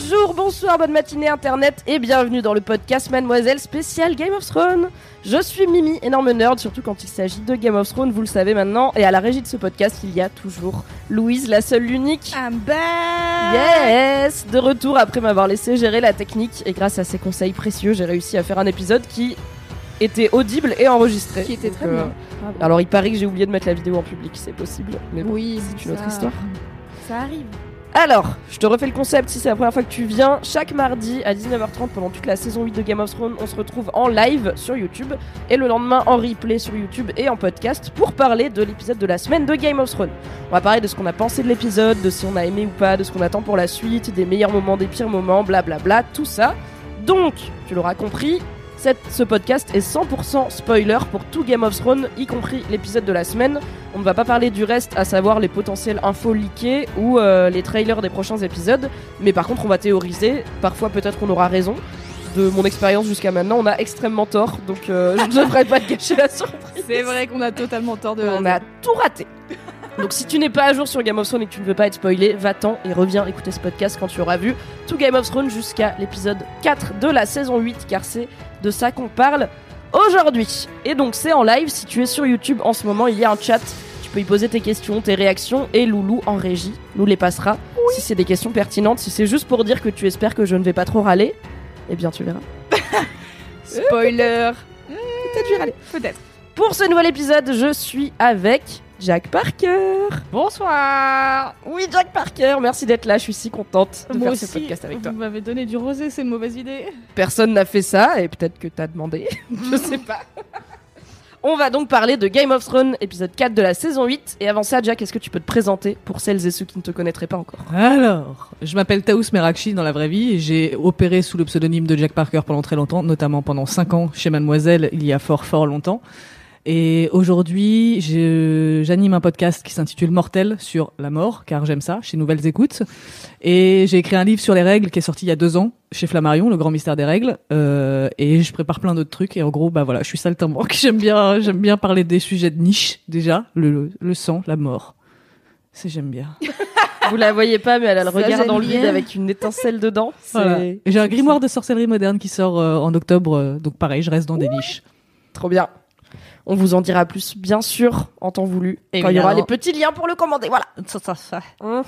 Bonjour, bonsoir, bonne matinée internet et bienvenue dans le podcast Mademoiselle spécial Game of Thrones. Je suis Mimi, énorme nerd, surtout quand il s'agit de Game of Thrones, vous le savez maintenant. Et à la régie de ce podcast, il y a toujours Louise, la seule, l'unique. I'm back Yes De retour après m'avoir laissé gérer la technique et grâce à ses conseils précieux, j'ai réussi à faire un épisode qui était audible et enregistré. Qui était très euh, bien. Alors il paraît que j'ai oublié de mettre la vidéo en public, c'est possible. Mais bon, Oui, c'est une autre histoire. Ça arrive. Alors, je te refais le concept si c'est la première fois que tu viens. Chaque mardi à 19h30 pendant toute la saison 8 de Game of Thrones, on se retrouve en live sur YouTube et le lendemain en replay sur YouTube et en podcast pour parler de l'épisode de la semaine de Game of Thrones. On va parler de ce qu'on a pensé de l'épisode, de si on a aimé ou pas, de ce qu'on attend pour la suite, des meilleurs moments, des pires moments, blablabla, tout ça. Donc, tu l'auras compris, cette- ce podcast est 100% spoiler pour tout Game of Thrones, y compris l'épisode de la semaine. On ne va pas parler du reste, à savoir les potentielles infos leakées ou euh, les trailers des prochains épisodes. Mais par contre, on va théoriser. Parfois, peut-être qu'on aura raison. De mon expérience jusqu'à maintenant, on a extrêmement tort. Donc, euh, je ne devrais pas te gâcher la surprise. C'est vrai qu'on a totalement tort de On a tout raté. Donc si tu n'es pas à jour sur Game of Thrones et que tu ne veux pas être spoilé, va-t'en et reviens écouter ce podcast quand tu auras vu tout Game of Thrones jusqu'à l'épisode 4 de la saison 8 car c'est de ça qu'on parle aujourd'hui. Et donc c'est en live, si tu es sur YouTube en ce moment, il y a un chat, tu peux y poser tes questions, tes réactions et Loulou en régie nous les passera si c'est des questions pertinentes, si c'est juste pour dire que tu espères que je ne vais pas trop râler, eh bien tu verras. Spoiler Peut-être je vais râler. Peut-être. Pour ce nouvel épisode, je suis avec Jack Parker. Bonsoir Oui, Jack Parker, merci d'être là, je suis si contente de Moi faire aussi, ce podcast avec toi. vous m'avez donné du rosé, c'est une mauvaise idée. Personne n'a fait ça, et peut-être que t'as demandé, je sais pas. On va donc parler de Game of Thrones, épisode 4 de la saison 8. Et avant ça, Jack, est-ce que tu peux te présenter pour celles et ceux qui ne te connaîtraient pas encore? Alors, je m'appelle Taous Merakchi dans la vraie vie et j'ai opéré sous le pseudonyme de Jack Parker pendant très longtemps, notamment pendant 5 ans chez Mademoiselle il y a fort fort longtemps. Et aujourd'hui, je- j'anime un podcast qui s'intitule Mortel sur la mort, car j'aime ça, chez Nouvelles Écoutes. Et j'ai écrit un livre sur les règles qui est sorti il y a deux ans chez Flammarion, Le Grand Mystère des Règles. Euh, et je prépare plein d'autres trucs. Et en gros, bah voilà, je suis saltimbanque. J'aime bien, j'aime bien parler des sujets de niche déjà, le, le sang, la mort. C'est j'aime bien. Vous la voyez pas, mais elle a le regard dans le vide avec une étincelle dedans. C'est Voilà. J'ai un grimoire de sorcellerie moderne qui sort euh, en octobre, euh, donc pareil, je reste dans des niches. trop bien. On vous en dira plus, bien sûr, en temps voulu, quand il y aura Évidemment. les petits liens pour le commander. Voilà. Ça, ça, ça. Mhm.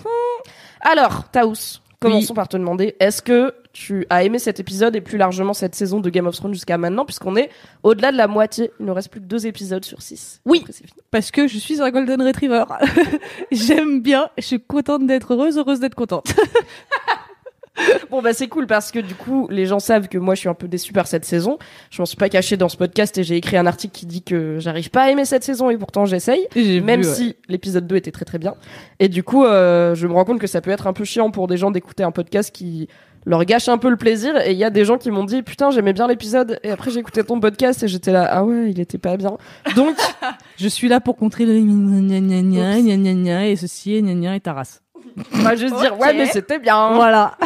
Alors, Taous, commençons par te demander, est-ce que tu as aimé cet épisode et plus largement cette saison de Game of Thrones jusqu'à maintenant, puisqu'on est au-delà de la moitié, il ne reste plus que deux épisodes sur six. Oui. Après. Parce que je suis un golden retriever. J'aime bien, je suis contente d'être heureuse, heureuse d'être contente. Bon bah c'est cool parce que du coup les gens savent que moi je suis un peu déçu par cette saison. Je m'en suis pas caché dans ce podcast et j'ai écrit un article qui dit que j'arrive pas à aimer cette saison et pourtant j'essaye. Même vu, ouais. si l'épisode 2 était très très bien. Et du coup, euh, je me rends compte que ça peut être un peu chiant pour des gens d'écouter un podcast qui leur gâche un peu le plaisir. Et il y a des gens qui m'ont dit Putain, j'aimais bien l'épisode. Et après, j'ai écouté ton podcast et j'étais là Ah ouais, il était pas bien. Donc, Je suis là pour contrer le gna gna gna gna gna gna et ceci et gna gna et ta race. On va juste dire Ouais, mais c'était bien. Voilà.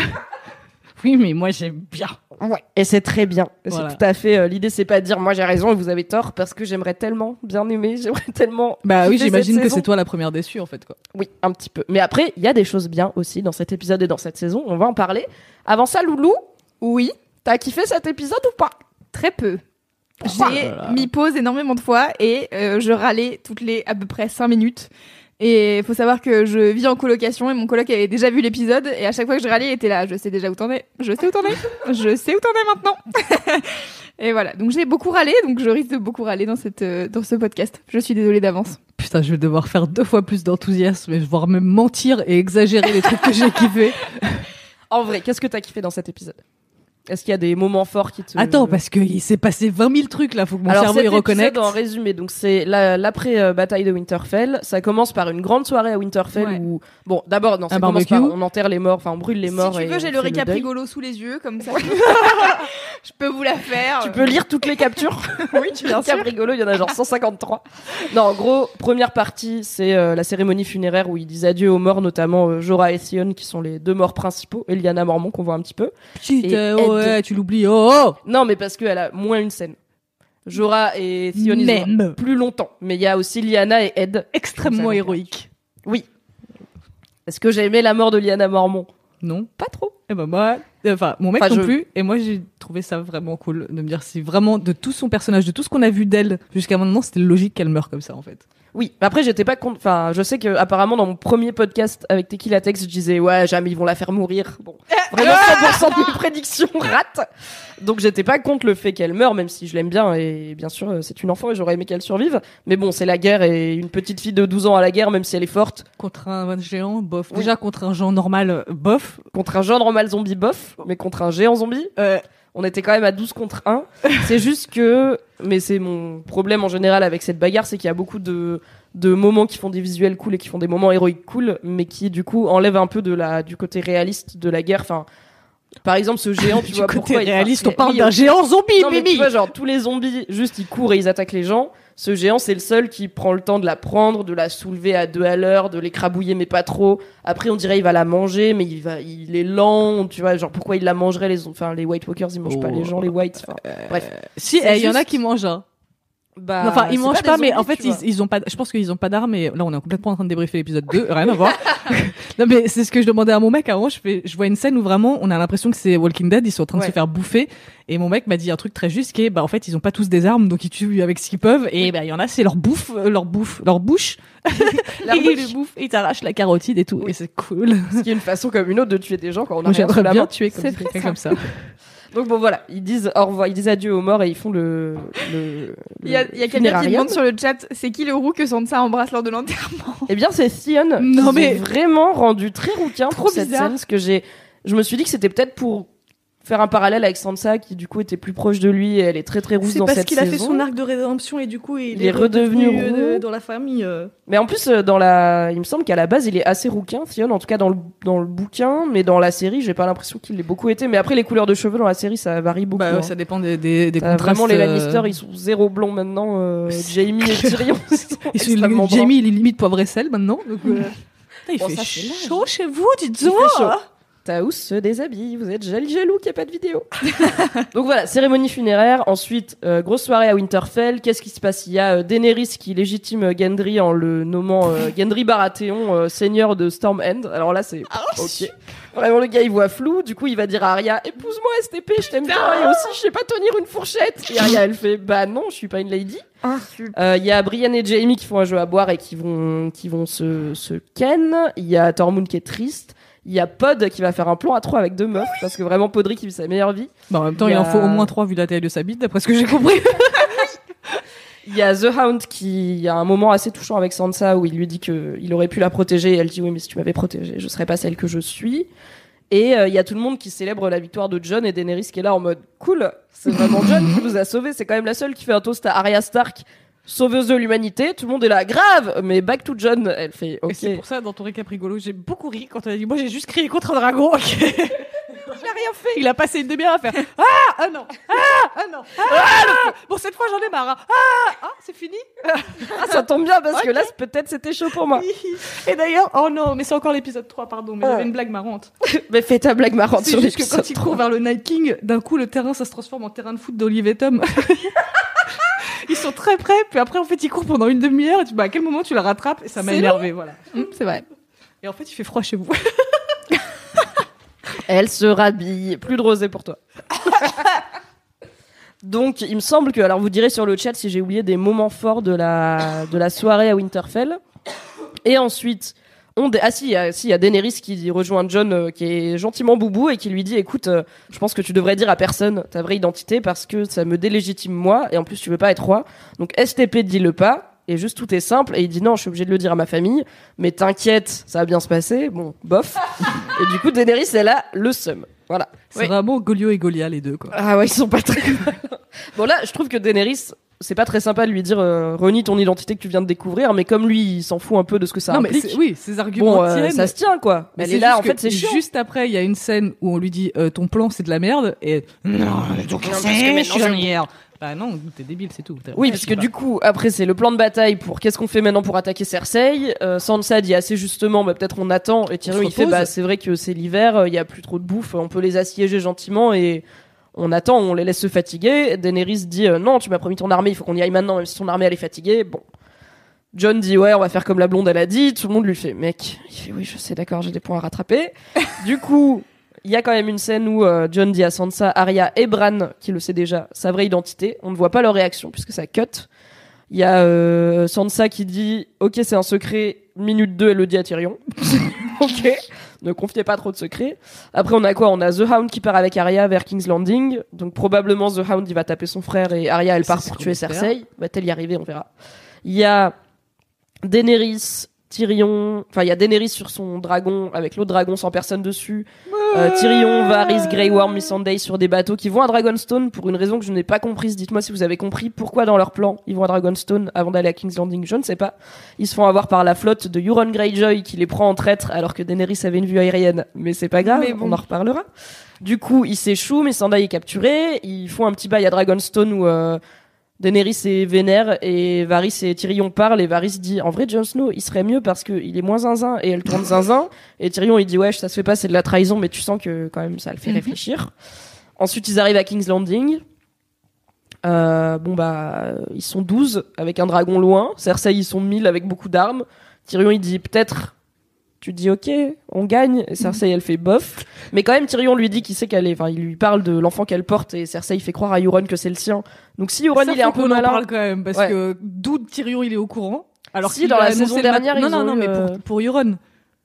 oui, mais moi j'aime bien. Ouais. Et c'est très bien. Et Voilà. C'est tout à fait. euh, L'idée, c'est pas de dire Moi j'ai raison et vous avez tort parce que j'aimerais tellement bien aimer. J'aimerais tellement. Bah oui, kiffer j'imagine cette que saison. c'est toi la première déçue en fait quoi. Oui, un petit peu. Mais après, il y a des choses bien aussi dans cet épisode et dans cette saison. On va en parler. Avant ça, Loulou, Oui, t'as kiffé cet épisode ou pas? Très peu. J'ai Voilà. mis pause énormément de fois et euh, je râlais toutes les à peu près 5 minutes. Et faut savoir que je vis en colocation et mon coloc avait déjà vu l'épisode et à chaque fois que je râlais, il était là. Je sais déjà où t'en es. Je sais où t'en es. Je sais où t'en es maintenant. Et voilà, donc j'ai beaucoup râlé, donc je risque de beaucoup râler dans, cette, euh, dans ce podcast. Je suis désolée d'avance. Putain, je vais devoir faire deux fois plus d'enthousiasme et voire même mentir et exagérer les trucs que j'ai kiffé. En vrai, qu'est-ce que t'as kiffé dans cet épisode? Est-ce qu'il y a des moments forts qui te. Attends, parce qu'il s'est passé 20 000 trucs là, faut que mon Alors, cerveau cet y reconnecte. épisode, en résumé, donc c'est la- l'après-bataille de Winterfell. Ça commence par une grande soirée à Winterfell Ouais. où, bon, d'abord, non, ça Un commence barbecue. par on enterre les morts, enfin on brûle les morts. si tu et veux, j'ai le récap rigolo sous les yeux, comme ça. je peux vous la faire. Tu peux lire toutes les captures. Oui, tu bien sûr. rigolo, il y en a genre 153. Non, en gros, première partie, c'est euh, la cérémonie funéraire où ils disent adieu aux morts, notamment euh, Jorah et Sion, qui sont les deux morts principaux, et Lyanna Mormont qu'on voit un petit peu. Petite, Et euh. Ouais, tu l'oublies. Oh, oh Non, mais parce qu'elle a moins une scène. Jorah et Sion, ils ont Même. plus longtemps. Mais il y a aussi Lyanna et Ed. Extrêmement Ça, héroïque. Oui. Est-ce que j'ai aimé la mort de Lyanna Mormont? Non Pas trop. Eh ben moi, enfin mon mec Enfin, non je- plus. Et moi j'ai trouvé ça vraiment cool de me dire si vraiment de tout son personnage, de tout ce qu'on a vu d'elle jusqu'à maintenant, c'était logique qu'elle meure comme ça en fait. Oui, mais après j'étais pas contre. Enfin, je sais que apparemment dans mon premier podcast avec Tequila Tex, je disais ouais jamais ils vont la faire mourir. Bon, vraiment 100% de mes prédictions ratent. Donc j'étais pas contre le fait qu'elle meure, même si je l'aime bien et bien sûr euh, c'est une enfant et j'aurais aimé qu'elle survive. Mais bon, c'est la guerre et une petite fille de 12 ans à la guerre, même si elle est forte, Contre un géant, bof. Oui. Déjà contre un géant normal, euh, bof. contre un genre normal zombie bof, mais contre un géant zombie, Euh, on était quand même à 12 contre 1. c'est juste que, mais c'est mon problème en général avec cette bagarre, c'est qu'il y a beaucoup de, de moments qui font des visuels cool et qui font des moments héroïques cool, mais qui du coup enlèvent un peu de la, du côté réaliste de la guerre. Enfin, par exemple, ce géant, tu du vois, côté pourquoi il- réaliste, on parle oui, d'un géant zombie, non, mais tu vois, genre, tous les zombies, juste, ils courent et ils attaquent les gens. Ce géant, c'est le seul qui prend le temps de la prendre, de la soulever à deux à l'heure, de l'écrabouiller, mais pas trop. Après, on dirait il va la manger, mais il va, il est lent, tu vois, genre, pourquoi il la mangerait, les, enfin, les White Walkers, ils mangent pas Oh. les gens, les Whites, enfin, bref. Si, c'est eh, il y en a qui mangent. hein. Bah, enfin, ils mangent pas, mais zombies, en fait, ils, ils ont pas. Je pense qu'ils ont pas d'armes. Et là, on est complètement en train de débriefer l'épisode 2. Rien à voir. non, mais c'est ce que je demandais à mon mec. Avant, je fais, je vois une scène où vraiment, on a l'impression que c'est Walking Dead. Ils sont en train de se faire bouffer. Et mon mec m'a dit un truc très juste, qui est, bah, en fait, ils ont pas tous des armes, donc ils tuent avec ce qu'ils peuvent. Et bah, il y en a, c'est leur bouffe, euh, leur bouffe, leur bouche. Leur et bouche. ils le bouffent, et ils t'arrachent la carotide et tout. Et c'est cool. Ce qui est une façon comme une autre de tuer des gens quand on a rien bien main. tuer comme, vrai, comme ça. Donc bon, voilà. Ils disent au revoir, ils disent adieu aux morts et ils font le, le, Il y a, le il y a quelqu'un qui demande sur le chat c'est qui le roux que Sansa embrasse lors de l'enterrement? Eh bien, c'est Sion. Non, mais- vraiment rendu très rouquin Trop pour cette bizarre. scène. Parce que j'ai, je me suis dit que c'était peut-être pour faire un parallèle avec Sansa, qui du coup était plus proche de lui et elle est très très rousse C'est dans parce cette qu'il a fait saison. son arc de rédemption et du coup, il, Il est redevenu euh, roux. dans la famille. euh. Mais en plus, euh, dans la, il me semble qu'à la base, il est assez rouquin, Sion. En tout cas, dans le, dans le bouquin, mais dans la série, j'ai pas l'impression qu'il l'ait beaucoup été. Mais après, les couleurs de cheveux dans la série, ça varie beaucoup. Bah, ouais, hein. ça dépend des, des, des contrastes. vraiment les Lannister, ils sont zéro blond maintenant. euh, Jamie et Tyrion, ils sont Ils sont. Jamie, il est limite poivre et sel maintenant. Donc, euh, putain, il Bon, fait ça, c'est chaud chez vous, dites Taous se déshabille, vous êtes jaloux jaloux qu'il n'y a pas de vidéo. Donc voilà, cérémonie funéraire. Ensuite, euh, grosse soirée à Winterfell. Qu'est-ce qui se passe? Il y a euh, Daenerys qui légitime euh, Gendry en le nommant euh, Gendry Baratheon, euh, seigneur de Storm End. Alors là, c'est ok. Vraiment, le gars, il voit flou. Du coup, il va dire à Arya Épouse-moi, STP, je t'aime bien. Et aussi, je sais pas tenir une fourchette. Et Arya, elle fait Bah non, je suis pas une lady. Euh, Il y a Brienne et Jamie qui font un jeu à boire et qui vont, qui vont se, se ken. Il y a Tormund qui est triste. Il y a Pod qui va faire un plan à trois avec deux meufs parce que vraiment Podrick il vit sa meilleure vie. Bah, en même temps, Il en faut au moins trois vu la taille de sa bite, d'après ce que j'ai compris. Il y a The Hound qui a un moment assez touchant avec Sansa où il lui dit que il aurait pu la protéger et elle dit oui mais si tu m'avais protégée je serais pas celle que je suis. Et euh, il y a tout le monde qui célèbre la victoire de John et Daenerys qui est là en mode cool, c'est vraiment John qui nous a sauvés, c'est quand même la seule qui fait un toast à Arya Stark, sauveuse de l'humanité. Tout le monde est là grave, mais back to John, elle fait ok. C'est pour ça, dans ton récap rigolo, j'ai beaucoup ri quand elle a dit Moi, j'ai juste crié contre un dragon. ok. il a rien fait. Il a passé une demi-heure à faire Ah Ah non Ah Ah non Ah Bon, cette fois, j'en ai marre. hein. Ah Ah C'est fini Ah, ça tombe bien parce que là c'est- peut-être c'était chaud pour moi. Et d'ailleurs, oh non, mais c'est encore l'épisode 3, pardon, mais Ah. j'avais une blague marrante. Mais fais ta blague marrante sur juste que quand il court vers le Night King, d'un coup, le terrain, ça se transforme en terrain de foot d'Olive et Tom. Ils sont très près, puis après, en fait, ils courent pendant une demi-heure, et tu, bah, à quel moment tu la rattrapes? Et ça m'a énervé, voilà. Hum, C'est vrai. Et en fait, il fait froid chez vous. Elle se rhabille. Plus de rosé pour toi. Donc, il me semble que, alors vous direz sur le chat si j'ai oublié des moments forts de la, de la soirée à Winterfell. Et ensuite, Ah si, il y a- si, il y a Daenerys qui rejoint John, euh, qui est gentiment boubou et qui lui dit, écoute, euh, je pense que tu devrais dire à personne ta vraie identité parce que ça me délégitime moi et en plus tu veux pas être roi. Donc STP dis-le pas et juste tout est simple et il dit non, je suis obligé de le dire à ma famille, mais t'inquiète, ça va bien se passer. Bon, bof. et du coup Daenerys elle a le seum. Voilà. C'est Oui. vraiment Golio et Golia les deux quoi. Ah ouais, ils sont pas très. Bon là, je trouve que Daenerys, c'est pas très sympa de lui dire euh, renie ton identité que tu viens de découvrir, mais comme lui, il s'en fout un peu de ce que ça non mais implique. c'est- oui, ces arguments bon, euh, tiennent. ça se tient quoi. Mais Elle c'est est là, en fait, c'est chiant. Juste après, il y a une scène où on lui dit euh, ton plan c'est de la merde et non, donc un hier. Bah non, t'es débile, c'est tout. Oui, parce que pas. du coup, après, c'est le plan de bataille pour qu'est-ce qu'on fait maintenant pour attaquer Cersei. Euh, Sansa dit assez justement, bah, peut-être on attend. Et Tyrion, il fait, bah, c'est vrai que c'est l'hiver, euh, il y a plus trop de bouffe, on peut les assiéger gentiment et on attend, on les laisse se fatiguer. Daenerys dit, euh, non, tu m'as promis ton armée, il faut qu'on y aille maintenant, même si ton armée elle est fatiguée. Bon. John dit, ouais, on va faire comme la blonde, elle a dit. Tout le monde lui fait, mec, il fait, oui, je sais, d'accord, j'ai des points à rattraper. du coup, il y a quand même une scène où euh, John dit à Sansa, Arya et Bran, qui le sait déjà, sa vraie identité. On ne voit pas leur réaction puisque ça cut. Il y a euh, Sansa qui dit Ok, c'est un secret. Minute 2, elle le dit à Tyrion. ok, ne confiez pas trop de secrets. Après, on a quoi? On a The Hound qui part avec Arya vers King's Landing. Donc, probablement, The Hound, il va taper son frère et Arya, elle part pour tuer. Cersei. Va-t-elle y arriver On verra. Il y a Daenerys, Tyrion. Enfin, il y a Daenerys sur son dragon avec l'autre dragon sans personne dessus. Euh, Tyrion, Varys, Grey Worm, Missandei sur des bateaux qui vont à Dragonstone pour une raison que je n'ai pas comprise. Dites-moi si vous avez compris pourquoi dans leur plan ils vont à Dragonstone avant d'aller à King's Landing. Je ne sais pas. Ils se font avoir par la flotte de Euron Greyjoy qui les prend en traître alors que Daenerys avait une vue aérienne. Mais c'est pas grave, bon. on en reparlera. Du coup, ils s'échouent, Missandei est capturé. Ils font un petit bail à Dragonstone où euh, Daenerys est vénère et Varys et Tyrion parlent et Varys dit en vrai Jon Snow il serait mieux parce que il est moins zinzin et elle tourne zinzin et Tyrion il dit ouais ça se fait pas c'est de la trahison mais tu sens que quand même ça le fait Mhm. réfléchir. Ensuite ils arrivent à King's Landing. Euh, bon bah ils sont 12 avec un dragon loin, Cersei ils sont 1000 avec beaucoup d'armes. Tyrion il dit peut-être tu dis ok, on gagne. Et Cersei, elle fait bof. Mais quand même, Tyrion lui dit qu'il sait qu'elle est, enfin, il lui parle de l'enfant qu'elle porte et Cersei fait croire à Euron que c'est le sien. Donc si Euron, il est un peu qu'on en malin. parle quand même parce Ouais. que d'où Tyrion il est au courant. Alors Si, dans la saison dernière, non non non mais euh, pour pour Euron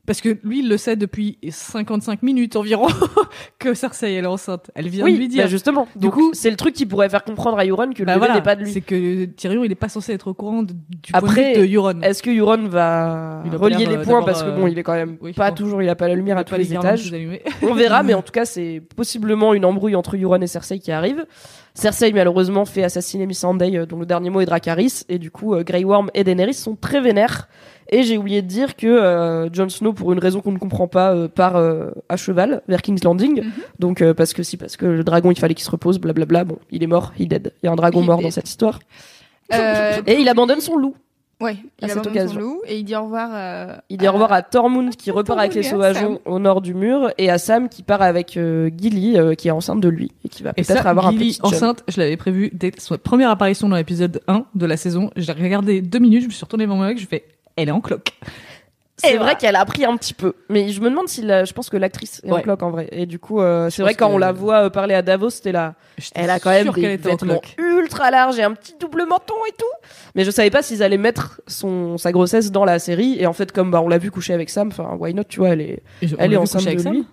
parce que lui il le sait depuis 55 minutes environ que Cersei elle est enceinte. Elle vient oui, de lui dire. bah justement. Du Donc, coup- c'est le truc qui pourrait faire comprendre à Euron que le Bah bébé voilà, n'est pas de lui. c'est que Tyrion il est pas censé être au courant de- du Après, point de de Euron. Est-ce que Euron va relier les euh, points parce que bon, euh, il est quand même oui, pas toujours, il a pas la lumière à tous les guirlandes étages. On verra, mais en tout cas, c'est possiblement une embrouille entre Euron et Cersei qui arrive. Cersei, malheureusement, fait assassiner Missandei, euh, dont le dernier mot est Dracarys, et du coup, euh, Grey Worm et Daenerys sont très vénères. Et j'ai oublié de dire que euh, Jon Snow, pour une raison qu'on ne comprend pas, euh, part euh, à cheval vers King's Landing. Mhm. Donc, euh, parce que si, parce que le dragon, il fallait qu'il se repose, blablabla. Bon, il est mort, il est dead. Il y a un dragon Il mort dead. dans cette histoire. Euh, Et il abandonne son loup. Ouais, à il cette abandonne son loup et il dit au revoir. euh, Il dit au revoir à Tormund qui repart avec les et à sauvageons au nord du mur et à Sam qui part avec euh, Gilly euh, qui est enceinte de lui et qui va Et peut-être avoir un petit jeune. enceinte, je l'avais prévu dès sa première apparition dans l'épisode 1 de la saison. J'ai regardé deux minutes, je me suis retournée vers mon mec, je fais, elle est en cloque. C'est vrai qu'elle a pris un petit peu, mais je me demande si la- je pense que l'actrice est en cloque en vrai. Et du coup, euh, c'est vrai quand on la voit euh, parler à Davos, c'était là. Elle a quand même des vêtements ultra larges et un petit double menton et tout. Mais je savais pas s'ils allaient mettre son sa grossesse dans la série. Et en fait, comme bah, on l'a vu coucher avec Sam, enfin why not, tu vois, elle est elle est enceinte de lui. Sam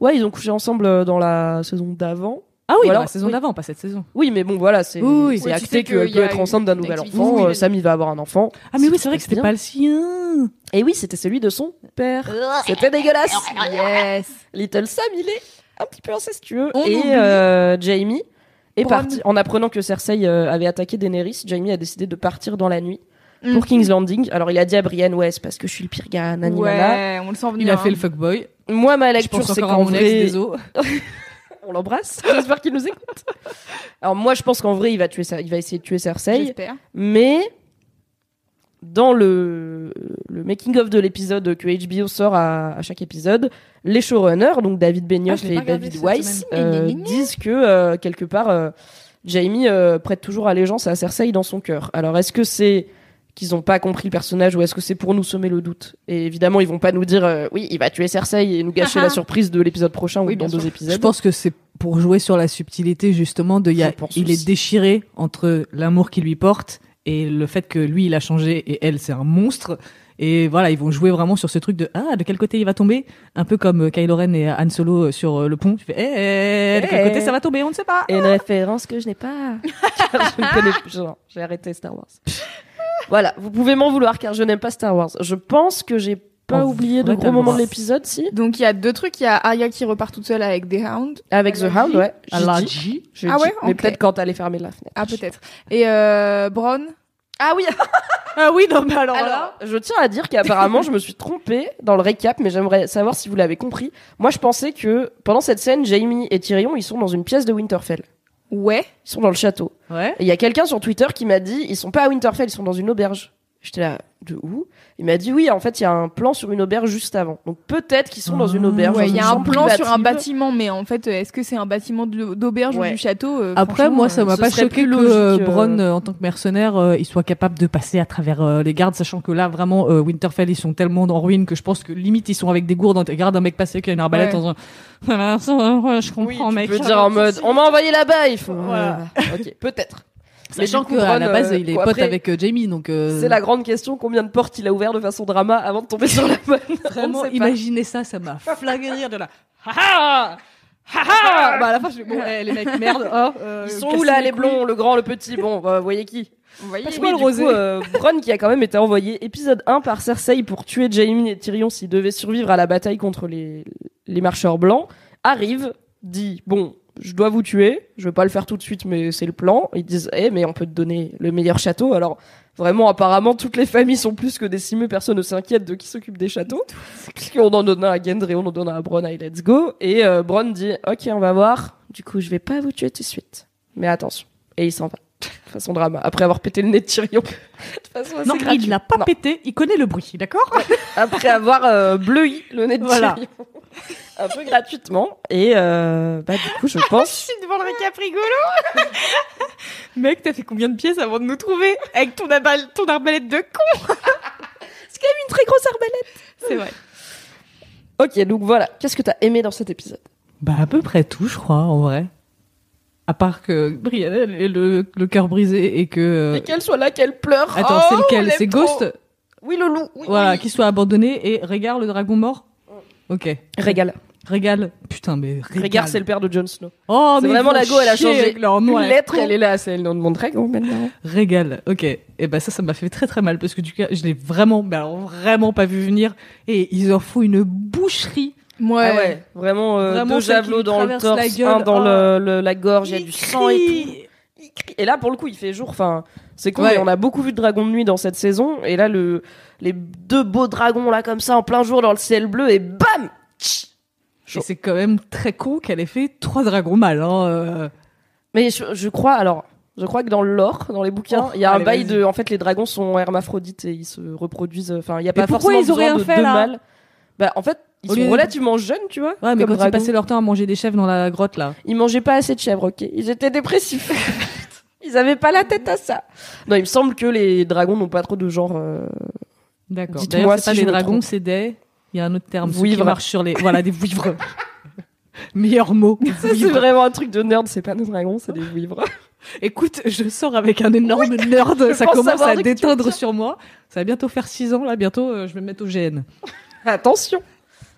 Ouais, ils ont couché ensemble euh, dans la saison d'avant. Ah oui, alors- la saison oui. d'avant, pas cette saison. Oui, mais bon, voilà, c'est Oui, oui. acté qu'elle peut a être enceinte d'un nouvel enfant. Oui, euh, oui. Sam, il va avoir un enfant. Ah mais oui, c'est vrai que c'était pas le sien. Et oui, c'était celui de son père. C'était dégueulasse. Yes. Little Sam, il est un petit peu incestueux. On et euh, Jamie est parti. En apprenant que Cersei euh, avait attaqué Daenerys, Jamie a décidé de partir dans la nuit pour King's Landing. Alors il a dit à Brienne, ouais, c'est parce que je suis le pire gars, nani, nana. Ouais, on le sent venir. Il a fait hein. le fuckboy. Moi, ma lecture, c'est qu'en vrai, des os. On l'embrasse. J'espère qu'il nous écoute. Alors moi, je pense qu'en vrai, il va tuer, il va essayer de tuer Cersei. J'espère. Mais dans le, le making of de l'épisode que HBO sort à, à chaque épisode, les showrunners, donc David Benioff Ah, et David Weiss, euh, disent que euh, quelque part euh, Jamie prête toujours allégeance à Cersei dans son cœur. Alors est-ce que c'est qu'ils n'ont pas compris le personnage ou est-ce que c'est pour nous semer le doute Et évidemment, ils vont pas nous dire euh, oui, il va tuer Cersei et nous gâcher la surprise de l'épisode prochain Oui, ou dans deux sûr. épisodes. Je pense que c'est pour jouer sur la subtilité justement de il y a- il aussi. est déchiré entre l'amour qu'il lui porte et le fait que lui il a changé et elle c'est un monstre Et voilà, ils vont jouer vraiment sur ce truc de ah de quel côté il va tomber, un peu comme euh, Kylo Ren et Han Solo euh, sur euh, le pont. Tu fais eh, de quel Eh. côté ça va tomber, on ne sait pas. Et une référence que je n'ai pas. Car je ne connais plus. J'ai arrêté Star Wars. Voilà, vous pouvez m'en vouloir car je n'aime pas Star Wars. Je pense que j'ai pas En oublié de gros moments de l'épisode, si. Donc il y a deux trucs. Il y a Arya qui repart toute seule avec des hounds. Avec The a Hound, ouais. J'ai Ah ouais, Mais peut-être quand t'allais fermer la fenêtre. Ah peut-être. Et euh, Bron. Ah oui, Ah oui, non mais alors, Alors, là. je tiens à dire qu'apparemment, je me suis trompée dans le récap, mais j'aimerais savoir si vous l'avez compris. Moi, je pensais que pendant cette scène, Jamie et Tyrion, ils sont dans une pièce de Winterfell. Ouais. Ils sont dans le château. Ouais. Et il y a quelqu'un sur Twitter qui m'a dit, ils sont pas à Winterfell, ils sont dans une auberge. J'étais là, de où? Il m'a dit oui, en fait, il y a un plan sur une auberge juste avant. Donc peut-être qu'ils sont dans une Ah. auberge. Ouais, il y a un plan sur un bâtiment, mais en fait, est-ce que c'est un bâtiment d'auberge Ouais. ou du château Euh, Après, moi, ça euh, m'a pas choqué que euh, euh, Bronn, euh, en tant que mercenaire, euh, il soit capable de passer à travers euh, les gardes, sachant que là, vraiment, euh, Winterfell, ils sont tellement en ruine que je pense que limite, ils sont avec des gourdes. Regarde un mec passer qui a une arbalète Ouais. en disant, Voilà, ça, ouais, je Oui, comprends, tu mec. peux ça dire en mode, on m'a envoyé là-bas, il faut. Voilà. Euh, ok, peut-être. Mais Sachant qu'à la base, euh, il est bon, pote après, avec euh, Jamie, donc. euh, C'est la grande question, combien de portes il a ouvert de façon drama avant de tomber sur la bonne On Vraiment, imaginez ça, ça m'a flagué de rire de là. Ha ha Ha ha Bah à la fin, je fais bon, eh, les mecs, merde. oh, euh, Ils sont où là, les blonds, le grand, le petit? Bon, bah, vous voyez qui? Vous voyez Parce que le du rosé. coup, euh, Bronn qui a quand même été envoyé épisode 1 par Cersei pour tuer Jaime et Tyrion s'ils devaient survivre à la bataille contre les, les marcheurs blancs, arrive, dit bon, je dois vous tuer, je vais pas le faire tout de suite, mais c'est le plan. Ils disent eh mais on peut te donner le meilleur château. Alors vraiment, apparemment, toutes les familles sont plus que décimées, personne ne s'inquiète de qui s'occupe des châteaux. Puisqu'on en donne un à Gendry, on en donne un à Bronn, allez, let's go. Et euh, Bronn dit ok, on va voir. Du coup, je vais pas vous tuer tout de suite, mais attention. Et il s'en va. Façon drama, après avoir pété le nez de Tyrion. De façon assez Non, gratuite. il l'a pas Non. pété, il connaît le bruit, d'accord Après avoir euh, bleui le nez de Voilà. Tyrion. Un peu gratuitement. Et euh, bah, du coup, je pense. Je suis devant le récap rigolo. Mec, t'as fait combien de pièces avant de nous trouver avec ton, abal- ton arbalète de con C'est quand même une très grosse arbalète. C'est vrai. Ok, donc voilà. Qu'est-ce que t'as aimé dans cet épisode? Bah à peu près tout, je crois, en vrai. À part que Brienne elle ait le, le cœur brisé et que... euh, Et qu'elle soit là, qu'elle pleure. Attends, Oh, c'est on lequel C'est. Ghost Oui, le loup. Oui, Voilà, oui. qui soit abandonné et Régard, le dragon mort Ok. Régale. Régale. Putain, mais. Régale, c'est le père de Jon Snow. Oh, c'est mais vraiment la go, elle a changé avec leur nom, une lettre, elle est là, c'est le nom de mon dragon maintenant. Régale, ok. Et ben ça, ça m'a fait très très mal parce que du coup, je l'ai vraiment, mais alors vraiment pas vu venir. Et ils en font une boucherie. Ouais. Ah ouais, vraiment, euh, Vraiment deux javelots dans le torse, gueule. un dans Oh. le, le- la gorge, il y a du sang et tout. crie. Il crie. Et là, pour le coup, il fait jour. Enfin, c'est Ouais. mais on a beaucoup vu de dragons de nuit dans cette saison. Et là, le, les deux beaux dragons, là, comme ça, en plein jour, dans le ciel bleu, et bam Et c'est quand même très con qu'elle ait fait trois dragons mal. Hein. euh. Mais je, je crois, alors, je crois que dans le lore, dans les bouquins, Oh, il y a un bail de. En fait, les dragons sont hermaphrodites et ils se reproduisent. Enfin, il y a pas forcément ils besoin rien de fait, deux mâles. Bah, en fait, ils Au sont lieu de- relativement jeunes, tu vois. Ouais, mais comme quand ils passaient leur temps à manger des chèvres dans la grotte là. Ils mangeaient pas assez de chèvres, ok. Ils étaient dépressifs. Ils avaient pas la tête à ça. Non, il me semble que les dragons n'ont pas trop de genre. euh, D'accord. Dites-moi D'ailleurs, c'est si pas je des me dragons, trompe. c'est des. Il y a un autre terme. ceux Vouivres. Qui marche sur les. Voilà, des vouivres. Meilleur mot. Ça, c'est vouivres. vraiment un truc de nerd. C'est pas des dragons, c'est des vouivres. Écoute, je sors avec un énorme nerd. Ça pense commence savoir à de qui tu veux déteindre sur moi. Ça va bientôt faire 6 ans là. Bientôt, euh, je vais me mettre au GN. Attention.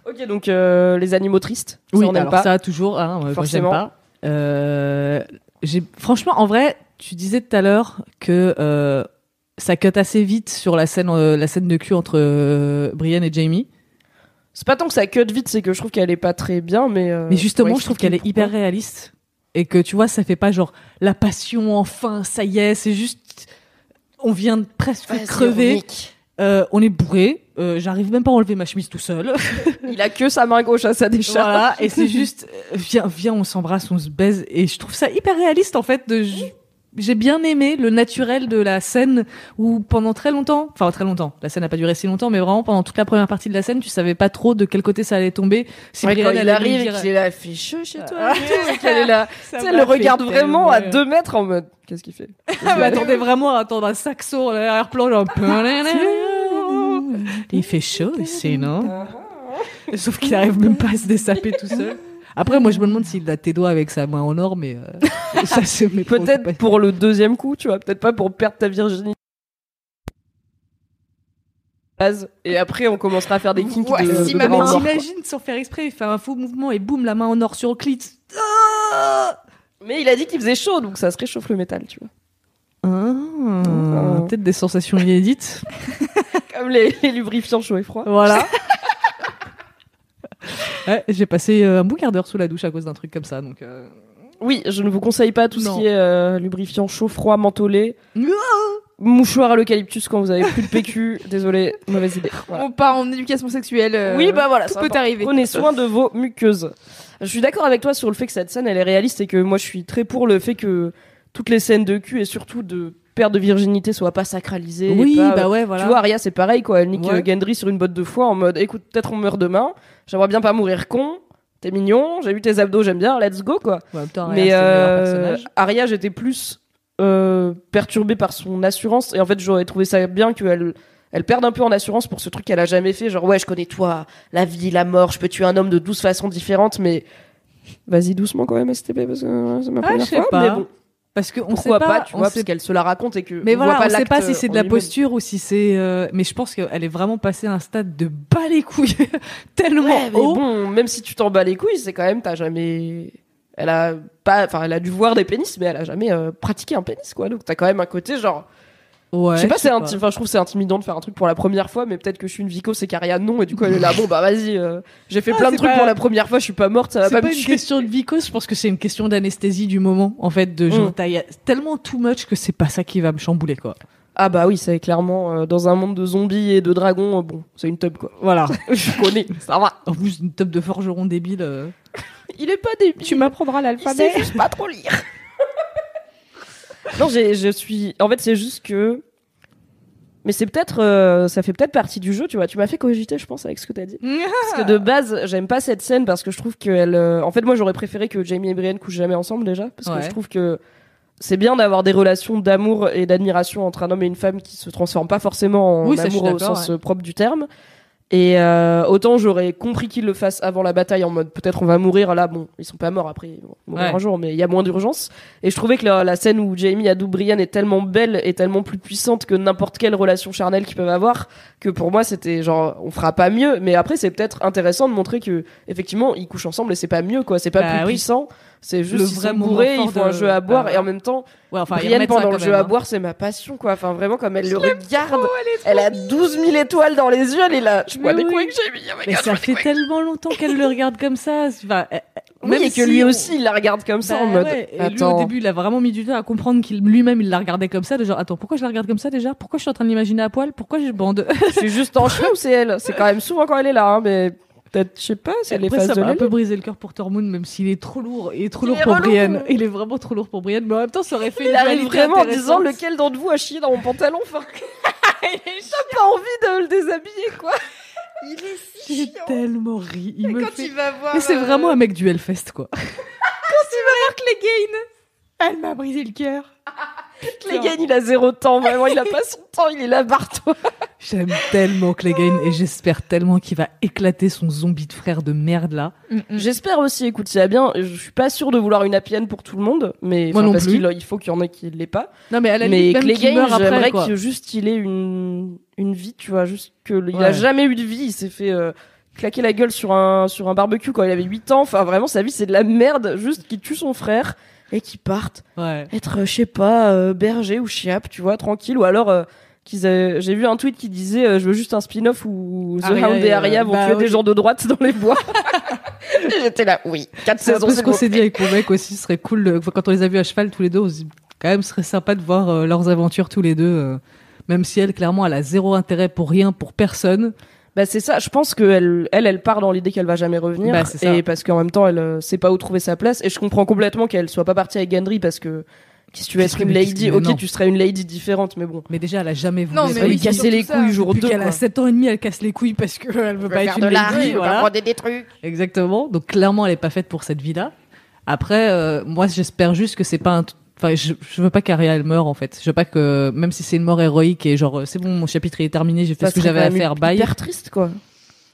Ok, donc euh, les animaux tristes. Ça, on alors pas. ça toujours. Hein, moi, Forcément. pas. Euh, j'ai franchement, en vrai, tu disais tout à l'heure que euh, ça cut assez vite sur la scène, euh, la scène de cul entre euh, Brienne et Jamie. C'est pas tant que ça cut vite, c'est que je trouve qu'elle est pas très bien, mais. euh, Mais justement, je trouve qu'elle est hyper réaliste et que tu vois, ça fait pas genre la passion enfin, ça y est, c'est juste on vient de presque Ouais, crever, ironique. Euh, on est bourré, euh, j'arrive même pas à enlever ma chemise tout seul. Il a que sa main gauche à sa décharge. voilà, et c'est juste euh, viens viens, on s'embrasse, on se baise et je trouve ça hyper réaliste en fait de j'ai bien aimé le naturel de la scène où pendant très longtemps, enfin très longtemps, la scène n'a pas duré si longtemps, mais vraiment pendant toute la première partie de la scène, tu savais pas trop de quel côté ça allait tomber. Si Ouais, quand elle il arrive lui et dire- qu'il est là, fait chaud chez toi. Ah. qu'elle est là. Ça Tu sais, elle le regarde vraiment à deux mètres en mode. Qu'est-ce qu'il fait? Je m'attendais vraiment à entendre un saxo en arrière-plan, genre. Il fait chaud ici, non? Sauf qu'il arrive même pas à se dessaper tout seul. Après, moi, je me demande s'il a tes doigts avec sa main en or, mais euh, ça, c'est Peut-être pour le deuxième coup, tu vois. Peut-être pas pour perdre ta virginité. et après on commencera à faire des kinks Voici de, de ma quoi. T'imagines sans faire exprès, il fait un faux mouvement et boum, la main en or sur le clit. Mais il a dit qu'il faisait chaud, donc ça se réchauffe le métal, tu vois. Ah, Peut-être des sensations inédites. Comme les, les lubrifiants chauds et froids. Voilà. Ouais, j'ai passé euh, un bon quart d'heure sous la douche à cause d'un truc comme ça, donc. euh, Oui, je ne vous conseille pas tout Non. ce qui est euh, lubrifiant chaud, froid, mentholé. Mouchoir à l'eucalyptus quand vous avez plus de PQ. Désolé, mauvaise idée. Voilà. On part en éducation sexuelle. euh, Oui, bah voilà, tout c'est peut arriver. Prenez soin de vos muqueuses. Je suis d'accord avec toi sur le fait que cette scène, elle est réaliste et que moi, je suis très pour le fait que toutes les scènes de cul et surtout de perte de virginité soient pas sacralisées. et Oui, pas- bah ouais, voilà. Tu vois, Arya, c'est pareil, quoi. Elle nique Ouais. euh, Gendry sur une botte de foie en mode, écoute, peut-être on meurt demain. J'aimerais bien pas mourir con. T'es mignon. J'ai vu tes abdos, j'aime bien. Let's go, quoi. Ouais, Arya, Mais euh. Arya, j'étais plus euh, perturbée par son assurance et en fait, j'aurais trouvé ça bien qu'elle elle perde un peu en assurance pour ce truc qu'elle a jamais fait. Genre, ouais, je connais toi, la vie, la mort, je peux tuer un homme de 12 façons différentes, mais vas-y doucement quand même, STP, parce que euh, c'est ma Ah, première sais fois. pas. Mais bon, Parce que on pourquoi sait pas, pas, tu on vois, sait parce qu'elle se la raconte et que. Mais on voilà, voit pas on sait pas si c'est de la posture ou si c'est. euh, Mais je pense qu'elle est vraiment passée à un stade de bas les couilles tellement Ouais, mais haut. bon, même si tu t'en bats les couilles, c'est quand même, t'as jamais. Elle a pas, enfin, elle a dû voir des pénis, mais elle a jamais euh, pratiqué un pénis, quoi. Donc t'as quand même un côté genre. Ouais, je sais pas, c'est inti- enfin, je trouve que c'est intimidant de faire un truc pour la première fois, mais peut-être que je suis une vico, c'est qu'Aria non, et du coup elle est là, bon bah vas-y, euh, j'ai fait Ah, plein de c'est trucs pas- pour la première fois, je suis pas morte, ça va C'est pas, pas me une tuer. question de vicose, je pense que c'est une question d'anesthésie du moment, en fait, de genre, Mm. t'as- y a tellement too much que c'est pas ça qui va me chambouler, quoi. Ah bah oui, c'est clairement euh, dans un monde de zombies et de dragons, euh, bon, c'est une tub quoi. Voilà. je connais, ça va. En plus, une top de forgeron débile. euh. Il est pas débile. m'apprendras Il sait juste pas trop lire. Non, je suis. En fait, c'est juste que. Mais c'est peut-être, euh, ça fait peut-être partie du jeu, tu vois. Tu m'as fait cogiter, je pense, avec ce que t'as dit. Parce que de base, j'aime pas cette scène parce que je trouve qu'elle. euh, En fait, moi, j'aurais préféré que Jamie et Brienne couchent jamais ensemble déjà, parce que je trouve que c'est bien d'avoir des relations d'amour et d'admiration entre un homme et une femme qui se transforment pas forcément en Oui, amour au sens propre du terme. Et euh, autant j'aurais compris qu'ils le fassent avant la bataille en mode peut-être on va mourir là bon ils sont pas morts après ils vont mourir Ouais. un jour mais il y a moins d'urgence et je trouvais que la, la scène où Jamie adoube Brienne est tellement belle et tellement plus puissante que n'importe quelle relation charnelle qu'ils peuvent avoir que pour moi c'était genre on fera pas mieux mais après c'est peut-être intéressant de montrer que effectivement ils couchent ensemble et c'est pas mieux quoi c'est pas Bah plus oui. puissant c'est juste Le ils vrai sont bourrés ils font un jeu à boire bah, et en même temps Ouais, enfin, Brienne pendant le jeu même, à hein. boire c'est ma passion quoi. Enfin vraiment comme elle le regarde elle a 12 000 étoiles dans les yeux elle est là. Je Mais des oui. coups avec Jamie oh Mais God, ça fait tellement longtemps qu'elle le regarde comme ça. Enfin, Oui, même et que si lui on- aussi il la regarde comme ça Bah en mode ouais, et lui, attends. au début, il a vraiment mis du temps à comprendre qu'il lui-même il la regardait comme ça, de genre attends pourquoi je la regarde comme ça déjà? Pourquoi je suis en train de l'imaginer à poil? Pourquoi je bande? Je suis juste en cheveux ou c'est elle? C'est quand même souvent quand elle est là hein, mais peut-être je sais pas ça de m'a un peu brisé le cœur pour Tormund, même s'il est trop lourd. Il est trop Il lourd est pour relou. Brienne. Il est vraiment trop lourd pour Brienne, mais en même temps, ça aurait fait il une arrive dualité vraiment en intéressante. disant lequel d'entre vous a chié dans mon pantalon enfin t'as pas envie de le déshabiller quoi Il est si J'ai chiant. tellement ri. Il me Quand fait... il va voir. Mais c'est euh, vraiment un mec du Hellfest, quoi. Clegane. Elle m'a brisé le cœur. Clegane il a zéro temps vraiment il a pas son temps il est là barre-toi J'aime tellement Clegane et j'espère tellement qu'il va éclater son zombie de frère de merde là. J'espère aussi, écoute, s'il y a bien, je suis pas sûre de vouloir une happy end pour tout le monde, mais Moi enfin, non parce qu'il il faut qu'il y en ait qui l'aient pas. Non mais à la Mais qu'il Clegane, meurt après, j'aimerais que juste il ait une une vie, tu vois, juste que il Ouais. a jamais eu de vie, il s'est fait euh, claquer la gueule sur un sur un barbecue quand il avait 8 ans. Enfin vraiment sa vie c'est de la merde, juste qu'il tue son frère et qu'il parte Ouais. être, euh, je sais pas, euh, berger ou chiape, tu vois, tranquille. Ou alors, euh, qu'ils aient- j'ai vu un tweet qui disait, euh, je veux juste un spin-off où The Hound et euh, Arya vont bah tuer oui. des gens de droite dans les bois. J'étais là, oui. Quatre C'est saisons, peu ce c'est qu'on s'est dit avec mon mec aussi, ce serait cool. de- Quand on les a vus à cheval tous les deux, on se dit quand même ce serait sympa de voir euh, leurs aventures tous les deux. même si elle, clairement, elle a zéro intérêt pour rien, pour personne. Bah c'est ça. Je pense qu'elle, elle, elle part dans l'idée qu'elle va jamais revenir. Bah, c'est ça. et parce qu'en même temps, elle euh, sait pas où trouver sa place. Et je comprends complètement qu'elle soit pas partie avec Gendry parce que si tu veux être une lady, ok, non. tu serais une lady différente, mais bon. Mais déjà, elle a jamais voulu. Non, être mais Elle oui, lui casser les couilles ça. jour Depuis 2. qu'elle a 7 ans et demi, elle casse les couilles parce qu'elle veut pas être une lady. voilà. des trucs. Exactement. Donc clairement, elle est pas faite pour cette vie-là. Après, euh, moi, j'espère juste que c'est pas un. Enfin, je, je veux pas qu'Aria elle meure en fait. Je veux pas que même si c'est une mort héroïque et genre c'est bon, mon chapitre est terminé, j'ai fait ce que j'avais à faire. Bye. Hyper triste, quoi.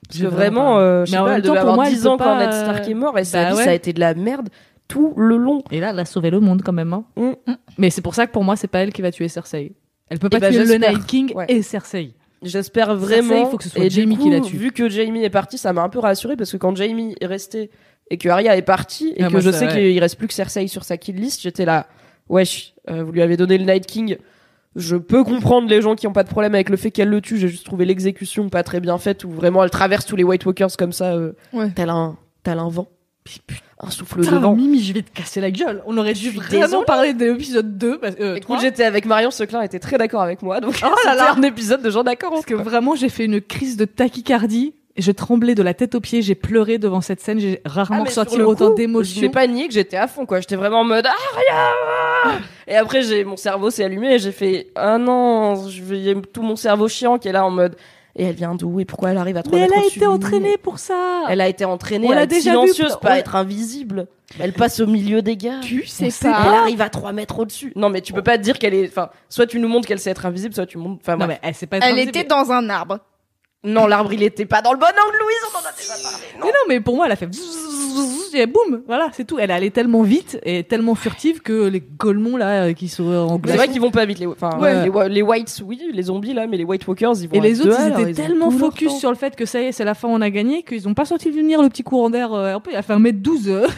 Parce que vraiment euh, je sais Mais en pas, même elle temps, devait pour avoir moi, elle 10 peut ans quand Ned Stark est mort et sa bah vie, ouais. ça a été de la merde tout le long. Et là, elle a sauvé le monde quand même. Hein. Mm. Mais c'est pour ça que pour moi, c'est pas elle qui va tuer Cersei. Elle peut pas bah, tuer le j'espère. Night King Ouais. et Cersei. J'espère vraiment. il faut que ce soit et Jamie coup, qui la tue. Vu que Jamie est parti, ça m'a un peu rassuré parce que quand Jamie est resté et que Arya est partie et Ah, que moi, je sais qu'il reste plus que Cersei sur sa kill list, j'étais là. Wesh, euh, vous lui avez donné le Night King. Je peux comprendre les gens qui ont pas de problème avec le fait qu'elle le tue. J'ai juste trouvé l'exécution pas très bien faite où vraiment elle traverse tous les White Walkers comme ça, euh, Ouais. tel un, tel un vent, un souffle de Putain, vent. Mimi, je vais te casser la gueule. On aurait dû vraiment parler de l'épisode 2. Parce, euh, Écoute, j'étais avec Marion Seclin, était très d'accord avec moi, donc Oh là c'était là. un épisode de gens d'accord. Parce que vraiment, j'ai fait une crise de tachycardie. Je tremblais de la tête aux pieds, j'ai pleuré devant cette scène, j'ai rarement Ah, ressenti autant Je d'émotions. n'ai pas nié que j'étais à fond, quoi. J'étais vraiment en mode Aria Et après, j'ai mon cerveau s'est allumé et j'ai fait ah non, je vais il y a tout mon cerveau chiant qui est là en mode et elle vient d'où et pourquoi elle arrive à 3 Mais elle a été entraînée pour ça. Elle a été entraînée On à être déjà vu, silencieuse, on pas être invisible. Elle passe au milieu des gars. Tu sais sait Elle pas. arrive à 3 mètres au-dessus. Non, mais tu peux pas te dire qu'elle est. Enfin, soit tu nous montres qu'elle sait être invisible, soit tu montres. Enfin, Non, mais elle s'est pas être Elle invisible. était dans un arbre. Non, l'arbre, il était pas dans le bon angle, Louise, on en a déjà parlé. Non. Mais non, mais pour moi, elle a fait et boum, voilà, c'est tout. Elle est allée tellement vite et tellement furtive que les Golemons là euh, qui sont en C'est vrai qu'ils vont pas vite les enfin Ouais. les, les whites oui les zombies là mais les white walkers ils vont Et les autres, ils étaient tellement focus sur le fait que ça y est, c'est la fin, on a gagné, qu'ils ont pas senti venir le petit courant d'air. Euh, il a fait 1m12.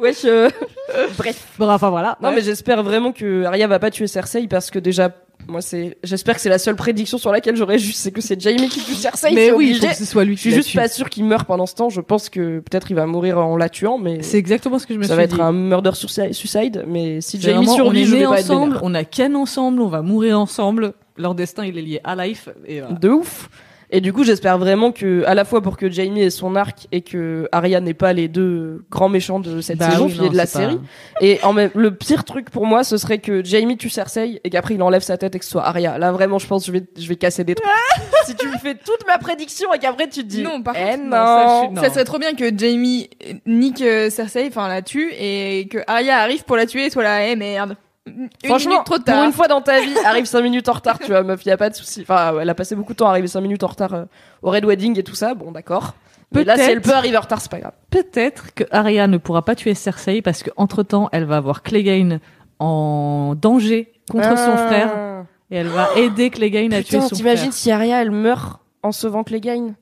Wesh, euh, bref Bon, enfin voilà. non Ouais. mais j'espère vraiment que Arya va pas tuer Cersei parce que déjà moi c'est j'espère que c'est la seule prédiction sur laquelle j'aurais juste c'est que c'est Jaime qui tue Cersei Mais oui, faut que ce soit lui je suis juste pas sûr qu'il meure pendant ce temps je pense que peut-être il va mourir en la tuant mais C'est exactement ce que je me ça suis va dit. être un murder suicide- mais si vraiment, survit je vais pas être ensemble, vénère. on a Ken ensemble, on va mourir ensemble. Leur destin, il est lié à life. Et de ouf. Et du coup, j'espère vraiment que, à la fois pour que Jamie ait son arc et que Arya n'ait pas les deux grands méchants de cette Bah saison, oui, non, de la pas- série. Et en même, le pire truc pour moi, ce serait que Jamie tue Cersei et qu'après il enlève sa tête et que ce soit Arya. Là, vraiment, je pense que je vais, je vais casser des trucs. si tu me fais toute ma prédiction et qu'après tu te dis, Non, par eh contre, non. non, ça, je Non. Ça serait trop bien que Jamie nique euh, Cersei, enfin la tue, et que Arya arrive pour la tuer et soit là, eh merde. Une Franchement, trop pour tard. une fois dans ta vie, arrive 5 minutes en retard, tu vois, meuf, y a pas de souci. Enfin, elle a passé beaucoup de temps à arriver 5 minutes en retard euh, au Red Wedding et tout ça, bon, d'accord. Mais là, si Peut-être. elle peut arriver en retard, c'est pas grave. Peut-être que Arya ne pourra pas tuer Cersei parce que entre temps, elle va avoir Clegane en danger contre son Ah. frère et elle va aider Clegane à tuer Putain, son t'imagines frère. si Arya elle meurt en sauvant Clegane?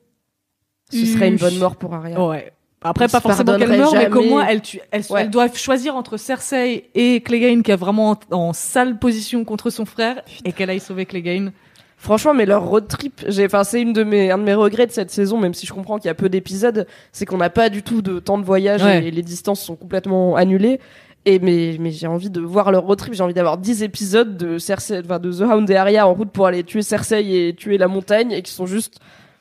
Ce serait une Huch. bonne mort pour Arya. Ouais. Après, pas forcément qu'elle meure, mais qu'au moins elle, tue, elle, Ouais. elle doit choisir entre Cersei et Clegane qui est vraiment en, en sale position contre son frère et qu'elle aille sauver Clegane. Franchement, mais leur road trip, j'ai, enfin, c'est une de mes, un de mes regrets de cette saison, même si je comprends qu'il y a peu d'épisodes, c'est qu'on n'a pas du tout de temps de voyage Ouais. et les distances sont complètement annulées. Et mais, mais j'ai envie de voir leur road trip, j'ai envie d'avoir 10 épisodes de Cersei, enfin, de The Hound et Arya en route pour aller tuer Cersei et tuer la montagne et qui sont juste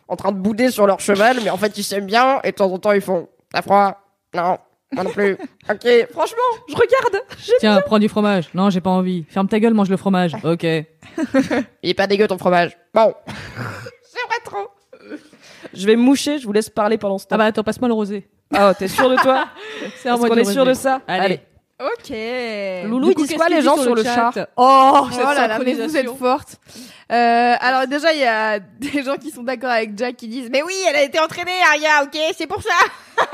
en train de bouder sur leur cheval, mais en fait ils s'aiment bien et de temps en temps ils font, t'as froid? Non. Moi non plus. ok, franchement, je regarde. Tiens, prends du fromage. Non, j'ai pas envie. Ferme ta gueule, mange le fromage. Ok. Il est pas dégueu ton fromage. Bon. J'aimerais trop. Je vais me moucher, je vous laisse parler pendant ce temps. Ah bah attends, passe-moi le rosé. Ah, t'es sûr de toi? C'est un qu'on de est sûr de ça? Allez. Ok. Loulou, ils Du coup, disent quoi les gens sur le chat? Oh, Oh là là, mais vous êtes forte. Euh, alors déjà, il y a des gens qui sont d'accord avec Jack qui disent « Mais oui, elle a été entraînée, Arya, ok, c'est pour ça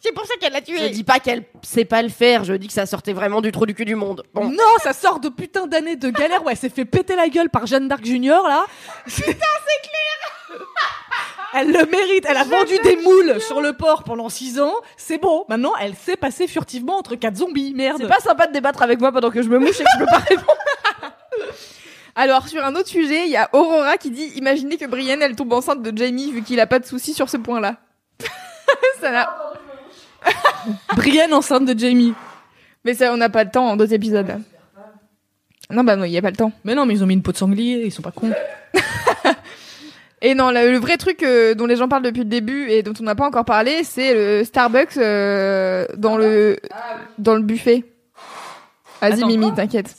C'est pour ça qu'elle l'a Je tuée dis pas qu'elle sait pas le faire, je dis que ça sortait vraiment du trou du cul du monde. Bon. Non, ça sort de putain d'années de galère. Ouais, elle s'est fait péter la gueule par Jeanne d'Arc Junior là. Putain, c'est clair. Elle le mérite. Elle a vendu des moules sur le port pendant 6 ans. C'est bon. Maintenant, elle sait passer furtivement entre quatre zombies. Merde. C'est pas sympa de débattre avec moi pendant que je me mouche et que je peux pas répondre. !» Alors, sur un autre sujet, il y a Aurora qui dit « Imaginez que Brienne, elle tombe enceinte de Jamie vu qu'il a pas de soucis sur ce point-là. » Ça n'a... Brienne enceinte de Jamie. Mais ça, on n'a pas le temps en deux épisodes, là. Non, bah non, il y a pas le temps. Mais non, mais ils ont mis une peau de sanglier. Ils sont pas cons. Et non, le, le vrai truc euh, dont les gens parlent depuis le début et dont on n'a pas encore parlé, c'est le Starbucks euh, dans le dans le buffet. Vas-y Mimi, t'inquiète.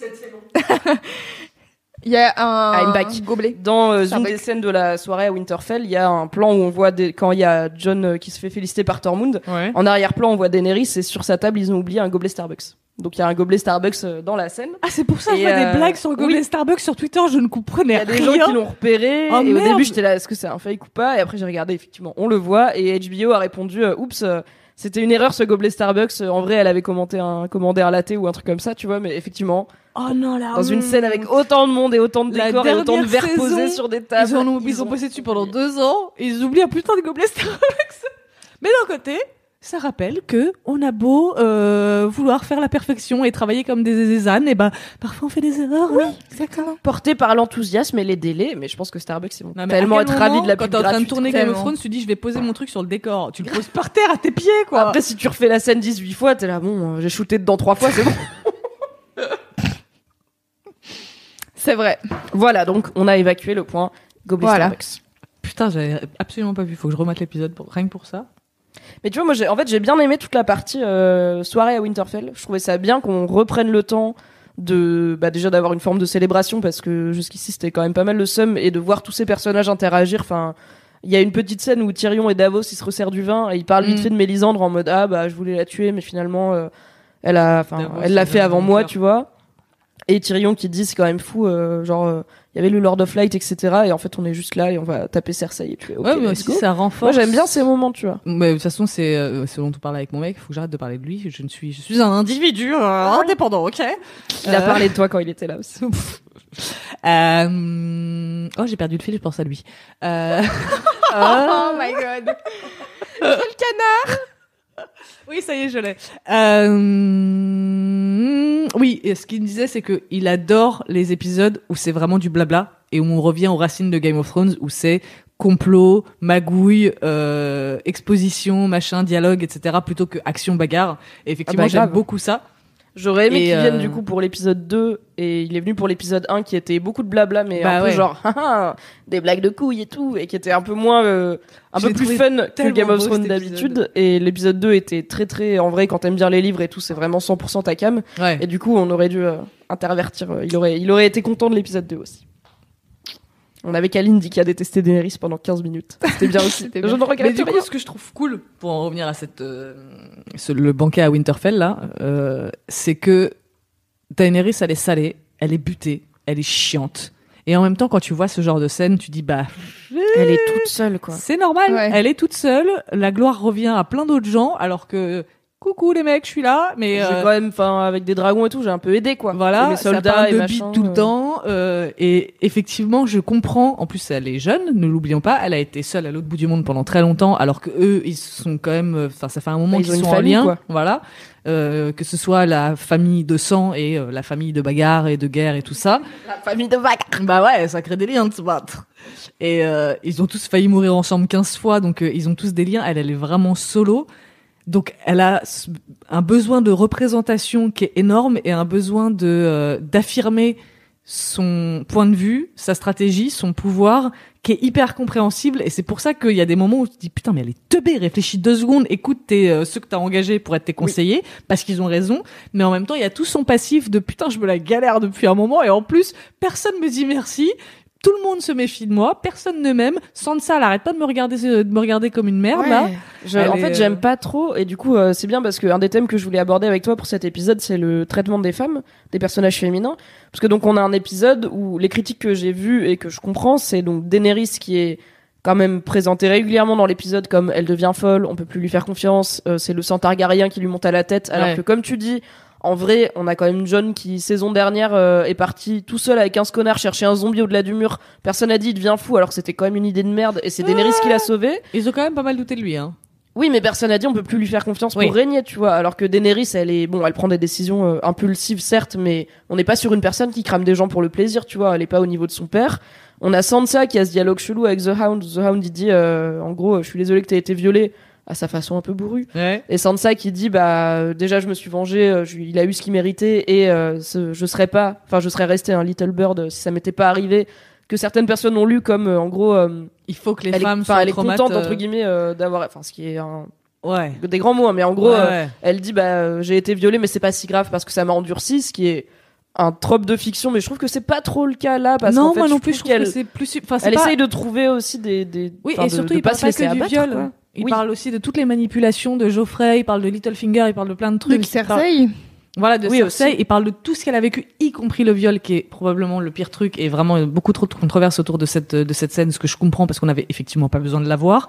Il y a un, I'm back. gobelet. Dans euh, une des scènes de la soirée à Winterfell, il y a un plan où on voit des... quand il y a John euh, qui se fait féliciter par Tormund. Ouais. En arrière-plan, on voit Daenerys et sur sa table, ils ont oublié un gobelet Starbucks. Donc il y a un gobelet Starbucks euh, dans la scène. Ah, c'est pour ça que je vois euh, des blagues sur le gobelet oui. Starbucks sur Twitter. Je ne Il comprenais y a des rien. gens qui l'ont repéré. Oh, et au début, j'étais là, est-ce que c'est un fake ou pas? Et après, j'ai regardé, effectivement, on le voit. Et HBO a répondu, euh, oups, euh, c'était une erreur ce gobelet Starbucks. En vrai, elle avait commenté un, commandé un latte ou un truc comme ça, tu vois. Mais effectivement, Oh non, là. dans une scène avec autant de monde et autant de décors et autant de verres posés sur des tables. Ils, ont, ils, ont bossé dessus pendant deux ans et ils oublient un putain de gobelet Starbucks. Mais d'un côté, ça rappelle que on a beau euh, vouloir faire la perfection et travailler comme des zézanes, et ben parfois on fait des erreurs. Oui, exactement. porté par l'enthousiasme et les délais. Mais je pense que Starbucks, ils vont Non, tellement être ravis de la Quand pub t'es en train de tourner Game of. Thrones, tu dis je vais poser mon truc sur le décor. Tu le poses par terre à tes pieds, quoi. Après, si tu refais la scène 18 fois, t'es là, bon, euh, j'ai shooté dedans trois fois, c'est bon. C'est vrai. voilà, donc on a évacué le point gobelet Voilà. Starbucks. Putain, j'avais absolument pas vu. Faut que je remette l'épisode pour... rien que pour ça. Mais tu vois, moi, j'ai, en fait, j'ai bien aimé toute la partie euh, soirée à Winterfell. Je trouvais ça bien qu'on reprenne le temps de, bah, déjà d'avoir une forme de célébration parce que jusqu'ici c'était quand même pas mal le seum et de voir tous ces personnages interagir. Enfin, il y a une petite scène où Tyrion et Davos ils se resserrent du vin et ils parlent vite Mm. fait de Mélisandre en mode ah bah je voulais la tuer mais finalement euh, elle a, enfin, elle l'a fait avant moi, tu vois. Et Tyrion qui dit c'est quand même fou, euh, genre il y avait le Lord of Light etc. Et en fait on est juste là et on va taper Cersei et. Ok, ouais, mais aussi ça renforce. Moi j'aime bien ces moments, tu vois. Mais de toute façon, c'est euh, ce dont on parlait avec mon mec. Faut que j'arrête de parler de lui. Je ne suis, je suis un individu euh, indépendant, ok? Il a Euh, parlé de toi quand il était là aussi. Euh... Oh, j'ai perdu le fil. Je pense à lui. Euh... Oh my god. Oui, ça y est, je l'ai. Euh... Oui, et ce qu'il me disait, c'est que il adore les épisodes où c'est vraiment du blabla et où on revient aux racines de Game of Thrones, où c'est complot, magouille, euh, exposition, machin, dialogue, etc., plutôt que action bagarre. Et effectivement, Ah bah, j'aime beaucoup ça. J'aurais aimé qu'il euh, vienne du coup pour l'épisode 2 et il est venu pour l'épisode 1 qui était beaucoup de blabla mais Bah un ouais. peu genre haha, des blagues de couilles et tout et qui était un peu moins euh, un Je peu plus fun que Game of Thrones d'habitude et l'épisode 2 était très très en vrai quand t'aimes bien les livres et tout c'est vraiment 100% ta cam Ouais. et du coup on aurait dû euh, intervertir euh, il aurait il aurait été content de l'épisode 2 aussi. On avait Kalindi qui a détesté Daenerys pendant 15 minutes. C'était bien aussi. Je ne Mais regrette du rien. coup, ce que je trouve cool, pour en revenir à cette, euh, ce- le banquet à Winterfell là, euh, c'est que Daenerys, elle est salée, elle est butée, elle est chiante. Et en même temps, quand tu vois ce genre de scène, tu dis bah, Elle est toute seule quoi. c'est normal. Ouais. Elle est toute seule. La gloire revient à plein d'autres gens, alors que coucou les mecs, je suis là. Mais J'ai euh, quand même enfin avec des dragons et tout, j'ai un peu aidé quoi. voilà, Et mes ça soldats parle et machin, tout le euh. temps. euh, et effectivement, je comprends. En plus, elle est jeune, ne l'oublions pas. Elle a été seule à l'autre bout du monde pendant très longtemps, alors que eux, ils sont quand même. euh, Enfin, ça fait un moment Bah, ils qu'ils sont famille, en lien. quoi. Voilà. Euh, que ce soit la famille de sang et euh, la famille de bagarre et de guerre et tout ça. La famille de vagues. Bah ouais, ça crée des liens de se battre. Et euh, ils ont tous failli mourir ensemble 15 fois, donc ils ont tous des liens. Elle, elle est vraiment solo. Donc elle a un besoin de représentation qui est énorme et un besoin de euh, d'affirmer son point de vue, sa stratégie, son pouvoir, qui est hyper compréhensible. Et c'est pour ça qu'il y a des moments où tu te dis putain mais elle est teubée, réfléchis deux secondes, écoute tes, euh, ceux que t'as engagés pour être tes conseillers, parce qu'ils ont raison. Mais en même temps, il y a tout son passif de putain je me la galère depuis un moment et en plus personne me dit merci. Tout le monde se méfie de moi, personne ne m'aime. Sansa, elle arrête pas de me regarder, de me regarder comme une merde là. Je- en est, fait, euh, j'aime pas trop, et du coup, euh, c'est bien parce que un des thèmes que je voulais aborder avec toi pour cet épisode, c'est le traitement des femmes, des personnages féminins. Parce que donc, on a un épisode où les critiques que j'ai vues et que je comprends, c'est donc Daenerys qui est quand même présentée régulièrement dans l'épisode comme elle devient folle, on peut plus lui faire confiance, euh, c'est le sang Targaryen qui lui monte à la tête, alors Ouais. que comme tu dis, en vrai, on a quand même John qui, saison dernière, euh, est parti tout seul avec 15 connards chercher un zombie au-delà du mur. Personne a dit il devient fou alors que c'était quand même une idée de merde et c'est Daenerys qui l'a sauvé. Ils ont quand même pas mal douté de lui, hein. Oui, mais personne n'a dit on peut plus lui faire confiance Oui. pour régner, tu vois. Alors que Daenerys, elle est bon, elle prend des décisions euh, impulsives, certes, mais on n'est pas sur une personne qui crame des gens pour le plaisir, tu vois. Elle est pas au niveau de son père. On a Sansa qui a ce dialogue chelou avec The Hound. The Hound, il dit, euh, en gros, je suis désolé que t'aies été violée à sa façon un peu bourrue. Ouais. Et Sansa qui dit, bah, euh, déjà, je me suis vengée, euh, je- il a eu ce qu'il méritait et euh, ce- je serais pas, enfin, je serais resté un Little Bird si ça m'était pas arrivé. Que certaines personnes ont lu comme, euh, en gros, euh, Il faut que les elle est, femmes enfin, soient elle est contente entre guillemets euh, d'avoir, enfin, ce qui est un, Ouais. des grands mots, hein, mais en gros, Ouais, ouais. elle dit bah j'ai été violée, mais c'est pas si grave parce que ça m'a endurci, ce qui est un trope de fiction, mais je trouve que c'est pas trop le cas là parce non, fait, moi non plus, je trouve trouve que qu'elle c'est plus. Enfin, elle pas- essaye de trouver aussi des, des Oui, et de- surtout, de il pas parle pas que du abattre, viol. quoi. Il Oui. parle aussi de toutes les manipulations de Geoffrey, il parle de Littlefinger, il parle de plein de trucs. De parle- Cersei. Voilà, de Oui, Cersei, aussi. il parle de tout ce qu'elle a vécu, y compris le viol, qui est probablement le pire truc, et vraiment beaucoup trop de controverses autour de cette, de cette scène, ce que je comprends parce qu'on avait effectivement pas besoin de la voir.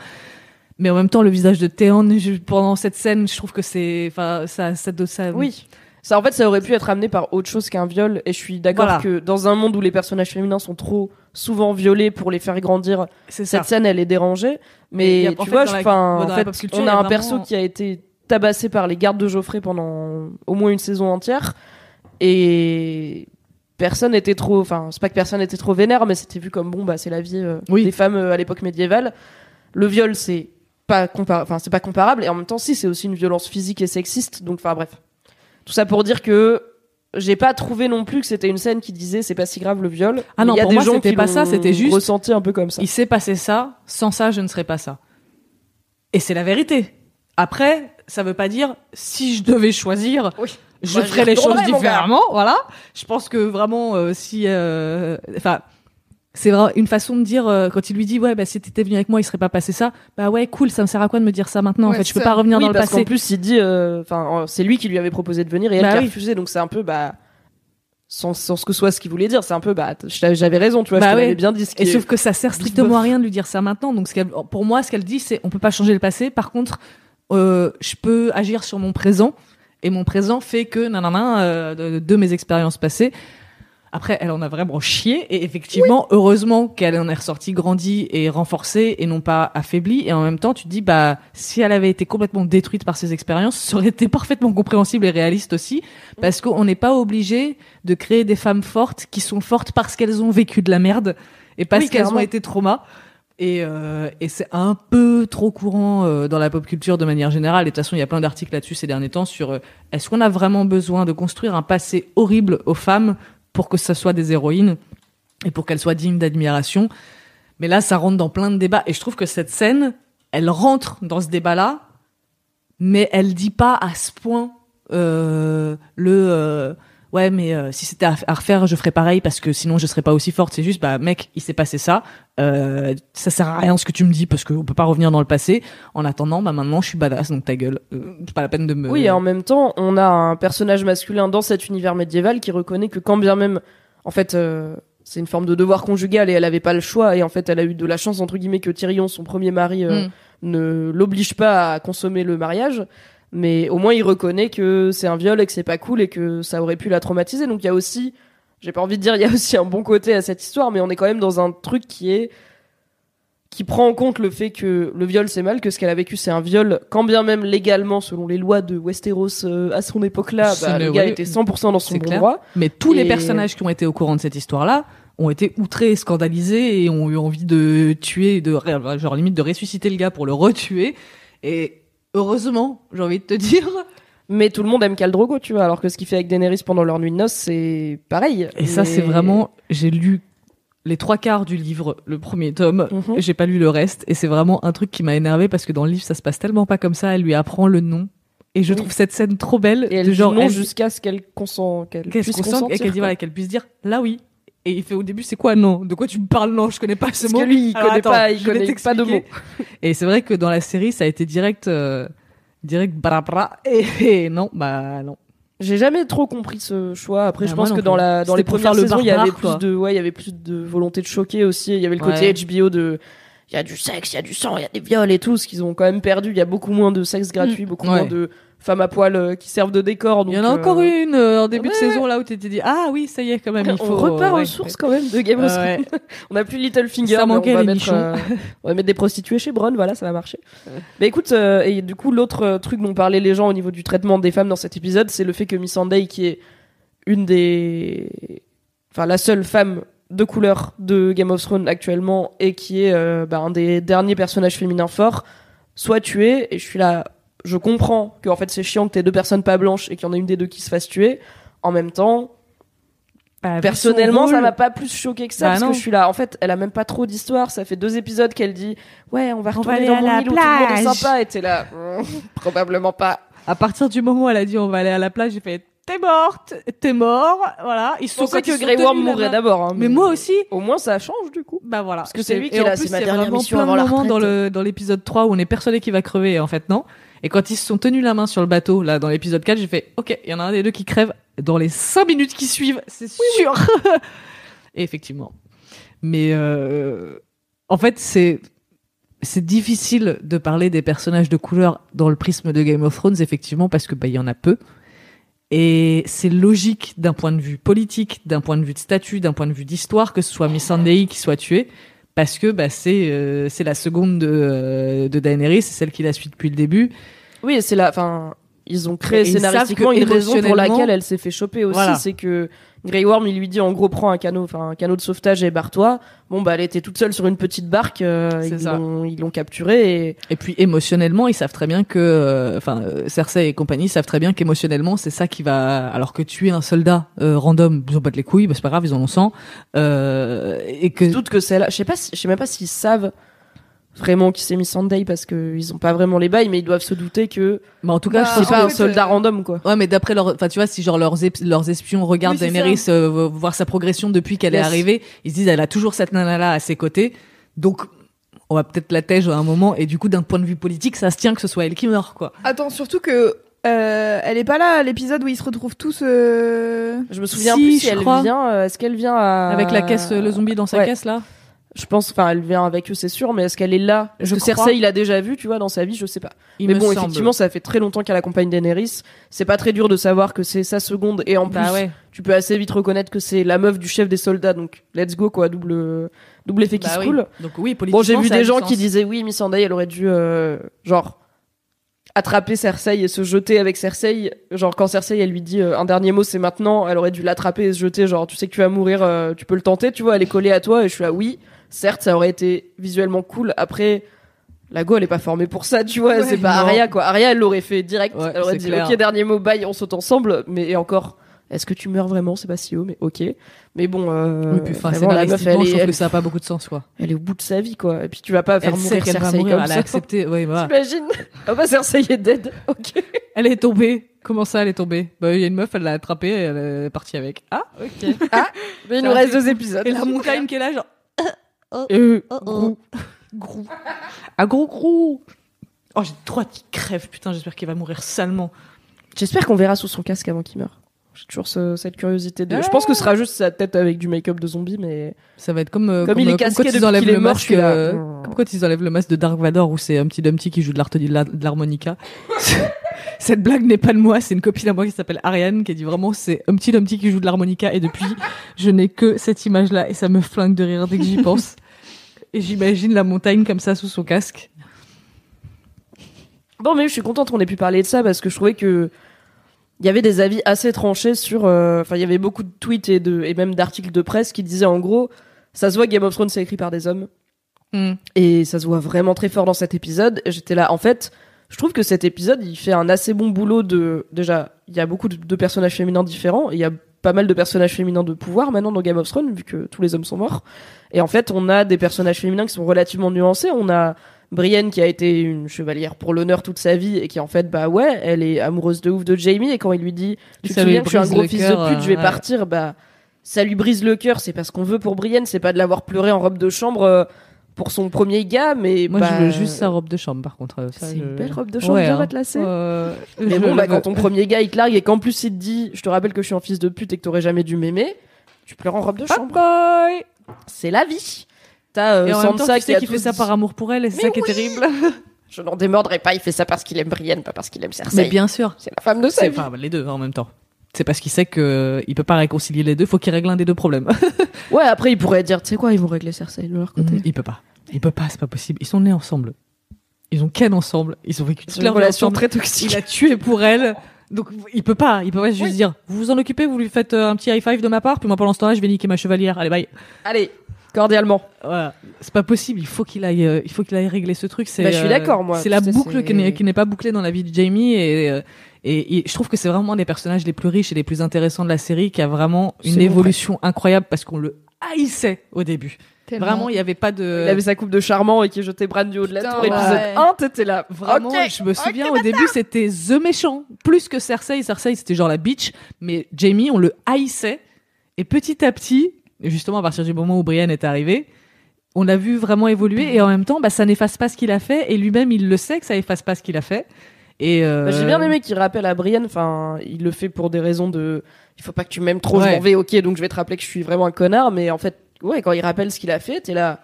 Mais en même temps, le visage de Théon pendant cette scène, je trouve que c'est, enfin, ça, ça, ça, Oui. Ça, en fait, ça aurait pu être amené par autre chose qu'un viol. Et je suis d'accord Voilà. que dans un monde où les personnages féminins sont trop souvent violés pour les faire grandir, cette scène, elle est dérangée. Mais a- tu vois, je- la- en la fait, culture, on a a un vraiment- perso qui a été tabassé par les gardes de Geoffrey pendant au moins une saison entière. Et personne n'était trop. Enfin, c'est pas que personne n'était trop vénère, mais c'était vu comme bon, bah, c'est la vie euh, Oui. des femmes euh, à l'époque médiévale. Le viol, c'est pas compar- enfin c'est pas comparable et en même temps si c'est aussi une violence physique et sexiste donc enfin bref tout ça pour dire que j'ai pas trouvé non plus que c'était une scène qui disait c'est pas si grave le viol Ah non, il y a pour des moi, gens c'était pas ça, c'était juste- ressenti un peu comme ça Il s'est passé ça, sans ça, je ne serais pas ça. Et c'est la vérité. Après, ça veut pas dire si je devais choisir, Oui. je Bah, ferais les choses différemment. Voilà. Je pense que vraiment, euh, si, euh, enfin, c'est vraiment une façon de dire euh, quand il lui dit ouais, bah si t'étais venu avec moi, il serait pas passé ça. Bah ouais, cool. Ça me sert à quoi de me dire ça maintenant En Ouais, fait, je peux pas revenir oui dans le parce passé. qu'en plus il dit euh, enfin euh, c'est lui qui lui avait proposé de venir et elle Bah qui a oui. refusé donc c'est un peu bah sans, sans ce que soit ce qu'il voulait dire c'est un peu bah j'avais raison tu vois Bah je ouais. bien dit ce Et est- sauf que ça sert strictement à rien de lui dire ça maintenant. Donc, ce pour moi, ce qu'elle dit, c'est on peut pas changer le passé. Par contre, euh, je peux agir sur mon présent. Et mon présent fait que, nanana, euh, de, de mes expériences passées. Après, elle en a vraiment chié. Et effectivement, heureusement qu'elle en est ressortie grandie et renforcée et non pas affaiblie. Et en même temps, tu te dis, bah, si elle avait été complètement détruite par ces expériences, ça aurait été parfaitement compréhensible et réaliste aussi. Parce qu'on n'est pas obligé de créer des femmes fortes qui sont fortes parce qu'elles ont vécu de la merde et parce Oui, qu'elles ont été traumas. Et, euh, et c'est un peu trop courant euh, dans la pop culture de manière générale. Et de toute façon, il y a plein d'articles là-dessus ces derniers temps sur euh, est-ce qu'on a vraiment besoin de construire un passé horrible aux femmes pour que ça soit des héroïnes et pour qu'elles soient dignes d'admiration. Mais là, ça rentre dans plein de débats. Et je trouve que cette scène, elle rentre dans ce débat-là, mais elle dit pas à ce point euh, le euh, ouais, mais euh, si c'était à, à refaire, je ferais pareil parce que sinon je serais pas aussi forte. C'est juste bah mec, il s'est passé ça. Euh, ça sert à rien ce que tu me dis parce qu'on peut pas revenir dans le passé. En attendant, bah maintenant je suis badass donc ta gueule. Euh, c'est pas la peine de me. Oui, et en même temps, on a un personnage masculin dans cet univers médiéval qui reconnaît que quand bien même, en fait, euh, c'est une forme de devoir conjugal et elle avait pas le choix et en fait, elle a eu de la chance entre guillemets que Tyrion, son premier mari, euh, Mm. ne l'oblige pas à consommer le mariage. Mais au moins, il reconnaît que c'est un viol et que c'est pas cool et que ça aurait pu la traumatiser. Donc il y a aussi, j'ai pas envie de dire, il y a aussi un bon côté à cette histoire, mais on est quand même dans un truc qui est qui prend en compte le fait que le viol c'est mal, que ce qu'elle a vécu c'est un viol, quand bien même légalement, selon les lois de Westeros euh, à son époque-là, bah, le gars oui, était 100% dans son bon clair. droit. Mais tous les personnages qui ont été au courant de cette histoire-là ont été outrés, scandalisés et ont eu envie de tuer, de genre limite de ressusciter le gars pour le retuer. Et heureusement, j'ai envie de te dire. Mais tout le monde aime Khal Drogo, tu vois, alors que ce qu'il fait avec Daenerys pendant leur nuit de noces, c'est pareil. Et ça, c'est vraiment. J'ai lu les trois quarts du livre, le premier tome. Mhm. J'ai pas lu le reste, et c'est vraiment un truc qui m'a énervé parce que dans le livre, ça se passe tellement pas comme ça. Elle lui apprend le nom. Et je Oui. trouve cette scène trop belle. Et elle de dit genre, non elle- jusqu'à ce qu'elle consent, qu'elle qu'elle se puisse et qu'elle voilà qu'elle puisse dire là oui et il fait au début c'est quoi non? De quoi tu me parles? Non je connais pas ce Parce mot que lui, il Alors, connaît attends, pas, il connaît pas de mots. et c'est vrai que dans la série ça a été direct euh, direct brabra et, et non bah non J'ai jamais trop compris ce choix. Après, Bah, je pense que dans la dans les premières le saisons, il y avait plus quoi. de ouais, il y avait plus de volonté de choquer aussi. Il y avait le côté Ouais. HBO de il y a du sexe, il y a du sang, il y a des viols et tout, ce qu'ils ont quand même perdu. Il y a beaucoup moins de sexe gratuit, beaucoup. Ouais. moins de femmes à poil euh, qui servent de décor. il y en a euh, encore une euh, en début de saison là où tu t'es dit ah oui ça y est quand même il faut on repart aux sources quand même de Game of. Thrones. On n'a plus Littlefinger, Ça manquait, on va les mettre euh, on va mettre des prostituées chez Bronn, voilà, ça va marcher. Mais écoute, euh, et du coup l'autre euh, truc dont parlaient les gens au niveau du traitement des femmes dans cet épisode, c'est le fait que Missandei, qui est une des, enfin la seule femme de couleur de Game of Thrones actuellement et qui est euh, bah, un des derniers personnages féminins forts, soit tuée. Et je suis là, je comprends que en fait c'est chiant que t'aies deux personnes pas blanches et qu'il y en a une des deux qui se fasse tuer. En même temps, Bah, vu Personnellement, son ça m'a pas plus choqué que ça Bah parce non. que je suis là. En fait, elle a même pas trop d'histoire. Ça fait deux épisodes qu'elle dit ouais, on va On va retourner aller dans à mon la île où tout le monde est sympa. Et t'es là, probablement pas. à partir du moment où elle a dit on va aller à la plage j'ai fait t'es morte t'es mort voilà ils sont que Grey Worm mourrait d'abord. hein, mais moi aussi Au moins, ça change du coup. Bah voilà. Parce que c'est lui qui est là, c'est ma dernière mission avant la retraite. dans l'épisode 3 où on est persuadé qu'il va crever en fait non? Et quand ils se sont tenus la main sur le bateau là dans l'épisode 4, j'ai fait OK, il y en a un des deux qui crève dans les 5 minutes qui suivent, c'est sûr. et effectivement. Mais euh, en fait, c'est c'est difficile de parler des personnages de couleur dans le prisme de Game of Thrones, effectivement, parce que bah il y en a peu. Et c'est logique d'un point de vue politique, d'un point de vue de statut, d'un point de vue d'histoire que ce soit Miss Sunday qui soit tuée, parce que bah c'est euh, c'est la seconde de, euh, de Daenerys, c'est celle qui la suit depuis le début. Oui, c'est la. Enfin, ils ont créé Et scénaristiquement une raison pour laquelle elle s'est fait choper aussi, Voilà. c'est que Grey Worm, il lui dit en gros prends un canot, enfin un canot de sauvetage et barre-toi. Bon bah elle était toute seule sur une petite barque, euh, ils l'ont ils l'ont capturée et Et puis émotionnellement, ils savent très bien que, euh, enfin, euh, Cersei et compagnie savent très bien qu'émotionnellement, c'est ça qui va. Alors que tuer un soldat euh, random, ils ont pas de les couilles, bah, c'est pas grave, ils en ont 100. Euh, et que je doute que c'est là. Je sais pas, si- je sais même pas s'ils savent vraiment qui s'est mis Sunday parce que ils ont pas vraiment les bails, mais ils doivent se douter que bah, en tout cas, Bah, je c'est pas un soldat random quoi. Ouais, mais d'après leur, enfin, tu vois, si genre leurs, leurs espions regardent Oui, Daenerys euh, voir sa progression depuis qu'elle est arrivée, ils se disent elle a toujours cette nana là à ses côtés, donc on va peut-être la tège à un moment. Et du coup, d'un point de vue politique, ça se tient que ce soit elle qui meurt, quoi. Attends, surtout que euh, elle est pas là à l'épisode où ils se retrouvent tous. euh, Je me souviens Si, plus si elle crois. vient. euh, Est-ce qu'elle vient à... Avec la caisse, le zombie dans sa Ouais. caisse là. Je pense, enfin, elle vient avec eux, c'est sûr, mais est-ce qu'elle est là? Est-ce Je que crois. Cersei, il a déjà vu, tu vois, dans sa vie, je sais pas. Il mais bon, semble. effectivement, ça fait très longtemps qu'elle accompagne Daenerys. C'est pas très dur de savoir que c'est sa seconde, et en plus, Bah ouais. tu peux assez vite reconnaître que c'est la meuf du chef des soldats, donc let's go, quoi, double, double effet qui Bah se oui. coule. Donc oui, politiquement. Bon, j'ai vu des gens sens. qui disaient oui, Miss Sunday, elle aurait dû, euh, genre, attraper Cersei et se jeter avec Cersei. Genre, quand Cersei, elle lui dit euh, un dernier mot, c'est maintenant, elle aurait dû l'attraper et se jeter. Genre, tu sais que tu vas mourir, euh, tu peux le tenter, tu vois, elle est collée à toi. Et je suis là, oui, certes, ça aurait été visuellement cool. Après, la go, elle est pas formée pour ça, tu vois. Ouais, c'est pas non. Arya, quoi. Arya, elle l'aurait fait direct. Ouais, elle aurait dit, clair. ok, dernier mot, bye, on saute ensemble. Mais et encore. Est-ce que tu meurs vraiment? C'est pas si haut, mais ok. Mais bon, euh, Oui, puis enfin, vraiment, la meuf, elle est, que ça a pas beaucoup de sens, quoi. elle est au bout de sa vie, quoi. Et puis tu vas pas faire Elle sait mourir qu'elle va Cersei mourir, comme elle a ça. accepté. Ouais, voilà. T'imagines? Ah bah Cersei est dead. Ok. Elle est tombée. Comment ça, elle est tombée? Bah, il y a une meuf, elle l'a attrapée, et elle est partie avec. Ah, ok. Mais il nous reste deux épisodes. Et la montagne qui est là, genre. Euh, Grou. Grou. Ah, gros grou. Oh, j'ai trop hâte qu'il crève. Putain, j'espère qu'il va mourir salement. J'espère qu'on verra sous son casque avant qu'il meure. J'ai toujours ce- cette curiosité de. Ah. Je pense que ce sera juste sa tête avec du make-up de zombie, mais Ça va être comme, euh, comme, il est euh, casqué quand ils enlèvent le mort, masque. là. euh. Comme quand ils enlèvent le masque de Dark Vador où c'est un petit Dumpty qui joue de l'harmonica. Cette blague n'est pas de moi, c'est une copine à moi qui s'appelle Ariane qui a dit vraiment c'est un petit Dumpty qui joue de l'harmonica et depuis je n'ai que cette image là et ça me flingue de rire dès que j'y pense. Et j'imagine la montagne comme ça sous son casque. Bon, mais je suis contente qu'on ait pu parler de ça parce que je trouvais que il y avait des avis assez tranchés sur. euh, Enfin, il y avait beaucoup de tweets et, de, et même d'articles de presse qui disaient en gros, ça se voit Game of Thrones c'est écrit par des hommes. Et ça se voit vraiment très fort dans cet épisode. J'étais là, en fait, je trouve que cet épisode, il fait un assez bon boulot de. Déjà, il y a beaucoup de, de personnages féminins différents. Il y a pas mal de personnages féminins de pouvoir maintenant dans Game of Thrones, vu que tous les hommes sont morts. Et en fait, on a des personnages féminins qui sont relativement nuancés. On a Brienne qui a été une chevalière pour l'honneur toute sa vie et qui en fait, bah ouais, elle est amoureuse de ouf de Jamie. Et quand il lui dit, tu te souviens que je suis un gros fils de pute, je vais euh, ouais. partir, bah ça lui brise le cœur. C'est pas ce qu'on veut pour Brienne, c'est pas de l'avoir pleuré en robe de chambre. euh, pour son premier gars, mais Moi bah, je veux juste sa robe de chambre par contre. euh, C'est je- une belle robe de chambre Ouais, bien hein. Euh, Mais bon, bah, quand ton premier gars il te largue et qu'en plus il te dit, je te rappelle que je suis un fils de pute et que t'aurais jamais dû m'aimer, tu pleures en robe de chambre. C'est la vie. T'as euh, Et en même temps, Sansa tu qui sais tous fait ça par amour pour elle et c'est ça qui est terrible. Je n'en démordrai pas, il fait ça parce qu'il aime Brienne, pas parce qu'il aime Cersei. Mais bien sûr. C'est la femme de sa C'est vie. enfin les deux en même temps. C'est parce qu'il sait que euh, il peut pas réconcilier les deux, faut qu'il règle un des deux problèmes. Ouais, après il pourrait dire, tu sais quoi, ils vont régler Cersei de leur côté. il peut pas. Il peut pas, c'est pas possible. Ils sont nés ensemble. Ils ont ken ensemble. Ils ont vécu toute leur relation ensemble. très toxique. Il a tué pour elle. Donc il peut pas, il peut pas juste Oui. dire vous vous en occupez, vous lui faites euh, un petit high five de ma part, puis moi pendant ce temps-là je vais niquer ma chevalière. Allez bye. Allez, cordialement. Voilà. C'est pas possible. Il faut qu'il aille, euh, il faut qu'il aille régler ce truc. C'est, Bah, je suis euh, d'accord, moi. C'est la boucle qui n'est, qui n'est pas bouclée dans la vie de Jamie et, euh, et, et je trouve que c'est vraiment un des personnages les plus riches et les plus intéressants de la série qui a vraiment une évolution incroyable parce qu'on le haïssait au début. Vraiment, il y avait pas de. Il avait sa coupe de charmant et qui jetait Bran du haut de la tour. ouais. Épisode 1, t'étais là. Vraiment, je me souviens au début, c'était The Méchant. Plus que Cersei. Cersei, c'était genre la bitch. Mais Jamie, on le haïssait. Et petit à petit, et justement à partir du moment où Brienne est arrivée, on l'a vu vraiment évoluer. Et en même temps, bah, ça n'efface pas ce qu'il a fait. Et lui-même, il le sait que ça efface pas ce qu'il a fait. Et euh, Bah, J'ai bien aimé qu'il rappelle à Brienne, enfin, il le fait pour des raisons de. Il faut pas que tu m'aimes trop, je Ouais. m'en vais, ok, donc je vais te rappeler que je suis vraiment un connard, mais en fait, ouais, quand il rappelle ce qu'il a fait, t'es là.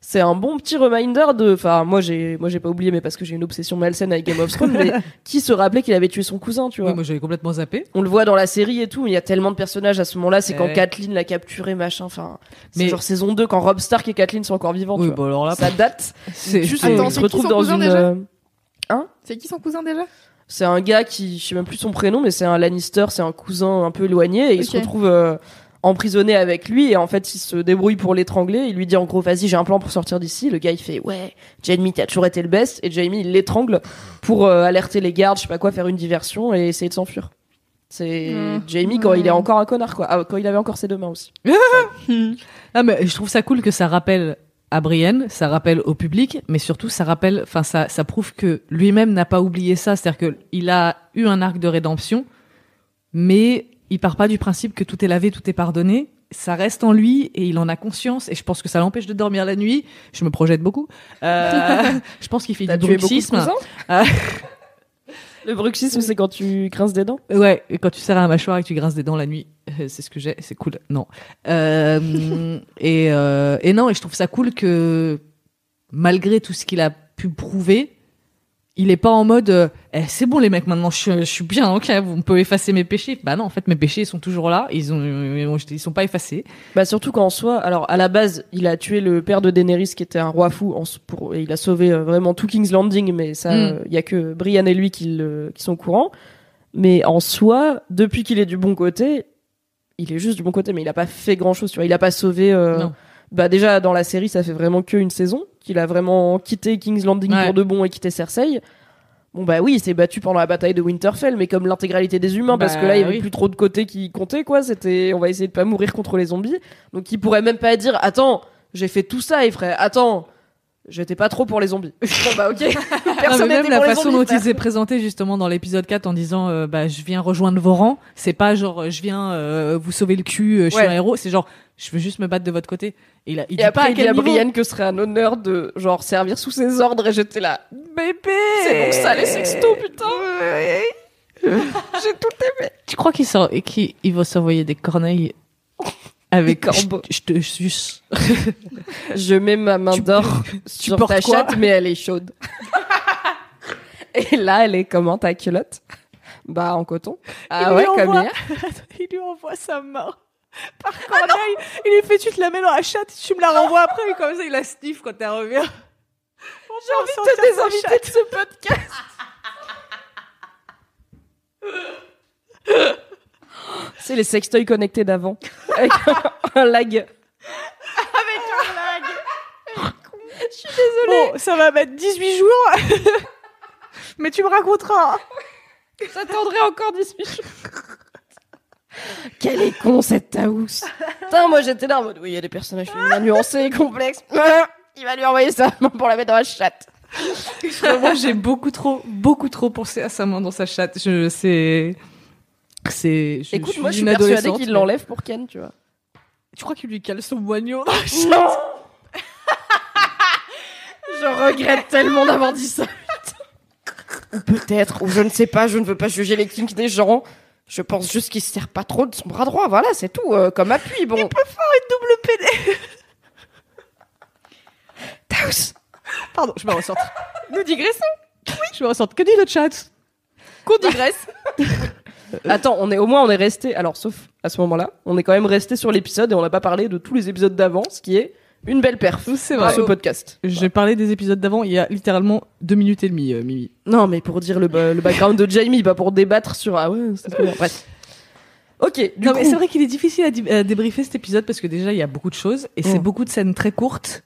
C'est un bon petit reminder de. Enfin, moi j'ai, moi j'ai pas oublié, mais parce que j'ai une obsession malsaine avec Game of Thrones. mais qui se rappelait qu'il avait tué son cousin, tu vois Ouais, moi j'avais complètement zappé. On le voit dans la série et tout, mais il y a tellement de personnages à ce moment-là. C'est quand Ouais. Kathleen l'a capturé, machin. Enfin, c'est Mais- genre saison 2 quand Rob Stark et Kathleen sont encore vivants. Oui, tu vois. bon alors là, Ça date. c'est Juste, Attends, se c'est retrouve dans une. déjà euh, C'est qui son cousin déjà? C'est un gars qui, je sais même plus son prénom, mais c'est un Lannister, c'est un cousin un peu éloigné, et il se retrouve euh, emprisonné avec lui, et en fait, il se débrouille pour l'étrangler. Il lui dit en gros, vas-y, j'ai un plan pour sortir d'ici. Le gars, il fait, ouais, Jamie, t'as toujours été le best, et Jamie, il l'étrangle pour euh, alerter les gardes, je sais pas quoi, faire une diversion et essayer de s'enfuir. C'est Mmh. Jamie quand il est encore un connard, quoi. Ah, quand il avait encore ses deux mains aussi. Ah, mais je trouve ça cool que ça rappelle à Brienne, ça rappelle au public, mais surtout ça rappelle, enfin ça, ça prouve que lui-même n'a pas oublié ça, c'est-à-dire que il a eu un arc de rédemption, mais il part pas du principe que tout est lavé, tout est pardonné. Ça reste en lui et il en a conscience et je pense que ça l'empêche de dormir la nuit. Je me projette beaucoup. Euh, je pense qu'il fait du bruxisme. Ah. Le bruxisme, c'est quand tu grinces des dents? Ouais, quand tu serres la mâchoire et que tu grinces des dents la nuit, euh, c'est ce que j'ai, c'est cool. Non. Euh, et, euh, et non, et je trouve ça cool que malgré tout ce qu'il a pu prouver, il est pas en mode euh, Eh, c'est bon les mecs maintenant je, suis- je suis bien ok on peut effacer mes péchés bah non en fait mes péchés ils sont toujours là ils ont ils sont pas effacés Bah surtout qu'en soi, alors à la base, il a tué le père de Daenerys qui était un roi fou, en, pour, et il a sauvé euh, vraiment tout King's Landing, mais ça, il Mm. y a que Brian et lui qui, le- qui sont au courant. Mais en soi, depuis qu'il est du bon côté, il est juste du bon côté, mais il a pas fait grand chose, tu vois. Il a pas sauvé. Bah déjà dans la série, ça fait vraiment qu'une saison qu'il a vraiment quitté King's Landing Ouais. pour de bon et quitté Cersei. Bon bah oui, il s'est battu pendant la bataille de Winterfell, mais comme l'intégralité des humains, parce Bah que là il y avait oui. plus trop de côtés qui comptaient quoi. C'était, on va essayer de pas mourir contre les zombies. Donc il pourrait même pas dire, attends, j'ai fait tout ça, il ferait, attends, j'étais pas trop pour les zombies. bon bah ok. Non, Personne mais même la pour les façon zombies, dont frère. il s'est présenté justement dans l'épisode 4 en disant euh, bah je viens rejoindre vos rangs, c'est pas genre euh, je viens euh, vous sauver le cul, euh, je suis Ouais. un héros, c'est genre je veux juste me battre de votre côté. Et il, a, il Et dit après pas à il dit à. Brienne que ce serait un honneur de genre servir sous ses ordres et j'étais là. Bébé C'est donc ça les sextos putain. J'ai tout aimé. Tu crois qu'il sort et qu'il il va s'envoyer des corneilles? Avec Des corbeaux. Je, je te suce. Je mets ma main d'or sur ta chatte, mais elle est chaude. Et là, elle est comment ta culotte? Bah en coton. Ah Il ouais, comme envoie- hier. il lui envoie sa main par corneille. il lui fait tu te la mets dans la chatte, tu me la renvoies après et comme ça il la sniff quand elle revient. J'ai envie de te désinviter de ce podcast. C'est les sextoys connectés d'avant. Avec un lag. Bon, ça va mettre 18 jours. Mais tu me raconteras. J'attendrai encore 18 jours. Quel est con cette Taous. Putain, moi j'étais là en mode oui, il y a des personnages féminins nuancés et complexes. Il va lui envoyer sa main pour la mettre dans la chatte. Moi, j'ai beaucoup trop, beaucoup trop pensé à sa main dans sa chatte. Je, c'est, Écoute, je moi je suis persuadée qu'il mais- l'enlève pour Ken, tu vois. Tu crois qu'il lui cale son moignon dans la chatte Non Je regrette tellement d'avoir dit ça. peut-être, ou je ne sais pas, je ne veux pas juger les kinks des gens. Je pense juste qu'il se sert pas trop de son bras droit, voilà, c'est tout, euh, comme appui, bon. Il peut faire une double PD Taos Pardon, je me ressorte. Nous digressons. Oui. Je me ressorte. Que dit le chat? Qu'on digresse Attends, on est, au moins on est resté, alors sauf à ce moment-là, on est quand même resté sur l'épisode et on n'a pas parlé de tous les épisodes d'avant, ce qui est une belle perf C'est vrai. ce podcast. J'ai parlé des épisodes d'avant. Il y a littéralement deux minutes et demie, euh, Mimi. Non, mais pour dire le, ba- le background de Jamie, pas pour débattre sur ah ouais, c'est trop bien. Bref. Ok, du non, coup, mais c'est vrai qu'il est difficile à, di- à débriefer cet épisode parce que déjà il y a beaucoup de choses et c'est Mm. beaucoup de scènes très courtes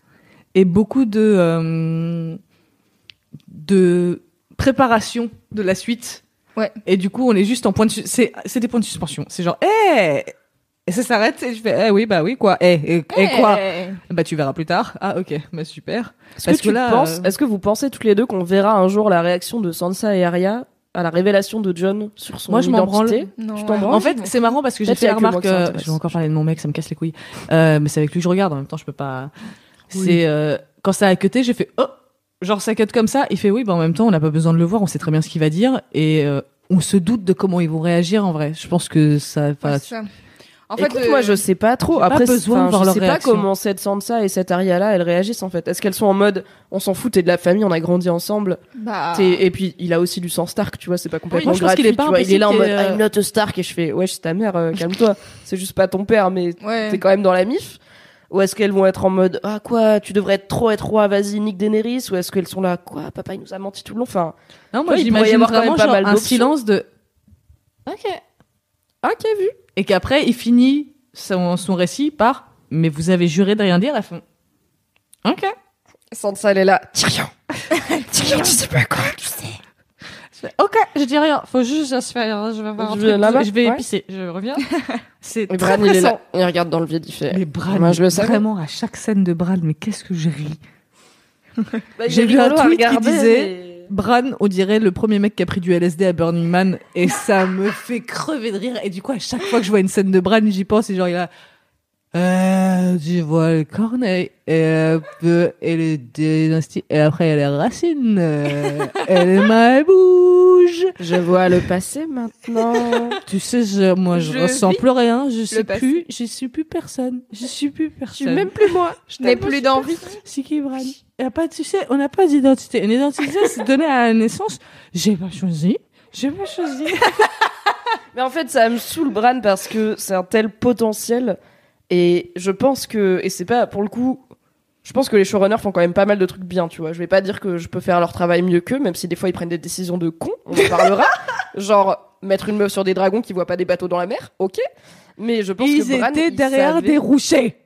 et beaucoup de euh, de préparation de la suite. Ouais. Et du coup, on est juste en point de c'est c'est des points de suspension. C'est genre eh et ça s'arrête et je fais eh oui bah oui quoi eh et, et quoi? Bah tu verras plus tard ah ok bah super est-ce parce que, que tu là, penses, euh, est-ce que vous pensez toutes les deux qu'on verra un jour la réaction de Sansa et Arya à la révélation de John sur son Moi, je m'en identité? Non, t'en En fait, c'est marrant parce que j'ai fait la remarque. euh, je vais encore parler de mon mec, ça me casse les couilles. Euh, mais c'est avec lui que je regarde. En même temps, je peux pas. C'est euh, quand ça a cuté, j'ai fait oh, genre ça cut comme ça. Il fait oui, bah en même temps, on n'a pas besoin de le voir. On sait très bien ce qu'il va dire et euh, on se doute de comment ils vont réagir en vrai. Je pense que ça. Ouais, enfin, c'est ça. En fait, Écoute, euh, moi je sais pas trop. j'ai pas Après, besoin de voir je leur sais réaction. pas comment cette Sansa et cette Arya là, elles réagissent en fait. Est-ce qu'elles sont en mode on s'en fout, t'es de la famille, on a grandi ensemble. Bah, Et puis il a aussi du sang Stark, tu vois, c'est pas complètement moi, je pense gratuit. qu'il est pas tu vois. Il est là en mode I'm not a Stark et je fais wesh c'est ta mère, euh, calme-toi. c'est juste pas ton père, mais ouais. t'es quand même dans la mif. Ou est-ce qu'elles vont être en mode ah quoi, tu devrais être trop être roi, vas-y nique Daenerys. Ou est-ce qu'elles sont là quoi, papa il nous a menti tout le long. Enfin, Non, moi j'imagine avoir quand vraiment même pas genre mal un silence de. Ok. ok vu. Et qu'après il finit son, son récit par. Mais vous avez juré de rien dire à la fin. Ok. Sansa elle est là. Tyrion. Tyrion, tu sais pas quoi, tu sais. Ok, je dis rien. Faut juste, je vais, je vais voir un Je truc. vais là-bas, Je vais ouais. épicer. Je reviens. C'est très Bran il est là, il regarde dans le vide, il fait. Mais Bran, Moi, je le savais. vraiment à chaque scène de Bran, mais qu'est-ce que je ris. Bah, J'ai vu un tweet qui disait- mais- Bran, on dirait le premier mec qui a pris du LSD à Burning Man, et ça me fait crever de rire. Et du coup, à chaque fois que je vois une scène de Bran, j'y pense, et genre, il a, euh, je vois le corneille, et, un peu, et les dynasties, et après, il y a les racines, euh, et les mains bougent. Je vois le passé maintenant. Tu sais, je, moi, je, Je ressens plus rien, je sais passé. plus, je suis plus personne, je suis plus Je personne. suis même plus moi. Je n'ai plus d'envie. C'est qui Bran? Y a pas, tu sais, on n'a pas d'identité. Une identité, c'est donné à la naissance. J'ai pas choisi. J'ai pas choisi. Mais en fait, ça me saoule Bran parce que c'est un tel potentiel. Et je pense que, et c'est pas pour le coup, je pense que les showrunners font quand même pas mal de trucs bien, tu vois. Je vais pas dire que je peux faire leur travail mieux qu'eux, même si des fois ils prennent des décisions de cons, on en parlera. Genre, mettre une meuf sur des dragons qui voient pas des bateaux dans la mer, ok. Mais je pense Ils que Bran, étaient il derrière savait- des rochers.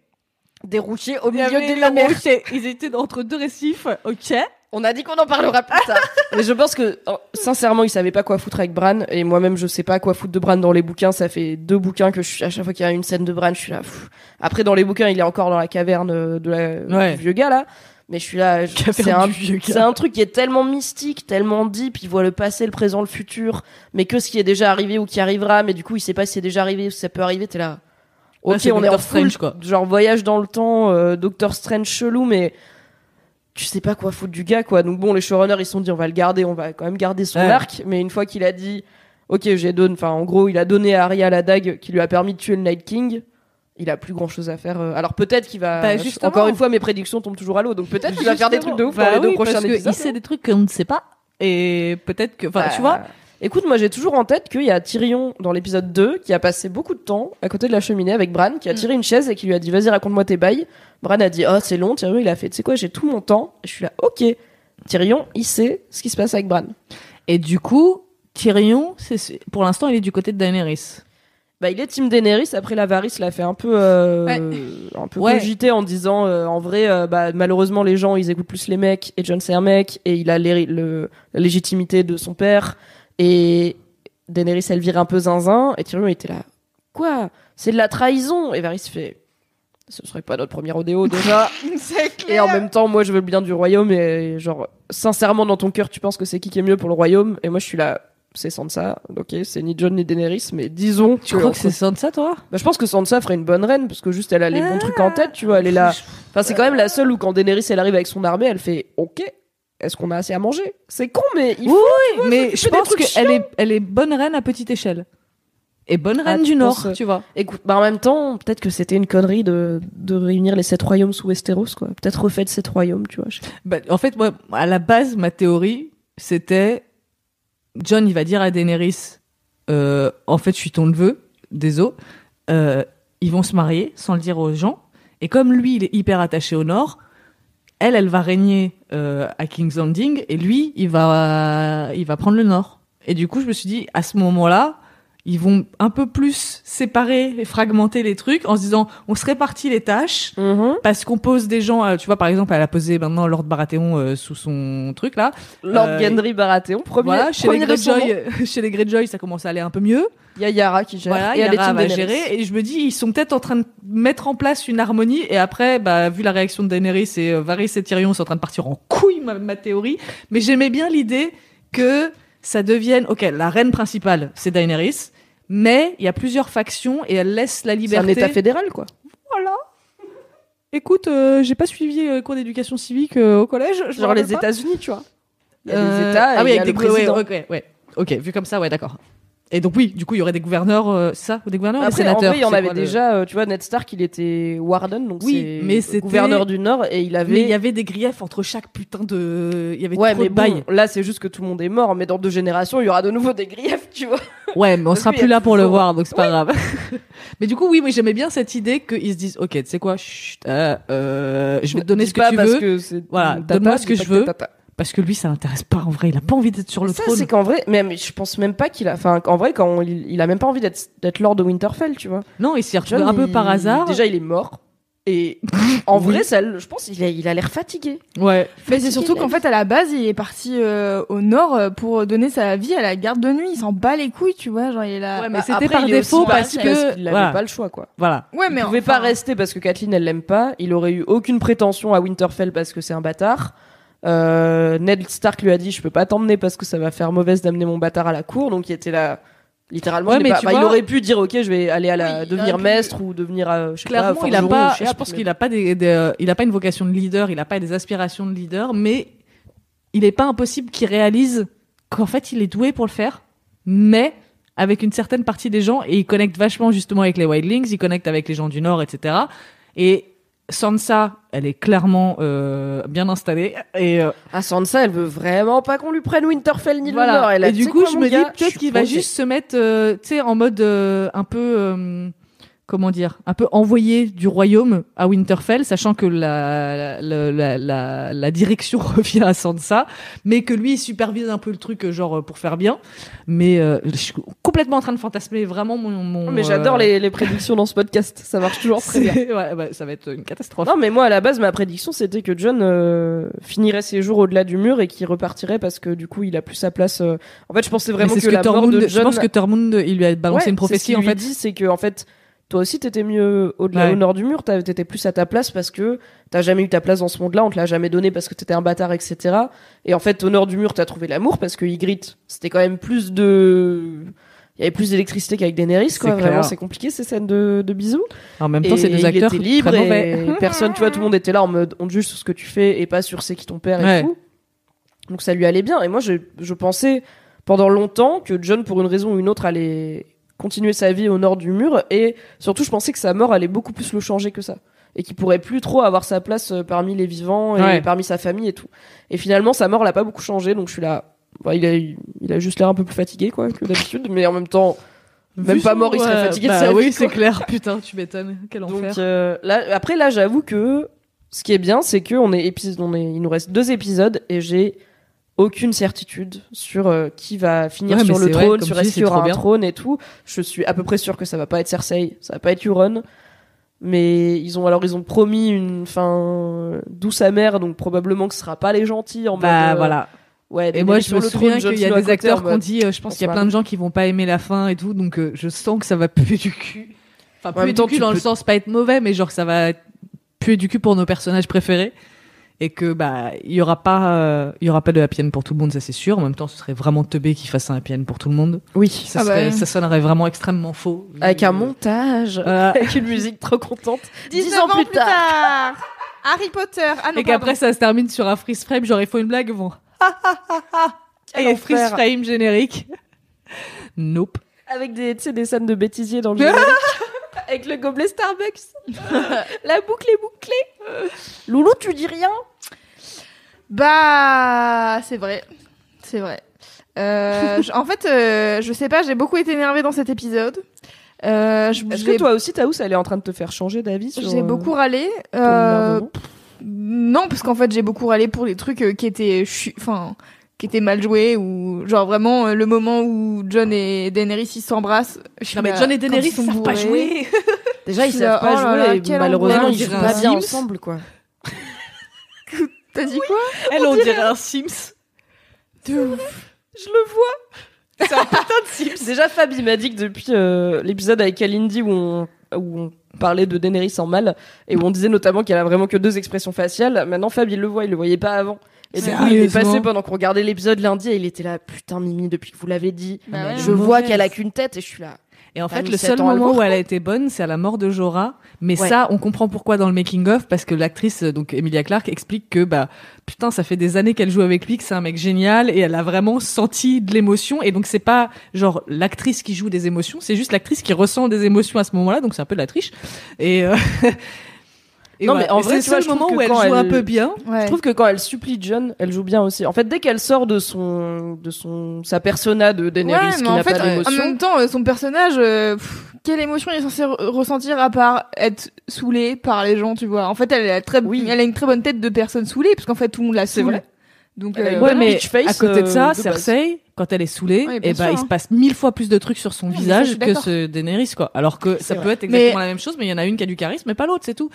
des routiers au milieu de la des mer. Ils étaient entre deux récifs. Ok. On a dit qu'on en parlera plus tard. Mais je pense que, oh, sincèrement, il savait pas quoi foutre avec Bran. Et moi-même, je sais pas quoi foutre de Bran dans les bouquins. Ça fait deux bouquins que je suis, à chaque fois qu'il y a une scène de Bran, je suis là. pff. Après, dans les bouquins, il est encore dans la caverne euh, de la, Ouais. du vieux gars, là. Mais je suis là. C'est un, du vieux gars. c'est un truc qui est tellement mystique, tellement deep. Il voit le passé, le présent, le futur. Mais que ce qui est déjà arrivé ou qui arrivera. Mais du coup, il sait pas si c'est déjà arrivé ou si ça peut arriver. T'es là. Ok, c'est on est en Doctor full, Strange, quoi. genre voyage dans le temps, euh, Doctor Strange chelou, mais tu sais pas quoi foutre du gars, quoi. Donc bon, les showrunners, ils se sont dit, on va le garder, on va quand même garder son Ouais. arc, mais une fois qu'il a dit, ok, j'ai donné, enfin, en gros, il a donné à Arya la dague qui lui a permis de tuer le Night King. Il a plus grand chose à faire. euh. Alors peut-être qu'il va. Bah. Encore une fois, mes prédictions tombent toujours à l'eau. Donc peut-être qu'il va faire des trucs de ouf Bah dans les deux prochains parce que épisodes. Il sait des trucs qu'on ne sait pas. Et peut-être que, enfin, Bah, tu vois, Écoute, moi j'ai toujours en tête qu'il y a Tyrion dans l'épisode 2 qui a passé beaucoup de temps à côté de la cheminée avec Bran, qui a Mm. tiré une chaise et qui lui a dit vas-y raconte-moi tes bails. Bran a dit oh c'est long, Tyrion il a fait tu sais quoi j'ai tout mon temps. Et je suis là ok. Tyrion il sait ce qui se passe avec Bran. et du coup, Tyrion, c'est, pour l'instant, il est du côté de Daenerys. Bah il est Team Daenerys après la Varys l'a fait un peu euh, Ouais. un peu Ouais. cogiter en disant euh, en vrai euh, bah malheureusement les gens ils écoutent plus les mecs et John c'est un mec et il a le, la légitimité de son père et Daenerys elle vire un peu zinzin et Tyrion était là. Quoi? C'est de la trahison! Et Varys fait ce serait pas notre premier rodéo déjà. C'est clair. et en même temps moi je veux le bien du royaume et genre sincèrement dans ton cœur tu penses que c'est qui qui est mieux pour le royaume? Et moi je suis là c'est Sansa. Ok c'est ni John ni Daenerys mais disons Tu crois que c'est ça, toi? Bah, je pense que Sansa ferait une bonne reine parce que juste elle a les bons trucs en tête, tu vois, elle est là. Enfin, c'est quand même la seule où quand Daenerys elle arrive avec son armée, elle fait OK. Est-ce qu'on a assez à manger? C'est con, mais il faut. Oui, mais je pense qu'elle est, elle est bonne reine à petite échelle. Et bonne Ah, reine du Nord, penses, euh, tu vois. Écoute, bah en même temps, peut-être que c'était une connerie de, de réunir les sept royaumes sous Westeros, quoi. Peut-être refait sept royaumes, tu vois. Bah, en fait, moi, à la base, ma théorie, c'était John, il va dire à Daenerys, euh, en fait, je suis ton neveu, désolé. Euh, ils vont se marier sans le dire aux gens. Et comme lui, il est hyper attaché au Nord, elle, elle va régner euh, à King's Landing, et lui, il va, il va prendre le Nord. Et du coup, je me suis dit, à ce moment-là, ils vont un peu plus séparer et fragmenter les trucs en se disant, on se répartit les tâches. Parce qu'on pose des gens, tu vois, par exemple, elle a posé maintenant Lord Baratheon euh, sous son truc là. Lord Euh, Gendry Baratheon, premier. voilà, chez les premier. Greyjoy, euh, chez les Greyjoy, ça commence à aller un peu mieux. Il y a Yara qui gère. Voilà, et elle est Yara va Daenerys. gérer. Et je me dis, ils sont peut-être en train de mettre en place une harmonie. Et après, bah, vu la réaction de Daenerys et euh, Varys et Tyrion sont en train de partir en couille, ma, ma théorie. Mais j'aimais bien l'idée que ça devienne, ok, la reine principale, c'est Daenerys. Mais il y a plusieurs factions et elle laisse la C'est un liberté. état fédéral, quoi. Voilà. Écoute, euh, j'ai pas suivi euh, cours d'éducation civique euh, au collège. je Genre les. États-unis, tu vois. Il y a Euh, des États et ah oui, avec des ouais, président. ouais, ouais, ouais. Ok, vu comme ça, ouais, d'accord. Et donc oui, du coup, il y aurait des gouverneurs, euh, ça, ou des gouverneurs, ou des Après, en sénateurs. vrai, il y en avait quoi, déjà, euh, tu vois, Ned Stark, il était Warden, donc Oui, mais c'était- gouverneur du Nord, et il avait. Mais il y avait des griefs entre chaque putain de. Il y avait Ouais, trop mais de bon, là, c'est juste que tout le monde est mort, mais dans deux générations, il y aura de nouveau des griefs, tu vois. Ouais, mais on sera plus là pour le voir, donc c'est pas grave. mais du coup, oui, moi j'aimais bien cette idée qu'ils se disent, ok, tu sais quoi, chut, euh, euh, je vais te donner ce que tu veux, Voilà, donne-moi ce que je veux. Parce que lui, ça l'intéresse pas en vrai. Il a pas envie d'être sur le ça, trône. c'est qu'en vrai, mais, mais je pense même pas qu'il a. Enfin, en vrai, quand on- il, il a même pas envie d'être d'être Lord de Winterfell, tu vois. Non, il s'y retrouve un peu il- par hasard. Déjà, il est mort. Et en Oui. vrai, ça, je pense qu'il a, il a l'air fatigué. Ouais. Mais c'est surtout qu'en fait, à la base, il est parti euh, au nord euh, pour donner sa vie à la garde de nuit. Il s'en bat les couilles, tu vois. Genre, il est là. Ouais, mais Bah, c'était par il défaut parce que qu'il avait voilà. pas le choix, quoi. Voilà. Ouais, mais il pouvait enfin, pas rester parce que Kathleen elle l'aime pas. Il aurait eu aucune prétention à Winterfell parce que c'est un bâtard. Euh, Ned Stark lui a dit je peux pas t'emmener parce que ça va faire mauvaise d'amener mon bâtard à la cour. Donc il était là. Littéralement, Ouais, il, est mais pas- tu bah, il aurait pu dire ok, je vais aller à la Oui, devenir pu- maître ou devenir, euh, je sais Clairement, pas, il a pas. Je pense qu'il a pas des, des, euh, il a pas une vocation de leader. Il a pas des aspirations de leader, mais il est pas impossible qu'il réalise qu'en fait, il est doué pour le faire, mais avec une certaine partie des gens et il connecte vachement justement avec les Wildlings. Il connecte avec les gens du Nord, etc. Et Sansa, elle est clairement euh, bien installée et euh, Ah, Sansa, elle veut vraiment pas qu'on lui prenne Winterfell ni voilà. le Nord. Elle a- et du coup, quoi, je me dis gars, peut-être qu'il va juste se mettre, euh, tu sais, en mode euh, un peu, euh, comment dire, un peu envoyé du royaume à Winterfell, sachant que la la, la, la, la direction revient à Sansa, mais que lui il supervise un peu le truc, genre euh, pour faire bien. Mais euh, je suis complètement en train de fantasmer vraiment mon. mon Mais j'adore euh, les, les prédictions dans ce podcast. Ça marche toujours très bien. ouais, bah, ça va être une catastrophe. Non, mais moi, à la base, ma prédiction, c'était que John euh, finirait ses jours au-delà du mur et qu'il repartirait parce que du coup, il a plus sa place. euh. En fait, je pensais vraiment que, que la mort Tormund, de je John. pense que Tormund, il lui a balancé Ouais, une c'est ce prophétie qu'il en lui fait. dit, c'est que en fait, toi aussi, t'étais mieux au-delà Ouais. au nord du mur. t'as- T'étais plus à ta place parce que t'as jamais eu ta place dans ce monde-là. On te l'a jamais donné parce que t'étais un bâtard, etc. Et en fait, au nord du mur, t'as trouvé l'amour parce que Ygritte, c'était quand même plus de. Il y avait plus d'électricité qu'avec Daenerys, quoi. C'est Vraiment, c'est compliqué ces scènes de, de bisous. En même temps, Et c'est des il acteurs était libre très et mauvais. personne, tu vois, tout le monde était là en mode on te juge sur ce que tu fais et pas sur c'est qui ton père et Ouais. tout. Donc ça lui allait bien. Et moi, je, je pensais pendant longtemps que John, pour une raison ou une autre, allait continuer sa vie au nord du mur. Et surtout, je pensais que sa mort allait beaucoup plus le changer que ça. Et qu'il pourrait plus trop avoir sa place euh, parmi les vivants et Ouais. parmi sa famille et tout. Et finalement, sa mort l'a pas beaucoup changé. Donc je suis là. Bah, il, a, il a juste l'air un peu plus fatigué, quoi, que d'habitude. Mais en même temps, même Vu pas mort, il serait ouais, fatigué de bah sa oui, vie, c'est clair. Putain, tu m'étonnes. Quel enfer. Donc euh, là, après là, j'avoue que ce qui est bien, c'est que on est épisode, on est, il nous reste deux épisodes et j'ai aucune certitude sur euh, qui va finir Ouais, sur le trône, sur est-ce qu'il y aura un trône et tout. Je suis à peu près sûr que ça va pas être Cersei, ça va pas être Euron. Mais ils ont alors ils ont promis une fin douce amère, donc probablement que ce sera pas les gentils en bah mode. euh, voilà. Ouais, Et moi, je me souviens qu'il y a des acteurs qui ont dit, euh, je pense qu'il y a plein de gens qui vont pas aimer la fin et tout, donc je sens que ça va puer du cul. Enfin, puer du cul dans le sens pas être mauvais, mais genre que ça va puer du cul pour nos personnages préférés. Et que bah il y aura pas euh, il y aura pas de happy end pour tout le monde ça c'est sûr en même temps ce serait vraiment teubé qu'ils fassent un happy end pour tout le monde Oui, ça Ah bah serait ça sonnerait vraiment extrêmement faux avec un Euh, montage, euh, avec une musique trop contente. 19 Dix ans plus tard. Harry Potter. Ah non, et qu'après ça se termine sur un freeze frame genre il faut une blague Quel et freeze enfer. frame générique nope Avec des, tu sais, des scènes de bêtisier dans le générique. Avec le gobelet Starbucks. La boucle est bouclée. Loulou, tu dis rien? Bah, c'est vrai. C'est vrai. Euh, en fait, euh, je sais pas, j'ai beaucoup été énervée dans cet épisode. Euh, Est-ce que toi aussi, Taous, elle est en train de te faire changer d'avis sur J'ai euh, beaucoup râlé. Euh, non, parce qu'en fait, j'ai beaucoup râlé pour les trucs qui étaient, enfin, qui étaient mal joués ou genre vraiment euh, le moment où John et Daenerys ils s'embrassent. je suis non mais là, John et Daenerys ils sont ils savent pas bourrés. jouer Déjà, ils savent pas oh jouer là, et malheureusement, ils jouent On pas dirait bien ensemble, quoi. T'as dit quoi elle on dirait un Sims Je le vois. C'est un putain de Sims. Déjà, Fab, il m'a dit que depuis euh, l'épisode avec Kalindi où on, où on parlait de Daenerys en mal et où on disait notamment qu'elle a vraiment que deux expressions faciales, maintenant Fab, il le voit, il le voyait pas avant. Et du coup, il est passé pendant qu'on regardait l'épisode lundi et il était là, putain, Mimi, depuis que vous l'avez dit, Bah ouais, je vois qu'elle a qu'une tête et je suis là. Et en T'as fait, le seul moment où elle a été bonne, c'est à la mort de Jorah. Mais Ouais. ça, on comprend pourquoi dans le making of, parce que l'actrice, euh, donc Emilia Clarke, explique que bah putain, ça fait des années qu'elle joue avec lui, que c'est un mec génial, et elle a vraiment senti de l'émotion. Et donc c'est pas genre l'actrice qui joue des émotions, c'est juste l'actrice qui ressent des émotions à ce moment-là. Donc c'est un peu de la triche. Et, euh, et Non, voilà. mais en Et vrai, c'est le moment où elle joue un peu bien. Ouais. Je trouve que quand elle supplie John, elle joue bien aussi. En fait, dès qu'elle sort de son, de son, sa persona de Daenerys Ouais, qui en n'a pas en d'émotion. même temps, euh, son personnage, euh, pff, quelle émotion il est censé re- ressentir à part être saoulé par les gens, tu vois En fait, elle a, très, Oui. elle a une très bonne tête de personne saoulée, parce qu'en fait, tout le monde la C'est saoule. vrai. Donc, Elle a euh, une Ouais, bonne mais face, à côté de euh, ça, de base. Cersei, quand elle est saoulée, bien et bah, sûr, il hein. se passe mille fois plus de trucs sur son Oui, ça, visage que ce Daenerys, quoi. Alors que ça C'est peut être exactement la même chose, mais il y en a une qui a du charisme, mais pas l'autre, c'est tout.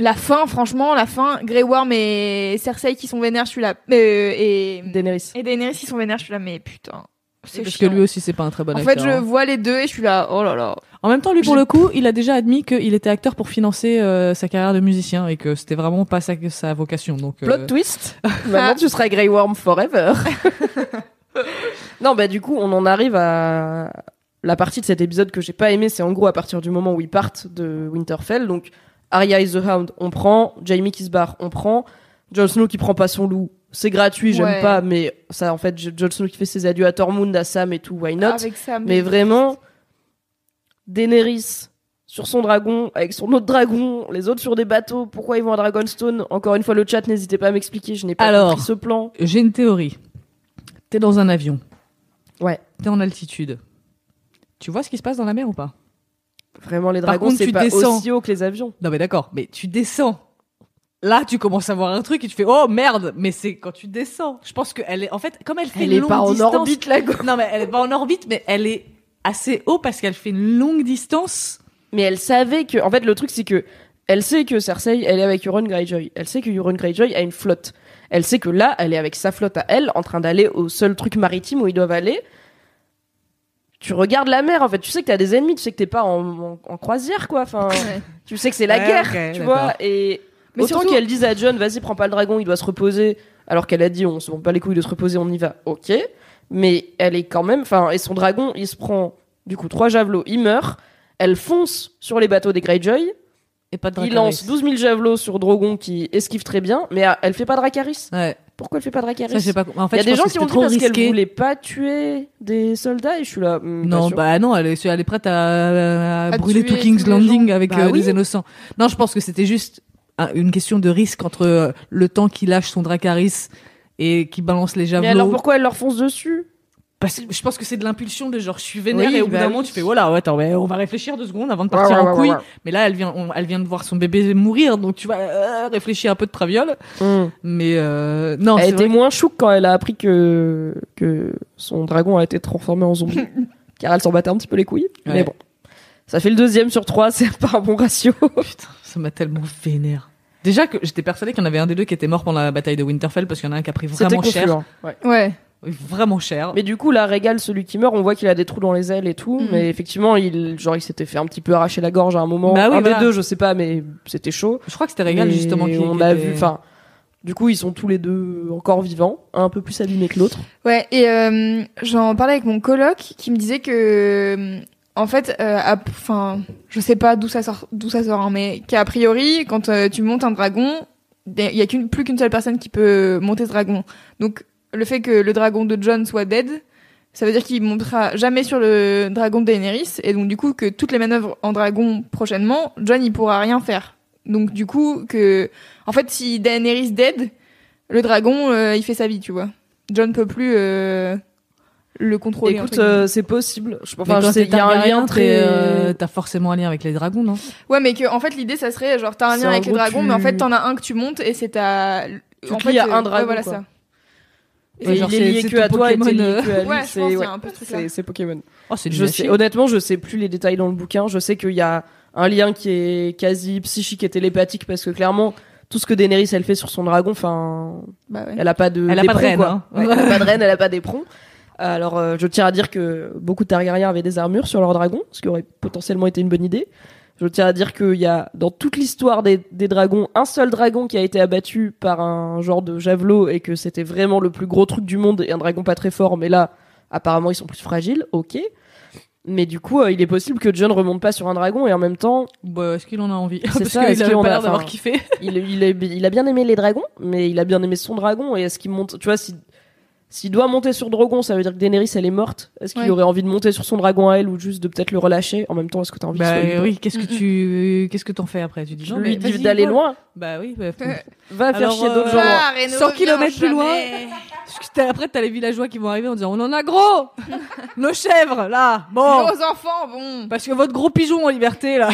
La fin, franchement, la fin, Grey Worm et Cersei qui sont vénères, je suis là. Euh, et, Daenerys. et Daenerys qui sont vénères, je suis là, mais putain. C'est Parce chiant. que lui aussi, c'est pas un très bon En acteur. fait, je hein. vois les deux et je suis là, oh là là. En même temps, lui, pour je- le coup, il a déjà admis qu'il était acteur pour financer euh, sa carrière de musicien et que c'était vraiment pas sa, sa vocation. Donc, euh, Plot twist. Maintenant, tu seras Grey Worm forever. non, bah du coup, on en arrive à la partie de cet épisode que j'ai pas aimé. C'est en gros à partir du moment où ils partent de Winterfell. Donc, Arya is the Hound, on prend. Jamie qui se barre, on prend. Jon Snow qui prend pas son loup. C'est gratuit, j'aime Ouais. pas, mais ça, en fait, Jon Snow qui fait ses adieux à Tormund, à Sam et tout, why not? Avec ça, Mais vraiment, Daenerys sur son dragon, avec son autre dragon, les autres sur des bateaux, pourquoi ils vont à Dragonstone? Encore une fois, le chat, n'hésitez pas à m'expliquer, je n'ai pas Alors. compris ce plan. j'ai une théorie. T'es dans un avion. Ouais. T'es en altitude. Tu vois ce qui se passe dans la mer ou pas? Vraiment, les dragons, c'est tu pas descends. aussi haut que les avions. Non mais d'accord, mais tu descends. Là, tu commences à voir un truc et tu fais oh merde, mais c'est quand tu descends. Je pense qu'elle est en fait comme elle fait Elle une est longue pas en distance. orbite, la go. Non mais elle est pas en orbite, mais elle est assez haut parce qu'elle fait une longue distance. Mais elle savait que, en fait, le truc, c'est que elle sait que Cersei, elle est avec Euron Greyjoy. Elle sait que Euron Greyjoy a une flotte. Elle sait que là, elle est avec sa flotte à elle, en train d'aller au seul truc maritime où ils doivent aller. Tu regardes la mer, en fait. Tu sais que t'as des ennemis, tu sais que t'es pas en, en- en croisière, quoi. Enfin, Ouais. tu sais que c'est la Ouais, guerre, tu vois. Et Mais autant surtout- qu'elle dise à John, vas-y, prends pas le dragon, il doit se reposer. Alors qu'elle a dit, on se prend pas les couilles de se reposer, on y va. Ok. Mais elle est quand même, enfin, et son dragon, il se prend, du coup, trois javelots, il meurt. Elle fonce sur les bateaux des Greyjoy. Et pas de Il lance 12 000 javelots sur Drogon qui esquive très bien, mais elle fait pas Dracarys. Ouais. Pourquoi elle fait pas Dracarys Ça j'ai pas. En Il fait, y a je des pense gens qui ont dit trop parce qu'elle voulait pas tuer des soldats et je suis là. hmm, Non, bah non, elle est, elle est prête à, à À brûler tout King's Landing avec Bah euh, oui. des innocents. Non, je pense que c'était juste un- une question de risque entre euh, le temps qu'il lâche son Dracarys et qu'il balance les mais javelots. alors pourquoi elle leur fonce dessus? Parce que je pense que c'est de l'impulsion de genre je suis vénère Oui, et au bout bah d'un oui. moment tu fais voilà ouais, attends mais on va réfléchir deux secondes avant de partir Ouais, ouais, en ouais, couille ouais. mais là elle vient on- elle vient de voir son bébé mourir donc tu vas euh, réfléchir un peu de traviole Hmm. mais euh, non Elle était vrai moins chouque quand elle a appris que, que son dragon a été transformé en zombie. car elle s'en battait un petit peu les couilles. Ouais. Mais bon. Ça fait le deuxième sur trois, c'est pas un bon ratio. que- putain ça m'a tellement vénère déjà que j'étais persuadée qu'il y en avait un des deux qui était mort pendant la bataille de Winterfell parce qu'il y en a un qui a pris vraiment cher hein. Ouais. Vraiment cher Mais du coup, là, régale celui qui meurt, on voit qu'il a des trous dans les ailes et tout. Mhm. Mais effectivement, il, genre, il s'était fait un petit peu arracher la gorge à un moment. Bah oui, un voilà. des deux, je sais pas, mais c'était chaud. je crois que c'était Régal Mais justement qui on a était- vu, enfin, du coup, ils sont tous les deux encore vivants, un peu plus abîmés que l'autre. Ouais, et euh, j'en parlais avec mon coloc qui me disait que, euh, en fait, euh, à- enfin, je sais pas d'où ça sort, d'où ça sort, hein, mais qu'a priori, quand euh, tu montes un dragon, il y a qu'une, plus qu'une seule personne qui peut monter ce dragon. Donc, le fait que le dragon de John soit dead, ça veut dire qu'il montera jamais sur le dragon de Daenerys, et donc du coup que toutes les manœuvres en dragon prochainement, John il pourra rien faire. Donc du coup que, en fait, si Daenerys dead, le dragon euh, il fait sa vie, tu vois. John peut plus euh, le contrôler. Écoute, euh, c'est possible. Je, Mais enfin, il y a un lien très. euh, t'as forcément un lien avec les dragons non? Ouais, mais que en fait l'idée ça serait genre t'as un lien en avec les dragons, tu- mais en fait t'en as un que tu montes et c'est ta. En fait, lis à euh, un dragon, Ouais, voilà quoi. ça. Et genre, il est c'est- lié que à toi et t'es Pokémon, lié que à lui. Ouais, c'est ouais, un peu c'est- c'est Pokémon. oh Je sais, honnêtement, je sais plus les détails dans le bouquin. Je sais qu'il y a un lien qui est quasi psychique et télépathique parce que clairement, tout ce que Daenerys elle fait sur son dragon, enfin, Bah ouais. elle a pas de, Elle a pas de d'éperon, reine, hein. Ouais, elle a pas de reine, elle a pas d'éperon. Alors, euh, je tiens à dire que beaucoup de Targaryens avaient des armures sur leur dragon, ce qui aurait potentiellement été une bonne idée. Je tiens à dire qu'il y a, dans toute l'histoire des, des dragons, un seul dragon qui a été abattu par un genre de javelot et que c'était vraiment le plus gros truc du monde et un dragon pas très fort, mais là, apparemment, ils sont plus fragiles, ok. Mais du coup, euh, il est possible que John remonte pas sur un dragon et en même temps, Bah, est-ce qu'il en a envie? C'est ça, pas a- l'air d'avoir kiffé. il, il, il a bien aimé les dragons, mais il a bien aimé son dragon. Et est-ce qu'il monte Tu vois, si s'il doit monter sur dragon, ça veut dire que Daenerys elle est morte. Est-ce qu'il Ouais. aurait envie de monter sur son dragon à elle ou juste de peut-être le relâcher En même temps, est-ce que t'as envie Bah libre oui, qu'est-ce que tu qu'est-ce que t'en fais après Tu dis Je non, lui dis d'aller loin. Bah oui, bah, Va faire Alors, chier d'autres euh, gens. loin. Ah, Reno 100 revient kilomètres plus loin. après t'as les villageois qui vont arriver en disant on en a gros nos chèvres là bon Nos enfants, bon, parce que votre gros pigeon en liberté là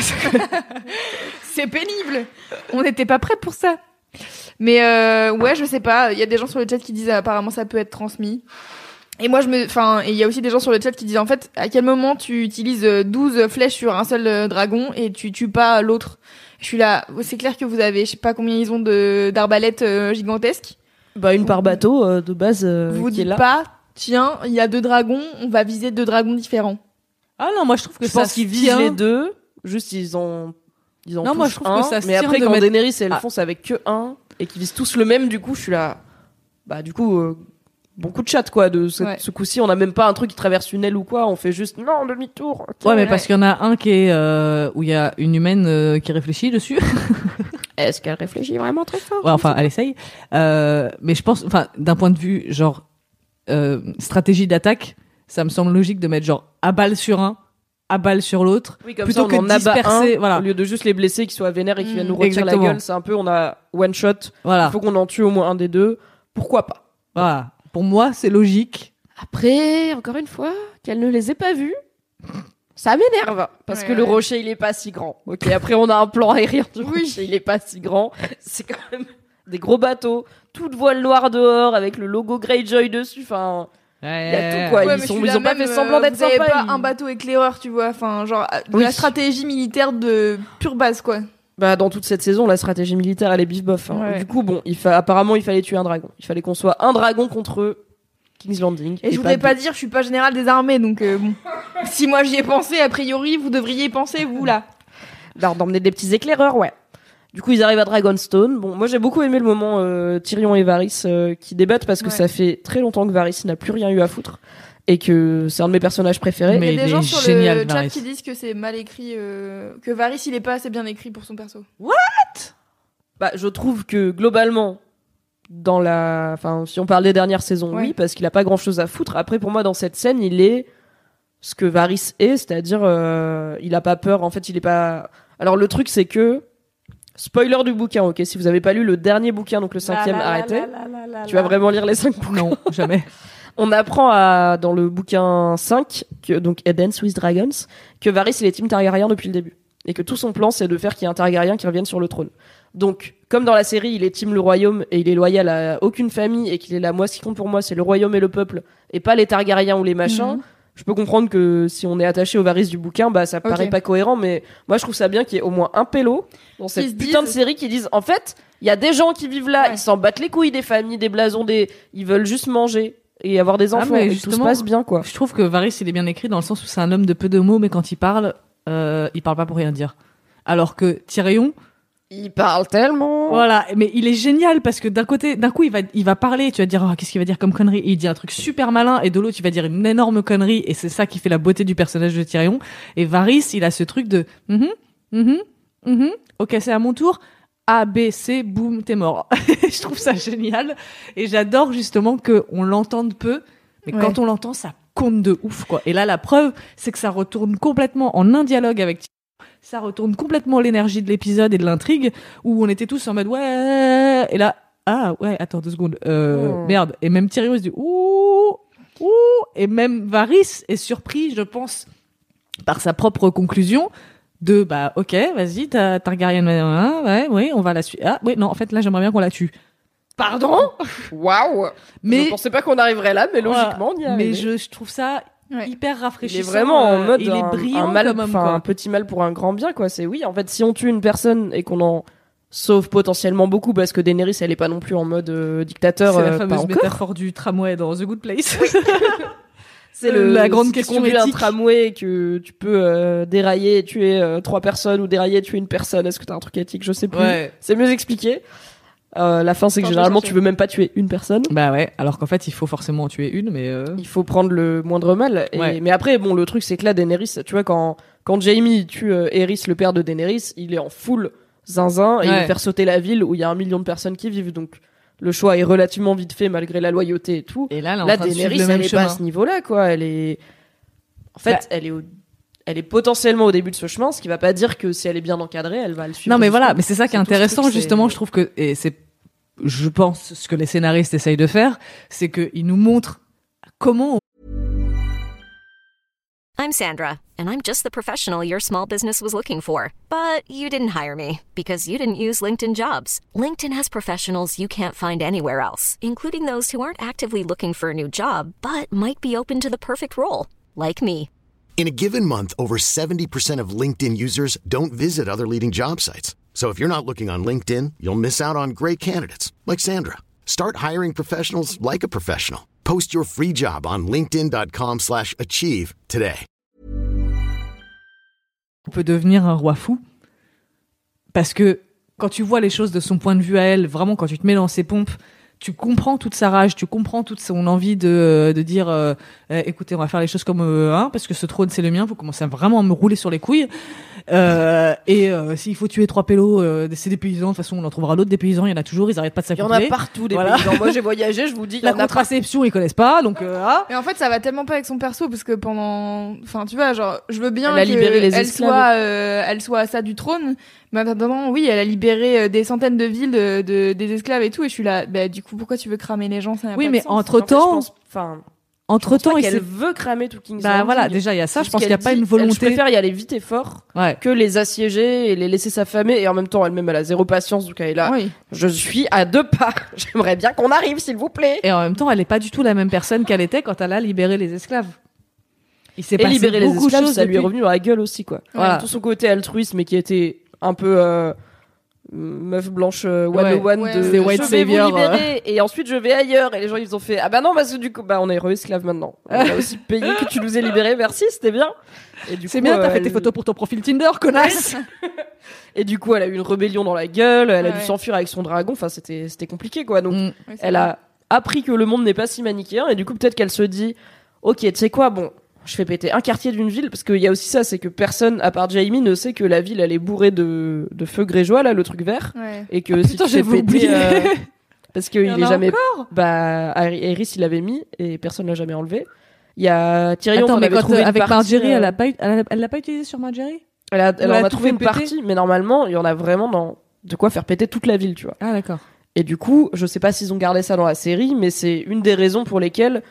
c'est pénible. On n'était pas prêts pour ça. Mais euh, ouais, je sais pas. Il y a des gens sur le chat qui disent euh, apparemment ça peut être transmis. Et moi, je me, enfin, il y a aussi des gens sur le chat qui disent en fait, à quel moment tu utilises euh, 12 flèches sur un seul euh, dragon et tu tues pas l'autre? Je suis là. C'est clair que vous avez, je sais pas combien ils ont de d'arbalètes euh, gigantesques. Bah une par bateau euh, de base euh, vous qui est dites là. pas, tiens, il y a deux dragons, on va viser deux dragons différents. ah non moi je trouve que Je ça pense qu'ils se visent tient. les deux. Juste ils ont ils en Non, moi, je trouve un, que ça se Mais après quand mettre- Daenerys elle Ah. fonce avec que un et qu'ils visent tous le même, du coup je suis là. Bah du coup. euh, Bon coup de chat quoi de ce, Ouais. ce coup-ci on a même pas un truc qui traverse une aile ou quoi on fait juste non demi-tour. Ouais, mais parce qu'il y en a un qui est euh, où il y a une humaine euh, qui réfléchit dessus. est-ce qu'elle réfléchit vraiment très fort? Ouais, enfin, elle essaye. Euh, mais je pense, enfin, d'un point de vue genre euh, stratégie d'attaque, ça me semble logique de mettre genre à balle sur un, à balle sur l'autre. Oui, comme Plutôt ça, on que en disperser, un, voilà. au lieu de juste les blesser qui soient vénères et qui viennent nous retirer exactement. la gueule. C'est un peu, on a one shot. Voilà, Il faut qu'on en tue au moins un des deux. Pourquoi pas? Voilà. Pour moi, c'est logique. Après, encore une fois, qu'elle ne les ait pas vus, ça m'énerve. Parce Ouais, que le rocher, il est pas si grand. Ok, après, on a un plan aérien du Oui. rocher, il est pas si grand. C'est quand même des gros bateaux, toute voile noire dehors avec le logo Greyjoy dessus. Enfin, Il y a tout, quoi. Ouais, ils sont- ils ont pas fait semblant euh, d'être sympas, pas ils- un bateau éclaireur, tu vois. Enfin, genre euh, de Oui. la stratégie militaire de pure base, quoi. bah, dans toute cette saison, la stratégie militaire, elle est bif bof. hein. Ouais. Du coup, bon, il fa... apparemment, il fallait tuer un dragon. Il fallait qu'on soit un dragon contre King's Landing. Et je voudrais pas pas dire, je suis pas général des armées, donc euh, bon. si moi j'y ai pensé, a priori, vous devriez y penser, vous là. Alors, d'emmener des petits éclaireurs, ouais. Du coup, ils arrivent à Dragonstone. Bon, moi, j'ai beaucoup aimé le moment euh, Tyrion et Varys euh, qui débattent parce que Ouais. ça fait très longtemps que Varys n'a plus rien eu à foutre et que c'est un de mes personnages préférés. Mais Il y a il des gens sur génial, le chat Varys. qui disent que c'est mal écrit, euh, que Varys il est pas assez bien écrit pour son perso. Bah, je trouve que globalement, dans la, enfin, si on parle des dernières saisons, Ouais. oui, parce qu'il a pas grand chose à foutre. Après, pour moi, dans cette scène, il est ce que Varys est, c'est-à-dire, euh, il a pas peur. En fait, il est pas. Alors, le truc, c'est que spoiler du bouquin, ok. Si vous avez pas lu le dernier bouquin, donc le cinquième, arrêtez. Tu vas vraiment lire les cinq bouquins. Non, jamais. On apprend à, dans le bouquin 5, que, donc Eden with Dragons, que Varys il est Team Targaryen depuis le début. Et que tout son plan c'est de faire qu'il y ait un Targaryen qui revienne sur le trône. Donc, comme dans la série, il est Team le royaume et il est loyal à aucune famille et qu'il est là, moi ce qui compte pour moi c'est le royaume et le peuple et pas les Targaryens ou les machins. Mhm. Je peux comprendre que si on est attaché au Varys du bouquin, bah ça paraît pas cohérent, mais moi je trouve ça bien qu'il y ait au moins un pélo dans cette se putain de disent- série qui disent en fait, il y a des gens qui vivent là, Ouais. ils s'en battent les couilles des familles, des blasons, des ils veulent juste manger et avoir des Ah, enfants mais et tout se justement, passe bien quoi. Je trouve que Varys il est bien écrit dans le sens où c'est un homme de peu de mots, mais quand il parle, euh, il parle pas pour rien dire. Alors que Tyrion, Il parle tellement. Voilà, mais il est génial parce que d'un côté, d'un coup, il va, il va parler, tu vas dire, oh, qu'est-ce qu'il va dire comme connerie? Et il dit un truc super malin, et de l'autre, il va dire une énorme connerie, et c'est ça qui fait la beauté du personnage de Tyrion. Et Varys, il a ce truc de, mhm, mhm, mhm, ok, c'est à mon tour. A, B, C, boum, t'es mort. je trouve ça génial. Et j'adore justement que on l'entende peu, mais Ouais. quand on l'entend, ça compte de ouf, quoi. Et là, la preuve, c'est que ça retourne complètement en un dialogue avec Tyrion. Ça retourne complètement l'énergie de l'épisode et de l'intrigue, où on était tous en mode ouais, et là, ah ouais, attends deux secondes, euh, Oh. merde. Et même Tyrion il se dit ouh, ouh, et même Varys est surpris, je pense, par sa propre conclusion de bah ok, vas-y, t'as Targaryen, hein, ouais, oui, on va la suivre. Ah oui, non, en fait là, j'aimerais bien qu'on la tue. Pardon? Waouh Mais Je pensais pas qu'on arriverait là, mais logiquement, on y est mais je, je trouve ça Ouais. hyper Il rafraîchissant. est vraiment en euh, mode il est un, brillant un mal, comme homme, enfin, quoi. un petit mal pour un grand bien quoi. C'est oui, en fait, si on tue une personne et qu'on en sauve potentiellement beaucoup, parce que Daenerys elle est pas non plus en mode euh, dictateur. C'est la euh, fameuse métaphore du tramway dans The Good Place. C'est le, la grande si tu question conduis un tramway et que tu peux euh, dérailler et tuer euh, trois personnes ou dérailler et tuer une personne. Est-ce que t'as un truc éthique? Je sais plus. ouais. C'est mieux expliqué. Euh, la fin, c'est que généralement, tu veux même pas tuer une personne. Bah ouais, alors qu'en fait, il faut forcément en tuer une, mais. euh, Il faut prendre le moindre mal. Et- Ouais. Mais après, bon, le truc, c'est que là, Daenerys, tu vois, quand, quand Jamie tue euh, Aerys, le père de Daenerys, il est en full zinzin et il veut faire sauter la ville où il y a un million de personnes qui vivent. Donc, le choix est relativement vite fait malgré la loyauté et tout. Et là, Là, suivre Daenerys, elle est chemin. pas à ce niveau-là, quoi. Elle est. En fait, Bah. elle est au- Elle est potentiellement au début de ce chemin, ce qui va pas dire que si elle est bien encadrée, elle va le suivre. Non, mais voilà, mais c'est ça qui est intéressant, truc, justement, je trouve que, et c'est, je pense, ce que les scénaristes essayent de faire, c'est qu'ils nous montrent comment I'm Sandra, and I'm just the professional your small business was looking for. But you didn't hire me because you didn't use LinkedIn jobs. LinkedIn has professionals you can't find anywhere else, including those who aren't actively looking for a new job but might be open to the perfect role, like me. In a given month, over 70% of LinkedIn users don't visit other leading job sites. So if you're not looking on LinkedIn, you'll miss out on great candidates like Sandra. Start hiring professionals like a professional. Post your free job on linkedin.com/achieve slash achieve today. on peut devenir un roi fou. Parce que quand tu vois les choses de son point de vue à elle, vraiment quand tu te mets dans ses pompes, tu comprends toute sa rage, tu comprends toute son envie de, de dire euh, euh, écoutez, on va faire les choses comme euh, hein, parce que ce trône c'est le mien, vous commencez à vraiment me rouler sur les couilles. Euh, et euh, s'il faut tuer trois pélos, euh, c'est des paysans, de toute façon on en trouvera d'autres des paysans, il y en a toujours, ils arrêtent pas de Il y en s'accoupler. a partout des Voilà. paysans. Moi, j'ai voyagé, je vous dis, il y La en a partout. contraception, ils connaissent pas, donc euh, ah. Mais en fait, ça va tellement pas avec son perso parce que pendant, enfin, tu vois, genre, je veux bien qu'elle soit, euh, elle soit à ça du trône, mais en attendant, oui, elle a libéré euh, des centaines de villes de, de- des esclaves et tout, et je suis là, bah, du coup, pourquoi tu veux cramer les gens ça Oui, pas mais sens. entre En fait, je temps, pense- Enfin, entre temps, s'est- veut cramer tout King's bah voilà, déjà il y a ça, je pense qu'il y a pas une elle, Je volonté. préfère y aller vite et fort Ouais. que les assiéger et les laisser s'affamer et en même temps elle-même elle a zéro patience donc elle est là. Oui. Je suis à deux pas. J'aimerais bien qu'on arrive s'il vous plaît. Et en même temps, elle n'est pas du tout la même personne qu'elle était quand elle a libéré les esclaves. Il s'est passé libérer les beaucoup de esclaves, choses ça lui est revenu dans la gueule aussi quoi. Voilà. Tout son côté altruiste mais qui était un peu euh, meuf blanche euh, one Ouais. on one Ouais, de c'est white je vais savior, vous libérer et ensuite je vais ailleurs et les gens ils ont fait ah bah non parce que du coup bah on est re-esclaves maintenant. On a aussi payé que tu nous aies libérés merci c'était bien. Et du C'est coup, bien, t'as euh, fait tes photos pour ton profil Tinder, connasse. Et du coup, elle a eu une rébellion dans la gueule, elle a dû s'enfuir avec son dragon. Enfin, c'était c'était compliqué, quoi. Donc, Mm. Elle a appris que le monde n'est pas si manichéen. Et du coup, peut-être qu'elle se dit, ok, tu sais quoi, bon, je fais péter un quartier d'une ville parce qu'il y a aussi ça, c'est que personne, à part Jamie, ne sait que la ville elle est bourrée de de feu grégeois là, le truc vert, Ouais. et que Ah, si putain, tu fais péter, euh, parce qu'il est a jamais, bah, Aerys il l'avait mis et personne l'a jamais enlevé. Il y a Tyrion Attends, mais avait quand, trouvé euh, une avec partie, Marjorie, euh, elle a pas, elle a- elle l'a pas utilisé sur Marjorie? Elle, a, elle en a a trouvé une péter partie, mais normalement, il y en a vraiment dans de quoi faire péter toute la ville, tu vois. Ah d'accord. Et du coup, je sais pas s'ils ont gardé ça dans la série, mais c'est une des raisons pour lesquelles,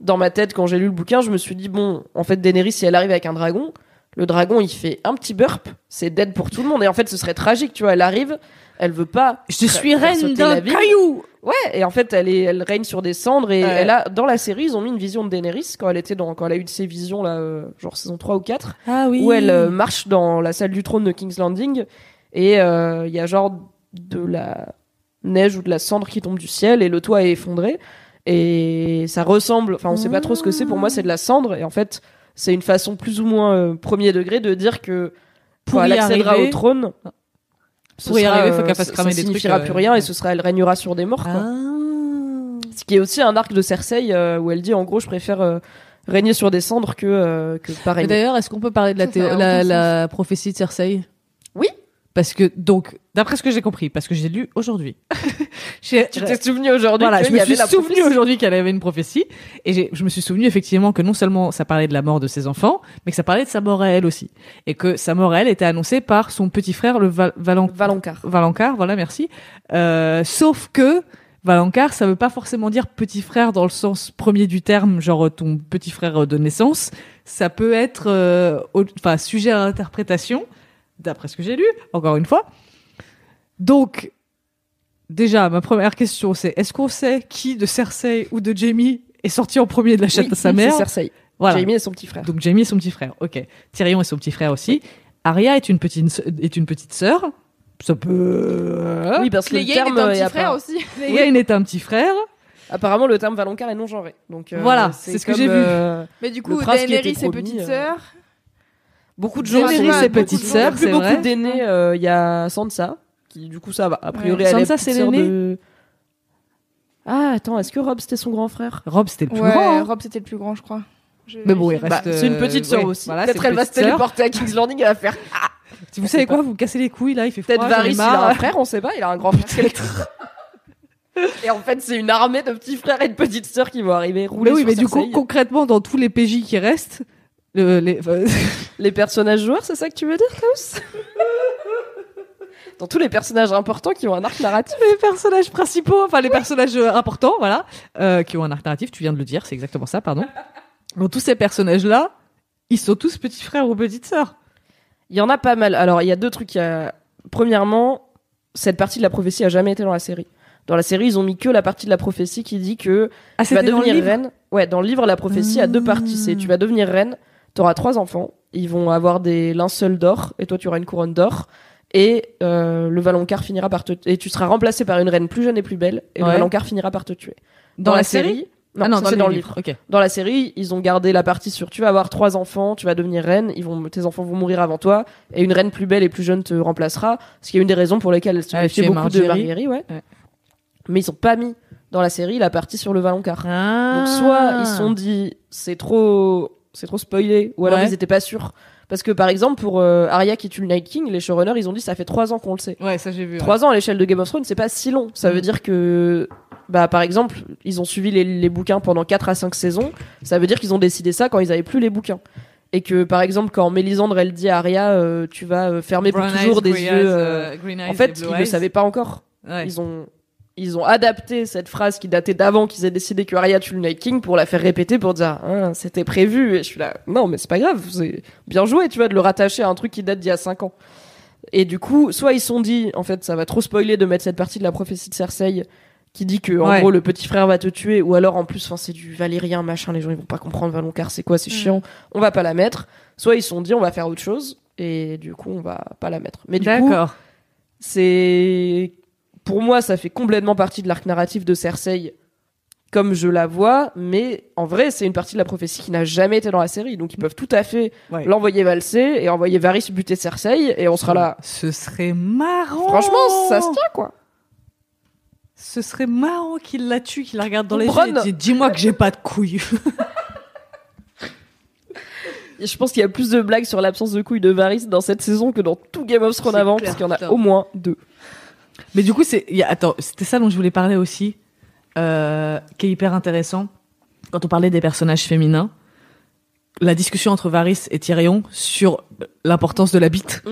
dans ma tête, quand j'ai lu le bouquin, je me suis dit, bon, en fait, Daenerys, si elle arrive avec un dragon, le dragon, il fait un petit burp, c'est dead pour tout le monde. Et en fait, ce serait tragique, tu vois. Elle arrive, elle veut pas. Je suis reine d'un caillou. Ouais, et en fait, elle, est, elle règne sur des cendres. Et Ouais. elle a, dans la série, ils ont mis une vision de Daenerys quand elle était dans, quand elle a eu ses visions, là, euh, genre saison 3 ou 4 Ah oui. où elle euh, marche dans la salle du trône de King's Landing et euh, il y a genre de la neige ou de la cendre qui tombe du ciel et le toit est effondré et ça ressemble enfin on sait pas trop ce que c'est pour moi c'est de la cendre et en fait c'est une façon plus ou moins euh, premier degré de dire que Pour elle y accédera arriver- au trône ce Pour y sera, arriver, faut euh, qu'elle fasse ça- cramer ça des trucs, signifiera euh, plus rien ouais. et ce sera elle régnera sur des morts quoi. Ah. ce qui est aussi un arc de Cersei euh, où elle dit en gros je préfère euh, régner sur des cendres que euh, que régner d'ailleurs, est-ce qu'on peut parler de la, Ça, ça la, la prophétie de Cersei? Parce que, donc, d'après ce que j'ai compris, parce que j'ai lu aujourd'hui, tu t'es souvenu aujourd'hui Voilà, je me suis souvenu aujourd'hui qu'elle avait une prophétie, et je me suis souvenu effectivement que non seulement ça parlait de la mort de ses enfants, mais que ça parlait de sa mort à elle aussi, et que sa mort à elle était annoncée par son petit frère, le Val Valonqar. Valencar, voilà, merci. Euh, sauf que Valencar, ça veut pas forcément dire petit frère dans le sens premier du terme, genre ton petit frère de naissance. Ça peut être, euh, enfin, sujet à interprétation, d'après ce que j'ai lu, encore une fois. Donc, déjà, ma première question, c'est est-ce qu'on sait qui de Cersei ou de Jamie est sorti en premier de la chatte Oui, de sa mère Cersei. Voilà. Jamie et son petit frère. Donc Jamie est son petit frère. Ok. Tyrion est son petit frère aussi. Arya est une petite est une petite sœur. Ça peut. oui, parce que le terme est un est petit frère aussi. Clegane est un petit frère. apparemment le terme Valonqar est non genré. Donc euh, Voilà, c'est ce que j'ai vu. euh, Mais du coup, Daenerys et promis, petite euh, sœur. Beaucoup de gens et sont- petite beaucoup de- sœur, il y a c'est plus beaucoup vrai. d'aînés. euh, Il y a Sansa qui du coup ça va. A priori, Ouais. elle est Sansa, c'est sœur l'aînée de. Ah attends, est-ce que Rob c'était son grand frère? Rob, c'était le plus Ouais, grand. hein. Rob c'était le plus grand, je crois. Je- Mais bon, il Bah, reste. C'est une petite euh, sœur ouais, aussi. voilà, Peut-être elle va se téléporter à King's Landing, elle va faire. Si vous savez quoi, vous cassez les couilles là, il fait froid. Peut-être Varys, il a un frère, on sait pas, il a un grand frère. Et en fait, c'est une armée de petits frères et de petites sœurs qui vont arriver rouler Mais oui, sur mais du coup, concrètement, dans tous les PJ qui restent, le- les, Les personnages joueurs, c'est ça que tu veux dire, Klaus? Dans tous les personnages importants qui ont un arc narratif. les personnages principaux, enfin les personnages euh, importants, voilà, euh, qui ont un arc narratif, tu viens de le dire, c'est exactement ça, pardon. Dans tous ces personnages-là, ils sont tous petits frères ou petites sœurs. Il y en a pas mal. Alors, il y a deux trucs. a- Premièrement, cette partie de la prophétie a jamais été dans la série. Dans la série, ils ont mis que la partie de la prophétie qui dit que Ah, tu vas devenir reine. Ouais, dans le livre, la prophétie a deux parties. C'est tu vas devenir reine, t'auras trois enfants, ils vont avoir des linceuls d'or, et toi tu auras une couronne d'or. Et euh, le Valonqar finira par te et tu seras remplacé par une reine plus jeune et plus belle, et le Ouais. Valonqar finira par te tuer. Dans, la, série, non, Ah non, c'est dans le livre. Dans la série, ils ont gardé la partie sur tu vas avoir trois enfants, tu vas devenir reine, ils vont, tes enfants vont mourir avant toi, et une reine plus belle et plus jeune te remplacera. Ce qui est une des raisons pour lesquelles elle se Ah, tu beaucoup de. Marguerite, ouais. Ouais. Mais ils ont pas mis dans la série la partie sur le Valonqar. Ah. Donc soit ils se sont dit c'est trop c'est trop spoilé ou alors Ouais. ils étaient pas sûrs parce que par exemple pour euh, Arya qui tue le Night King les showrunners ils ont dit ça fait trois ans qu'on le sait. Ouais, ça j'ai vu. Trois ans à l'échelle de Game of Thrones c'est pas si long. Ça veut Mm. dire que bah par exemple ils ont suivi les, les bouquins pendant 4 à 5 saisons. Ça veut dire qu'ils ont décidé ça quand ils avaient plus les bouquins. Et que par exemple quand Mélisandre elle dit à Arya euh, tu vas euh, fermer pour toujours des yeux. euh, en fait ils le savaient pas encore. Ils ont ils ont adapté cette phrase qui datait d'avant qu'ils aient décidé que Arya tue le Night King pour la faire répéter pour dire Ah, c'était prévu. Et je suis là non mais c'est pas grave c'est bien joué tu vois de le rattacher à un truc qui date d'il y a 5 ans. Et du coup soit ils se sont dit en fait ça va trop spoiler de mettre cette partie de la prophétie de Cersei qui dit que en Ouais. gros le petit frère va te tuer ou alors en plus enfin c'est du valérien machin les gens ils vont pas comprendre Valonqar c'est quoi c'est chiant on va pas la mettre. Soit ils se sont dit on va faire autre chose et du coup on va pas la mettre. Mais du coup D'accord. c'est pour moi ça fait complètement partie de l'arc narratif de Cersei comme je la vois mais en vrai c'est une partie de la prophétie qui n'a jamais été dans la série donc ils peuvent tout à fait Ouais. l'envoyer valser et envoyer Varys buter Cersei et on sera là Ce serait marrant. franchement ça se tient quoi Ce serait marrant qu'il la tue, qu'il la regarde dans les Bronn. yeux et dit Dis-moi que j'ai pas de couilles. Je pense qu'il y a plus de blagues sur l'absence de couilles de Varys dans cette saison que dans tout Game of Thrones avant clair, parce qu'il y en a putain. au moins deux Mais du coup, c'est. il y a- Attends, c'était ça dont je voulais parler aussi, euh, qui est hyper intéressant. Quand on parlait des personnages féminins, la discussion entre Varys et Tyrion sur l'importance de la bite.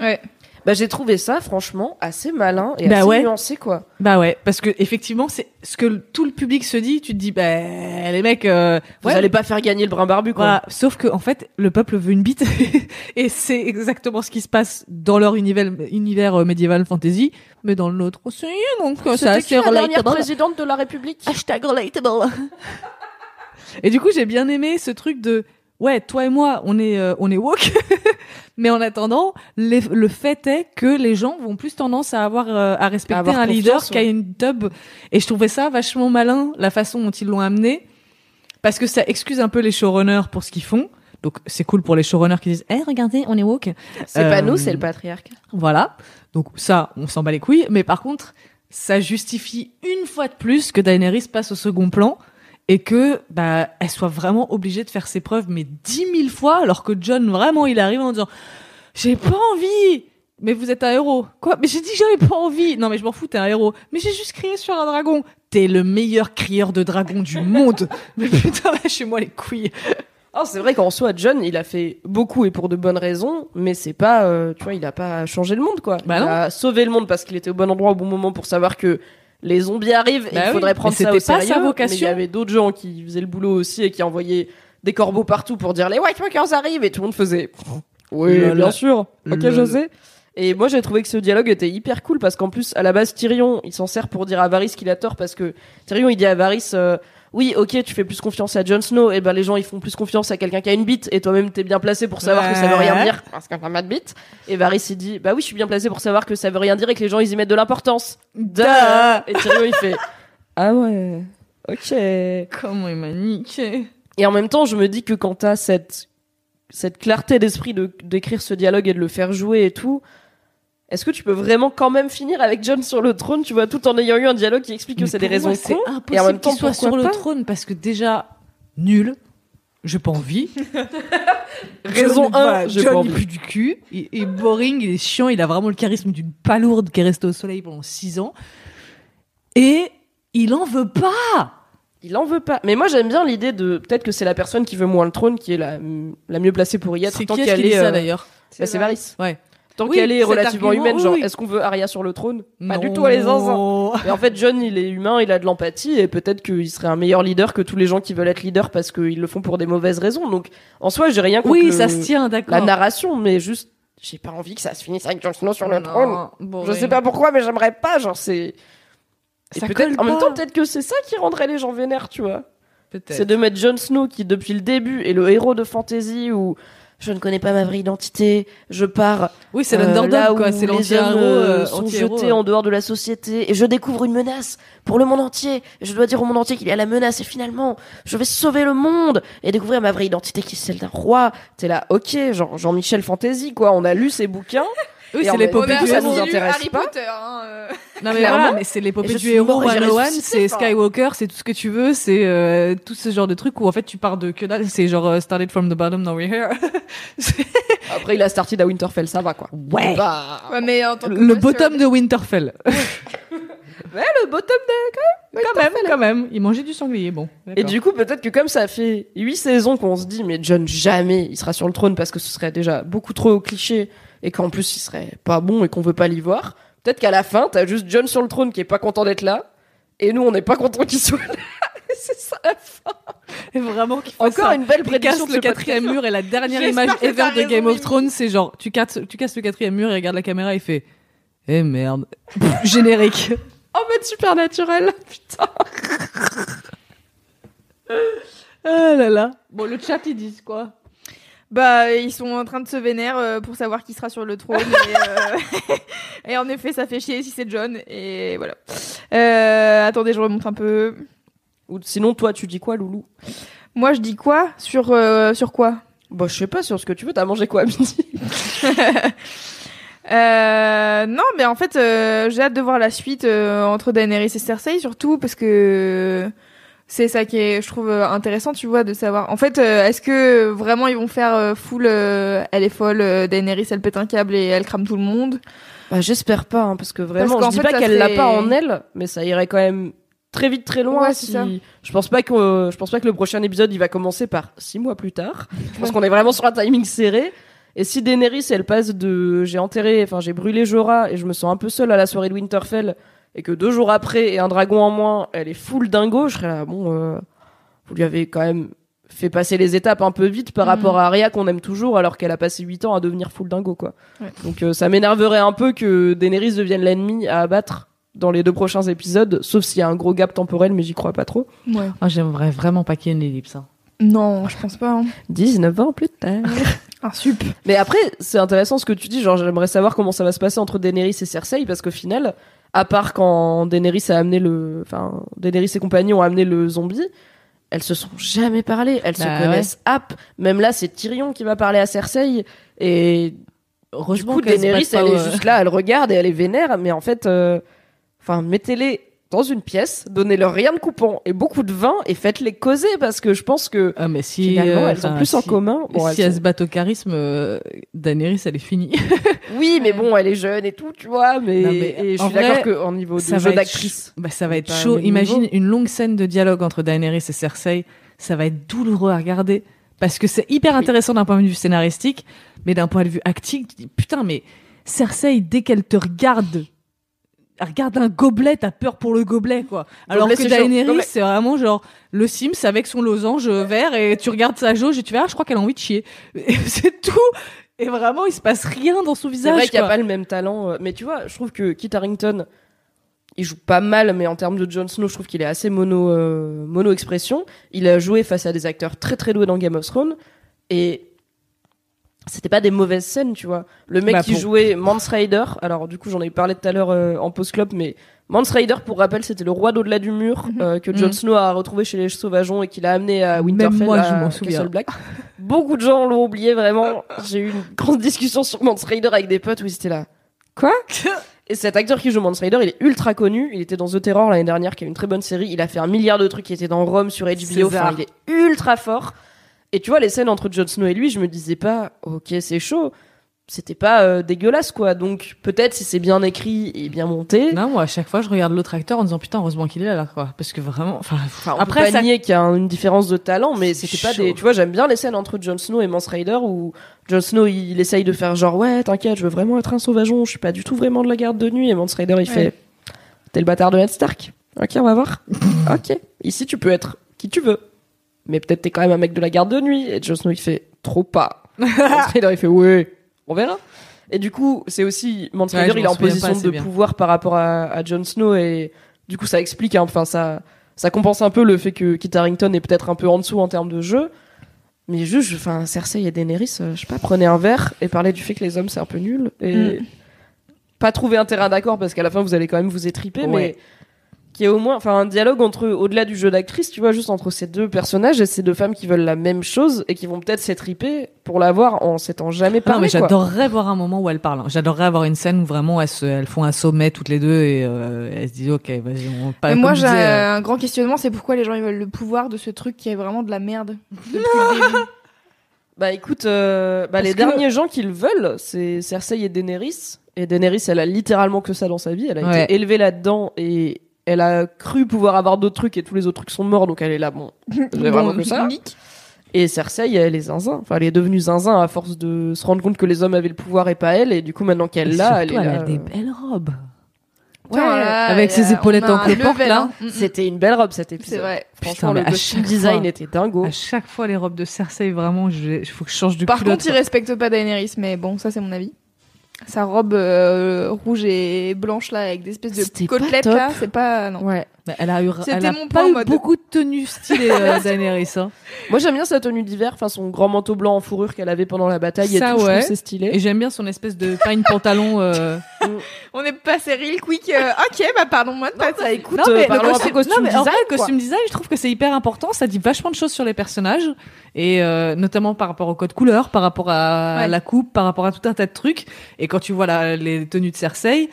Ouais. Bah j'ai trouvé ça franchement assez malin et Bah assez ouais. nuancé quoi Bah ouais, parce que effectivement, c'est ce que le- tout le public se dit. Tu te dis, bah les mecs, euh, vous ouais, allez pas faire gagner le brin barbu quoi Voilà. Sauf que en fait, le peuple veut une bite, et c'est exactement ce qui se passe dans leur univers, univers euh, médiéval fantasy, mais dans le nôtre aussi. Donc euh, c'est la dernière présidente de la République? Hashtag relatable. et du coup, j'ai bien aimé ce truc de ouais, toi et moi, on est euh, on est woke, mais en attendant, les- le fait est que les gens vont plus tendance à avoir euh, à respecter À avoir un leader confiance, qu'à ouais. une dub. Et je trouvais ça vachement malin la façon dont ils l'ont amené, parce que ça excuse un peu les showrunners pour ce qu'ils font. Donc c'est cool pour les showrunners qui disent eh regardez on est woke. C'est pas Euh, nous c'est le patriarcat. voilà. Donc ça on s'en bat les couilles. Mais par contre ça justifie une fois de plus que Daenerys passe au second plan et que bah elle soit vraiment obligée de faire ses preuves mais dix mille fois alors que John vraiment il arrive en disant j'ai pas envie. Mais vous êtes un héros. Quoi? Mais j'ai dit que j'avais pas envie. Non mais je m'en fous t'es un héros. Mais j'ai juste crié sur un dragon. T'es le meilleur crieur de dragon du monde. Mais putain lâchez-moi les couilles. Oh, c'est vrai qu'en soi, John, il a fait beaucoup et pour de bonnes raisons, mais c'est pas, euh, tu vois, il a pas changé le monde, quoi. Bah il non. a sauvé le monde parce qu'il était au bon endroit au bon moment pour savoir que les zombies arrivent et Bah il oui, faudrait prendre ça au c'était pas sa vocation. Mais il y avait d'autres gens qui faisaient le boulot aussi et qui envoyaient des corbeaux partout pour dire les White Walkers arrivent et tout le monde faisait. Oui, bien sûr. Ok, je sais. Et moi, j'ai trouvé que ce dialogue était hyper cool parce qu'en plus, à la base, Tyrion, il s'en sert pour dire à Varys qu'il a tort parce que Tyrion, il dit à Varys, euh, oui, ok, tu fais plus confiance à Jon Snow, et ben les gens ils font plus confiance à quelqu'un qui a une bite, et toi-même t'es bien placé pour savoir que ça veut rien dire parce qu'un pas de bite. Et Varys il dit, bah oui, je suis bien placé pour savoir que ça veut rien dire et que les gens ils y mettent de l'importance. Duh. Et Tyrion il fait, ah ouais, ok. comment il m'a niqué Et en même temps, je me dis que quand t'as cette cette clarté d'esprit de d'écrire ce dialogue et de le faire jouer et tout, est-ce que tu peux vraiment quand même finir avec John sur le trône, tu vois, tout en ayant eu un dialogue qui explique que c'est des raisons c'est impossible et en même temps qu'il soit sur le trône parce que déjà nul. J'ai pas envie. Raison John, 1, voilà, j'ai John, pas il envie. pue du cul. Il est boring, il est chiant, il a vraiment le charisme d'une palourde qui est restée au soleil pendant 6 ans. Et il en veut pas. Il en veut pas. Mais moi j'aime bien l'idée de peut-être que c'est la personne qui veut moins le trône qui est la, la mieux placée pour y être C'est tant qui est-ce qu'elle qui dit est. ça euh, d'ailleurs bah, c'est Varys. Ouais. Tant Oui, qu'elle est relativement argument, humaine, genre oui. est-ce qu'on veut Arya sur le trône? Pas du tout, elle est zinzin. Et en fait, John, il est humain, il a de l'empathie, et peut-être qu'il serait un meilleur leader que tous les gens qui veulent être leaders parce qu'ils le font pour des mauvaises raisons. Donc, en soi, j'ai rien contre Oui, le- ça se tient, la narration, mais juste, j'ai pas envie que ça se finisse avec Jon Snow sur le Non, trône. bon, Je ouais. sais pas pourquoi, mais j'aimerais pas, genre, c'est. Et peut-être, en même temps, peut-être que c'est ça qui rendrait les gens vénères, tu vois. Peut-être. C'est de mettre Jon Snow qui, depuis le début, est le héros de fantasy où je ne connais pas ma vraie identité, je pars Oui, c'est euh, l'underdog, où quoi. C'est l'anti-héros. euh, euh, sont jetés euh. en dehors de la société et je découvre une menace pour le monde entier. Je dois dire au monde entier qu'il y a la menace et finalement je vais sauver le monde et découvrir ma vraie identité qui est celle d'un roi. T'es là, ok, genre Jean-Michel Fantasy quoi. On a lu ses bouquins. Oui, c'est l'épopée du ça héros. nous intéresse Harry pas. Potter. Hein, euh. Non mais voilà, mais c'est l'épopée du héros mort et j'ai 101, ressuscité, c'est. Skywalker, c'est tout ce que tu veux, c'est euh, tout ce genre de truc où en fait tu pars de que dalle, c'est genre euh, started from the bottom, now we're here. C'est- Après il a started à Winterfell, ça va quoi. Ouais. Bah, Ouais, mais en tant que le bottom euh, de Winterfell. ouais, le bottom de quand même, quand même, il mangeait du sanglier, bon. Et du coup, peut-être que comme ça fait huit saisons qu'on se dit, mais John, jamais il sera sur le trône parce que ce serait déjà beaucoup trop cliché et qu'en plus il serait pas bon et qu'on veut pas l'y voir. Peut-être qu'à la fin, t'as juste John sur le trône qui est pas content d'être là et nous on n'est pas content qu'il soit là. C'est ça la fin. Et vraiment Encore ça. une belle prédiction casse le quatrième mur et la dernière image ever de Game of. Thrones, c'est genre tu casses, tu casses le quatrième mur et regarde la caméra et fait Eh merde. Générique. En mode supernatural. Putain. Ah là là. Bon, le chat ils disent quoi? Bah, ils sont en train de se vénérer euh, pour savoir qui sera sur le trône. et, euh, et en effet, ça fait chier si c'est John. Et voilà. Euh, attendez, je remonte un peu. Ou sinon, toi, tu dis quoi, Loulou? Moi, je dis quoi? Sur euh, sur quoi? Bah, je sais pas sur ce que tu veux. T'as mangé quoi à midi Euh, non, mais en fait, euh, j'ai hâte de voir la suite euh, entre Daenerys et Cersei, surtout parce que c'est ça qui est, je trouve, euh, intéressant, tu vois, de savoir. En fait, euh, est-ce que vraiment ils vont faire euh, full euh, Elle est folle, euh, Daenerys, elle pète un câble et elle crame tout le monde? Bah, j'espère pas, hein, parce que vraiment, Parce qu'en je dis fait, pas qu'elle l'a pas en elle, mais ça irait quand même très vite, très loin. Ouais, si... ça. Je pense pas que, euh, je pense pas que le prochain épisode, il va commencer par six mois plus tard. Je pense qu'on est vraiment sur un timing serré. Et si Daenerys, elle passe de, j'ai enterré, enfin, j'ai brûlé Jorah et je me sens un peu seule à la soirée de Winterfell, et que deux jours après, et un dragon en moins, elle est full dingo, je serais là, bon, euh, vous lui avez quand même fait passer les étapes un peu vite par Mhm. rapport à Arya qu'on aime toujours alors qu'elle a passé 8 ans à devenir full dingo quoi. Ouais. Donc euh, ça m'énerverait un peu que Daenerys devienne l'ennemi à abattre dans les deux prochains épisodes, sauf s'il y a un gros gap temporel mais j'y crois pas trop. Ouais. Ah, J'aimerais vraiment pas qu'il y ait une ellipse. hein. Non, je pense pas. Hein. 19 ans plus tard. Un sup. mais après c'est intéressant ce que tu dis, genre j'aimerais savoir comment ça va se passer entre Daenerys et Cersei parce qu'au final, à part quand Daenerys a amené le enfin Daenerys et compagnie ont amené le zombie, elles se sont jamais parlé, elles Bah se connaissent app. Même là, c'est Tyrion qui va parler à Cersei et Du Heureusement coup, se Daenerys, elle est euh, juste là, elle regarde et elle est vénère, mais en fait, euh, enfin, mettez-les dans une pièce, donnez-leur rien de coupant et beaucoup de vin et faites-les causer parce que je pense que Ah, mais si finalement, euh, elles ont plus en commun. Bon, si elles sont- se bat au charisme, euh, Daenerys, elle est finie. Oui, mais bon, elle est jeune et tout, tu vois, mais, Non, mais et je suis d'accord qu'en niveau de jeu d'actrice. Bah, ça va être chaud. Imagine niveau. une longue scène de dialogue entre Daenerys et Cersei. Ça va être douloureux à regarder. Parce que c'est hyper intéressant d'un point de vue scénaristique, mais d'un point de vue acting, tu dis, putain, mais Cersei, dès qu'elle te regarde, elle regarde un gobelet, t'as peur pour le gobelet, quoi. Alors Gobelet, que c'est. Daenerys, c'est vraiment genre le Sims avec son losange vert et tu regardes sa jauge et tu fais, ah, je crois qu'elle a envie de chier. C'est tout. Et vraiment, il se passe rien dans son C'est visage. vrai qu'il n'y a pas le même talent, euh, mais tu vois, je trouve que Kit Harington, il joue pas mal, mais en termes de Jon Snow, je trouve qu'il est assez mono, euh, mono expression. Il a joué face à des acteurs très très doués dans Game of Thrones, et c'était pas des mauvaises scènes, tu vois. Le mec Bah, qui pour- jouait Mance Rider, alors du coup j'en ai parlé tout à l'heure euh, en post-club, mais Mance Rider, pour rappel, c'était le roi d'au-delà du mur euh, que Jon Mhm. Snow a retrouvé chez les Sauvageons et qu'il a amené à Même Winterfell. je à Castle souviens. Black. Beaucoup de gens l'ont oublié vraiment. J'ai eu une grande discussion sur Mance Rider avec des potes où ils étaient là. Quoi? Et cet acteur qui joue Mance Rider, il est ultra connu. Il était dans The Terror l'année dernière, qui est une très bonne série. Il a fait un milliard de trucs. Il était dans Rome sur HBO. Enfin, il est ultra fort. Et tu vois, les scènes entre Jon Snow et lui, je me disais pas, ok, c'est chaud. C'était pas euh, dégueulasse, quoi. Donc, peut-être si c'est bien écrit et bien monté. Non, moi, à chaque fois, je regarde l'autre acteur en disant putain, heureusement qu'il est là, là, quoi. Parce que vraiment, enfin, on après, peut pas ça- nier qu'il y a une différence de talent, mais c'était pas des. Tu vois, j'aime bien les scènes entre Jon Snow et Mance Rider où Jon Snow il, il essaye de faire genre ouais, t'inquiète, je veux vraiment être un sauvageon, je suis pas du tout vraiment de la garde de nuit. Et Mance Rider il fait t'es le bâtard de Ned Stark. Ok, on va voir. ok, ici tu peux être qui tu veux, mais peut-être t'es quand même un mec de la garde de nuit. Et Jon Snow il fait trop pas. Rider il fait ouais, on verra. Et du coup, c'est aussi Mance Ouais, il est en position de bien. pouvoir par rapport à, à Jon Snow et du coup ça explique, hein, enfin ça, ça compense un peu le fait que Kit Harington est peut-être un peu en dessous en termes de jeu. Mais juste, enfin Cersei et Daenerys, euh, je sais pas, prenez un verre et parlez du fait que les hommes c'est un peu nul et Mm. pas trouver un terrain d'accord parce qu'à la fin vous allez quand même vous étriper, mais. Qui est au moins, enfin un dialogue entre au-delà du jeu d'actrice, tu vois, juste entre ces deux personnages et ces deux femmes qui veulent la même chose et qui vont peut-être s'étriper pour l'avoir en s'étant jamais Ah non, parlé. mais j'adorerais voir un moment où elles parlent. hein. J'adorerais avoir une scène où vraiment elles, se, elles font un sommet toutes les deux et euh, elles se disent ok, vas-y, on pas. Moi, j'ai disais, euh, un grand questionnement, c'est pourquoi les gens ils veulent le pouvoir de ce truc qui est vraiment de la merde depuis le début. Bah écoute, euh, bah, les que- derniers gens qui le veulent, c'est Cersei et Daenerys. Et Daenerys, elle a littéralement que ça dans sa vie. Elle a Ouais. été élevée là-dedans et elle a cru pouvoir avoir d'autres trucs et tous les autres trucs sont morts, donc elle est là, bon, j'ai vraiment que ça. Et Cersei, elle est zinzin. Enfin, elle est devenue zinzin à force de se rendre compte que les hommes avaient le pouvoir et pas elle. Et du coup, maintenant qu'elle l'a, elle est là. elle a des euh, belles robes. Ouais, avec ses euh, épaulettes en cloporte, là. hein. C'était une belle robe cet épisode. C'est vrai. Franchement, Putain, mais le costume design fois- était dingo. À chaque fois, les robes de Cersei, vraiment, il faut que je change de Par culotte. contre, il respecte pas Daenerys, mais bon, ça c'est mon avis. Sa robe euh, rouge et blanche là, avec des espèces de côtelettes là, c'est pas non. Ouais. Mais elle a eu, C'était elle a mon pas point eu mode. beaucoup de tenues stylées, euh, Daenerys. hein. Moi, j'aime bien sa tenue d'hiver, enfin son grand manteau blanc en fourrure qu'elle avait pendant la bataille. et Ça, tout, ouais. c'est stylé. Et j'aime bien son espèce de pagne pantalon. euh, On est passé real quick. euh, ok, bah pardon moi de pas ça. écoute, Non, euh, mais, parlons costume, costume non, mais en design, quoi. costume design, je trouve que c'est hyper important. Ça dit vachement de choses sur les personnages. Et euh, notamment par rapport au code couleur, par rapport à Ouais. la coupe, par rapport à tout un tas de trucs. Et quand tu vois la- les tenues de Cersei,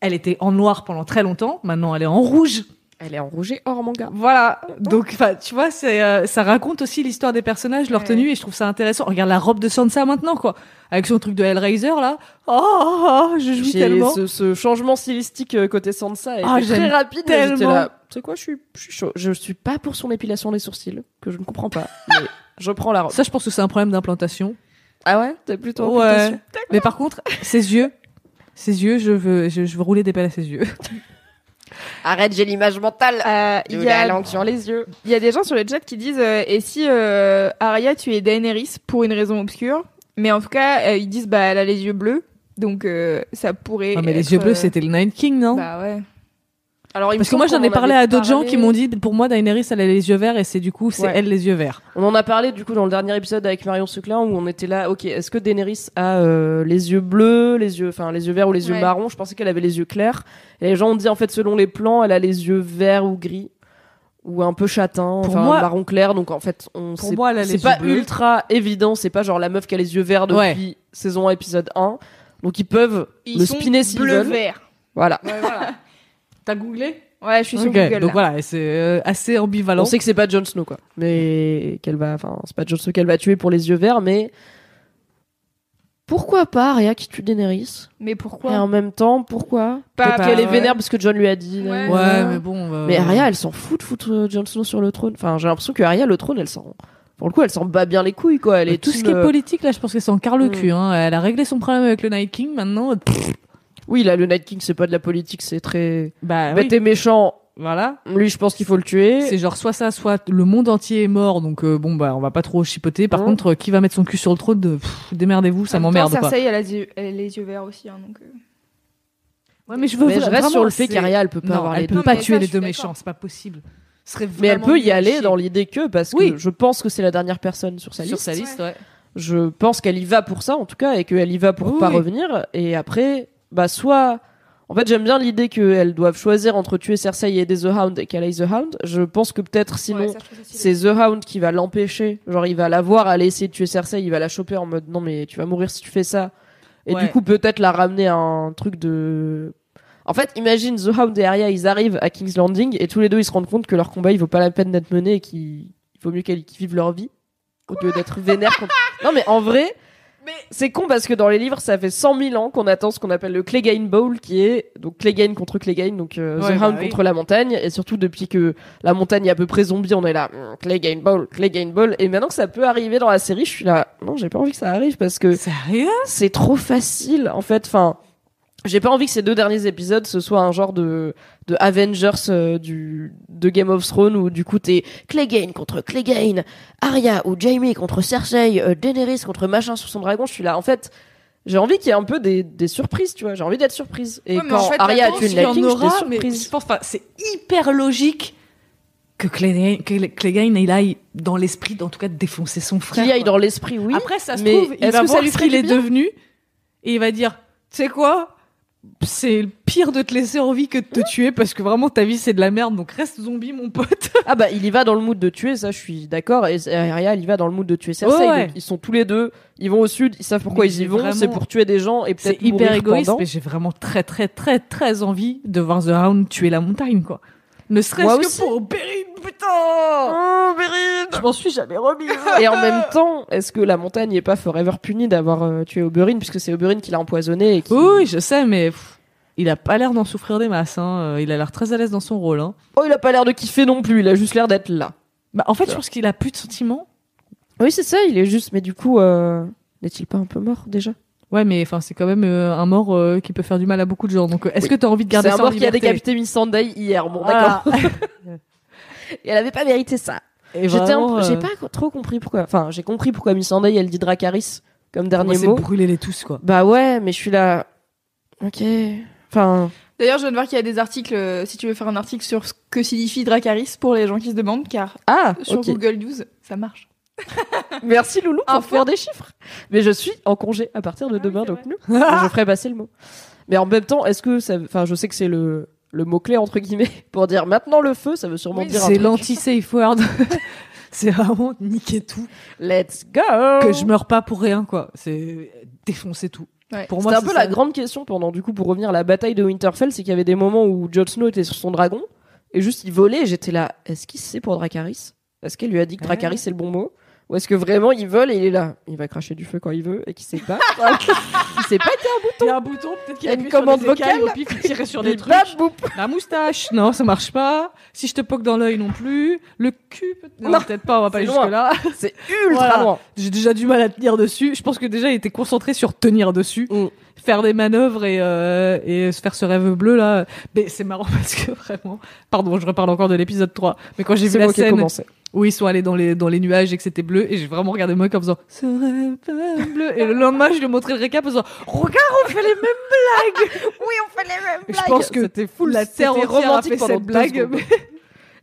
elle était en noir pendant très longtemps. Maintenant, elle est en rouge. Elle est en rouge et or, mon gars. Voilà. Donc, tu vois, c'est, euh, ça raconte aussi l'histoire des personnages, leur Ouais. tenue, et je trouve ça intéressant. Regarde la robe de Sansa maintenant, quoi. Avec son truc de Hellraiser, là. Oh, oh, oh, je J'ai tellement. ce, ce changement stylistique euh, côté Sansa est Ah, très rapide. tellement. sais quoi, je suis, je suis chaud. Je suis pas pour son épilation des sourcils, que je ne comprends pas. mais je prends la robe. Ça, je pense que c'est un problème d'implantation. Ah ouais? T'es plutôt en Ouais. Mais par contre, ses yeux, ses yeux, je veux, je, je veux rouler des pelles à ses yeux. Arrête, j'ai l'image mentale. Euh, Il y, la a, langue sur les yeux. il y a des gens sur le chat qui disent euh, et si euh, Arya tu es Daenerys pour une raison obscure, mais en tout cas euh, ils disent bah elle a les yeux bleus, donc euh, ça pourrait. Ah, mais les être, yeux bleus, c'était le Night King, non? Bah ouais. Alors, Parce que moi, j'en ai parlé à d'autres gens qui m'ont dit, pour moi, Daenerys, elle a les yeux verts, et c'est du coup, c'est Ouais. elle les yeux verts. On en a parlé du coup dans le dernier épisode avec Marion Seclin où on était là. Ok, est-ce que Daenerys a euh, les yeux bleus, les yeux, enfin les yeux verts ou les yeux Ouais. marrons? Je pensais qu'elle avait les yeux clairs. Et les gens ont dit en fait selon les plans, elle a les yeux verts ou gris ou un peu châtain, Pour enfin moi- marron clair. Donc en fait, on c'est pas bleus. ultra évident. C'est pas genre la meuf qui a les yeux verts depuis Ouais. saison 1 épisode 1. Donc ils peuvent Ils le sont spinner s'ils bleu veulent. vert. Voilà. T'as googlé Ouais, je suis sur Google. donc là. voilà, et c'est euh, assez ambivalent. On sait que c'est pas Jon Snow quoi, mais qu'elle va, enfin c'est pas Jon Snow qu'elle va tuer pour les yeux verts, mais pourquoi pas Arya qui tue Daenerys? Mais Et pourquoi en même temps, pourquoi? Peut-être qu'elle est ouais. vénère parce que John lui a dit. Ouais. Ouais, mais bon. euh, Mais Arya, elle s'en fout de foutre euh, Jon Snow sur le trône. Enfin, j'ai l'impression que Arya, le trône, elle s'en. Pour le coup, elle s'en bat bien les couilles, quoi. Elle est tout ce qui est euh, politique, là, je pense que c'est en quart le Mm. cul. Hein. Elle a réglé son problème avec le Night King, maintenant. Oui, là, le Night King, c'est pas de la politique, c'est très bah, bête oui. et méchant. Voilà. Lui, je pense qu'il faut le tuer. C'est genre soit ça, soit le monde entier est mort, donc euh, bon bah on va pas trop chipoter. Par Mm. contre, euh, qui va mettre son cul sur le trône de pff, démerdez-vous, ça m'emmerde quoi. Cersei, elle a, les yeux, elle a les yeux verts aussi, hein, donc. euh. Ouais, mais je veux Mais je reste vraiment, sur le fait qu'Arya, elle peut pas non, avoir elle les peut deux. pas tuer ça, les deux méchants, c'est pas possible. Ce serait Mais elle peut y aller chier. dans l'idée que, parce que Oui. je pense que c'est la dernière personne sur sa sur liste. sa liste, ouais. Je pense qu'elle y va pour ça, en tout cas, et qu'elle y va pour Oui, pas oui. revenir. Et après, bah, soit. En fait, j'aime bien l'idée qu'elles doivent choisir entre tuer Cersei et aider The Hound et qu'elle aille The Hound. Je pense que peut-être sinon, Ouais, c'est The Hound qui va l'empêcher. Genre, il va la voir aller essayer de tuer Cersei, il va la choper en mode non, mais tu vas mourir si tu fais ça. Et Ouais. du coup, peut-être la ramener à un truc de. En fait, imagine The Hound et Arya, ils arrivent à King's Landing et tous les deux ils se rendent compte que leur combat il vaut pas la peine d'être mené et qu'il il vaut mieux qu'ils qu'ils vivent leur vie au lieu d'être vénères contre. Non mais en vrai, c'est con parce que dans les livres ça fait 100 000 ans qu'on attend ce qu'on appelle le Clegane Bowl qui est donc Clegane contre Clegane donc euh, Ouais, The bah oui. contre la montagne. Et surtout depuis que la montagne est à peu près zombie on est là hmm, Clegane Bowl Clegane Bowl. Et maintenant que ça peut arriver dans la série je suis là non j'ai pas envie que ça arrive parce que Sérieux? c'est trop facile en fait. Enfin j'ai pas envie que ces deux derniers épisodes ce soit un genre de de Avengers euh, du de Game of Thrones où du coup t'es Clegane contre Clegane Arya ou Jaime contre Cersei euh, Daenerys contre machin sur son dragon je suis là. En fait j'ai envie qu'il y ait un peu des, des surprises tu vois. J'ai envie d'être surprise. Et Ouais, quand en fait, Arya a tué une Night King j'étais surprise. je pense. C'est hyper logique que Clegane, que Clegane il aille dans l'esprit, en tout cas, de défoncer son frère. qu'il aille dans l'esprit oui. Après, ça se mais trouve, il va voir lui ce qu'il est devenu et il va dire, tu sais quoi? C'est le pire de te laisser en vie que de te tuer parce que vraiment ta vie c'est de la merde donc reste zombie mon pote. Ah bah il y va dans le mood de tuer, ça je suis d'accord. Et Arya il y va dans le mood de tuer Cersei. Ouais. Donc, ils sont tous les deux, ils vont au sud, ils savent pourquoi Mais ils y vont, vraiment- c'est pour tuer des gens et C'est peut-être hyper égoïste pendant. mais j'ai vraiment très très très très envie de voir The Hound tuer la montagne quoi. Ne serait-ce que pour Bérine putain. Oh, Bérine Je m'en suis jamais remise. Et en même temps, est-ce que la montagne n'est pas forever punie d'avoir euh, tué Oberyn puisque c'est Oberyn qui l'a empoisonné et qui... Oui, je sais mais pff, il a pas l'air d'en souffrir des masses hein. Euh, Il a l'air très à l'aise dans son rôle hein. Oh, il a pas l'air de kiffer non plus, il a juste l'air d'être là. Bah en fait je pense qu'il a plus de sentiments. Oui, c'est ça, il est juste... Mais du coup, euh, n'est-il pas un peu mort déjà? Ouais, mais enfin, c'est quand même euh, un mort euh, qui peut faire du mal à beaucoup de gens. Donc, euh, est-ce Oui. que t'as envie de garder C'est un ça mort qui a décapité Miss Sunday hier, bon Voilà. d'accord. et elle avait pas mérité ça. Et J'étais vraiment, peu- euh, j'ai pas trop compris pourquoi. Enfin, j'ai compris pourquoi Miss Sunday elle dit Dracarys comme moi, dernier c'est mot. brûler les tous, quoi. Bah ouais, mais je suis là. Ok. Enfin, D'ailleurs, je viens de voir qu'il y a des articles, euh, si tu veux faire un article sur ce que signifie Dracarys pour les gens qui se demandent, car ah, sur. Google News, ça marche. Merci Loulou pour faire des chiffres. Mais je suis en congé à partir de demain, donc nous, je ferai passer le mot. Mais en même temps, est-ce que ça, enfin, je sais que c'est le le mot clé entre guillemets pour dire maintenant le feu, ça veut sûrement dire un C'est truc. l'anti-safe word. c'est vraiment niquer tout. Let's go. Que je meurs pas pour rien, quoi. C'est défoncer tout. Ouais. Pour C'était moi, un peu c'est la ça. grande question pendant, du coup, pour revenir à la bataille de Winterfell, c'est qu'il y avait des moments où Jon Snow était sur son dragon, et juste il volait, et j'étais là, est-ce qu'il sait pour Dracarys Est-ce qu'elle lui a dit que Ouais. Dracarys c'est le bon mot? Ou est-ce que vraiment il vole et il est là? Il va cracher du feu quand il veut, et qu'il sait pas Il sait pas qu'il y a un bouton Il y a un bouton, peut-être qu'il Il y a une commande vocale. au pif, il tirait sur Des trucs. La moustache, non, ça marche pas. Si je te poque dans l'œil non plus. Le cul, peut- non, Non, peut-être pas, on va pas c'est aller loin. jusque là. C'est ultra Voilà. loin. J'ai déjà du mal à tenir dessus. Je pense que déjà il était concentré sur tenir dessus, Mm. Faire des manœuvres et euh, et se faire ce rêve bleu là. Mais c'est marrant parce que vraiment, pardon, je reparle encore de l'épisode 3. Mais quand j'ai vu la scène commencé. où ils sont allés dans les dans les nuages et que c'était bleu et j'ai vraiment regardé moi comme faisant ce rêve bleu et le lendemain je lui ai montré le récap en disant regarde on fait les mêmes blagues. Oui, on fait les mêmes Et je pense que c'était full, la terre c'était entière a fait cette blague. mais-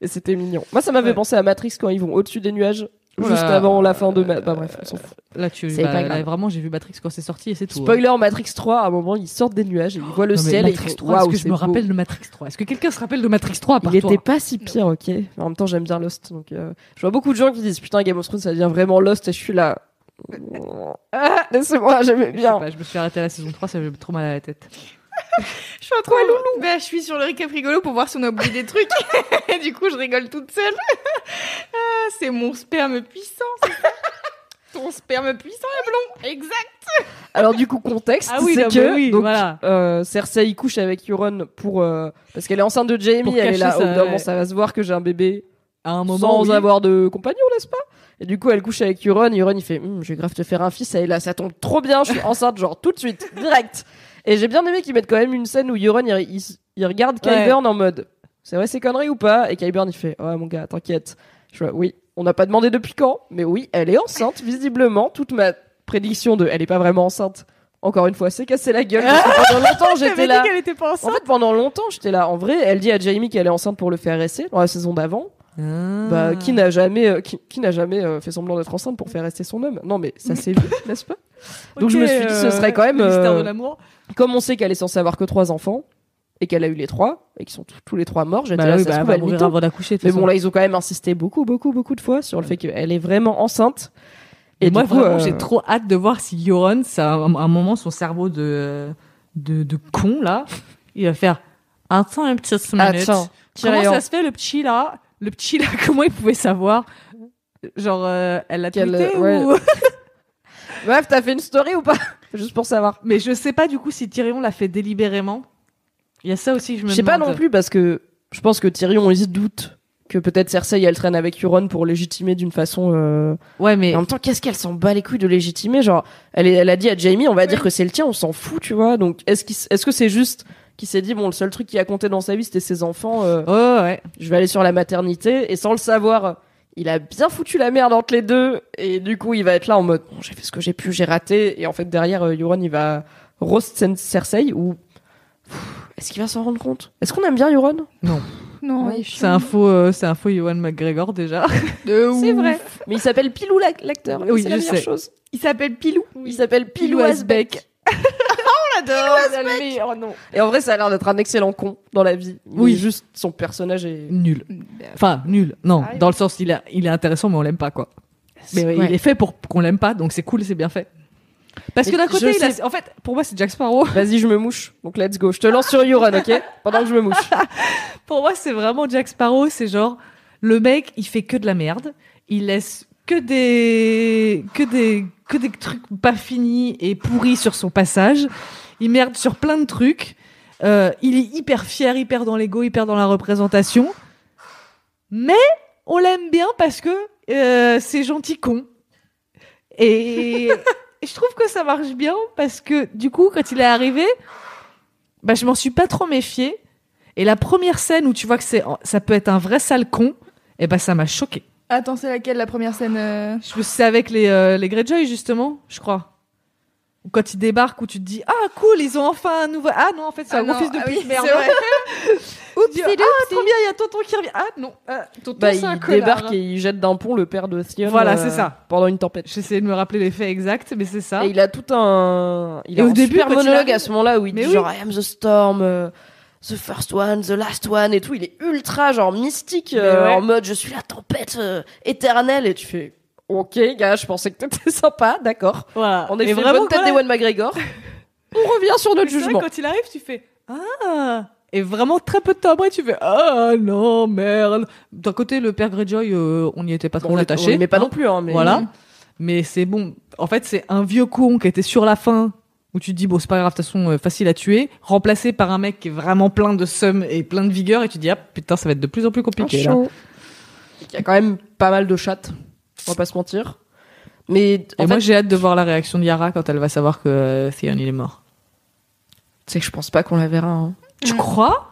Et c'était mignon. Moi, ça m'avait Ouais. pensé à Matrix quand ils vont au-dessus des nuages, juste avant la fin de. Ma... Bah bref, on s'en fout. Là tu C'est bah, pas là, grave. vraiment j'ai vu Matrix quand c'est sorti et c'est tout. hein. Spoiler Matrix 3, à un moment, ils sortent des nuages et ils voient le Non, ciel et ils Matrix font, 3, est-ce que je me beau. rappelle de Matrix 3 Est-ce que quelqu'un se rappelle de Matrix 3 à part Il toi? était pas si pire, ok. En même temps, j'aime bien Lost. Donc, euh, je vois beaucoup de gens qui disent putain, Game of Thrones, ça devient vraiment Lost et je suis là. Ah, laissez-moi, j'aimais Je sais bien. pas, je me suis arrêté à la saison 3, ça fait trop mal à la tête. Je suis en train de... Bah, je suis sur le récap rigolo pour voir si on a oublié des trucs. Et du coup, je rigole toute seule. Ah, c'est mon sperme puissant, Ton sperme puissant est blond. Exact. Alors, du coup, contexte, Ah oui, c'est que mais oui, donc, voilà. euh, Cersei couche avec Euron pour euh, parce qu'elle est enceinte de Jamie. Elle est là. cacher Au bout ça, ouais. va se voir que j'ai un bébé À un moment, sans oui. avoir de compagnon, n'est-ce pas? Et du coup, elle couche avec Euron. Euron, il fait Hum, Je vais grave te faire un fils. Et là, ça tombe trop bien. Je suis enceinte, genre tout de suite, direct. Et j'ai bien aimé qu'ils mettent quand même une scène où Euron, il, il, il regarde Ouais. Qyburn en mode C'est vrai ces conneries ou pas? Et Qyburn, il fait Ouais, mon gars, t'inquiète. Je fais Oui, on n'a pas demandé depuis quand, mais oui, elle est enceinte, visiblement. Toute ma prédiction de Elle est pas vraiment enceinte. Encore une fois, c'est cassé la gueule. parce que pendant longtemps, j'étais là. était pas En fait, pendant longtemps, j'étais là. En vrai, elle dit à Jamie qu'elle est enceinte pour le faire rester dans la saison d'avant. Bah, Ah. qui n'a jamais, euh, qui, qui n'a jamais euh, fait semblant d'être enceinte pour faire rester son homme? Non, mais ça s'est vu, n'est-ce pas? Donc je me suis dit, ce serait quand même, euh, de l'amour. Comme on sait qu'elle est censée avoir que trois enfants et qu'elle a eu les trois et qu'ils sont tous- les trois morts, j'étais Bah là, oui, ça bah, se elle trouve, va elle avant d'accoucher. Mais bon, là, ils ont quand même insisté beaucoup, beaucoup, beaucoup de fois sur le fait qu'elle est vraiment enceinte. Et, moi, coup, vraiment, euh, j'ai trop hâte de voir si Yoron, ça, à un moment, son cerveau de, de, de con, là, il va faire, attends une petite minute. Attends, Comment ça se fait, le petit là? Le petit là, comment il pouvait savoir? Genre, euh, elle l'a tweeté ouais. ou... Bref, t'as fait une story ou pas Juste pour savoir. Mais je sais pas, du coup, si Tyrion l'a fait délibérément. Il y a ça aussi que je me Je sais pas non plus parce que je pense que Tyrion il se doute que peut-être Cersei elle traîne avec Euron pour légitimer d'une façon. euh, Ouais, mais Et en même temps, qu'est-ce qu'elle s'en bat les couilles de légitimer Genre, elle, est- elle a dit à Jamie, on va dire que c'est le tien, on s'en fout, tu vois. Donc, est-ce est-ce que c'est juste qu'il s'est dit, bon, le seul truc qui a compté dans sa vie, c'était ses enfants. euh, Ouais, ouais. je vais aller sur la maternité et sans le savoir il a bien foutu la merde entre les deux et du coup il va être là en mode bon, j'ai fait ce que j'ai pu j'ai raté et en fait derrière euh, Euron il va roast Cersei ou est-ce qu'il va s'en rendre compte? Est-ce qu'on aime bien Euron Non. Ouais, C'est un faux, euh, c'est un faux Ewan McGregor déjà. De c'est vrai. Mais il s'appelle Pilou l'ac- l'acteur. Oui, c'est la je meilleure sais. chose. Il s'appelle Pilou. il s'appelle Pilou Asbeck On l'adore. Oh non. et en vrai ça a l'air d'être un excellent con dans la vie Oui. juste son personnage est Nul. Enfin, nul. Non, Ah, dans le sens, il, a, il est intéressant, mais on l'aime pas, quoi. Mais ouais, Ouais. il est fait pour qu'on l'aime pas, donc c'est cool, c'est bien fait. Parce que Mais d'un côté, je il a- sais- en fait, pour moi, c'est Jack Sparrow. vas-y je me mouche donc let's go je te lance sur Euron ok? Pendant que je me mouche Pour moi, c'est vraiment Jack Sparrow. C'est genre, le mec, il fait que de la merde. Il laisse que des, que des, que des trucs pas finis et pourris sur son passage. Il merde sur plein de trucs. Euh, il est hyper fier, hyper dans l'ego, hyper dans la représentation. Mais on l'aime bien parce que euh, c'est gentil con. Et, je trouve que ça marche bien parce que du coup, quand il est arrivé, bah, je m'en suis pas trop méfiée. Et la première scène où tu vois que c'est, ça peut être un vrai sale con, et ben ça m'a choqué. Attends, c'est laquelle la première scène euh? C'est avec les, euh, les Greyjoy justement, je crois. Ou quand ils débarquent, où tu te dis ah cool, ils ont enfin un nouveau. Ah non, en fait c'est Ah un gros non, fils de ah pute, oui, merde. Tu dis, ah trop bien, il y a tonton qui revient. Ah non, euh, tonton bah c'est il un connard. débarque et il jette d'un pont le père de Theon Voilà, euh, c'est ça. pendant une tempête J'essaie de me rappeler les faits exacts, mais c'est ça. Et il a tout un. Il Et a au un début, super il monologue à ce moment-là où il Mais dit oui. genre I am the storm, euh, the first one, the last one et tout. Il est ultra genre mystique euh, ouais. en mode je suis la tempête euh, éternelle et tu fais ok gars je pensais que t'étais sympa d'accord. Voilà. On est fait vraiment, bonne tête voilà. d'Ewan McGregor. On revient sur notre vrai, jugement. quand il arrive, tu fais ah. Et vraiment très peu de temps après, tu fais ah non merde. D'un côté, le père Greyjoy, euh, on n'y était pas trop on attaché. mais pas hein. non plus hein, mais Voilà. Mais c'est bon. En fait, c'est un vieux con qui était sur la fin où tu te dis bon c'est pas grave de toute façon euh, facile à tuer, remplacé par un mec qui est vraiment plein de seum et plein de vigueur et tu te dis ah putain ça va être de plus en plus compliqué. Chaud. Il y a quand même pas mal de chattes. On va pas se mentir. Mais Et en moi fait, j'ai hâte de voir la réaction de Yara quand elle va savoir que euh, Theon il est mort. tu sais que je pense pas qu'on la verra. hein. Tu crois?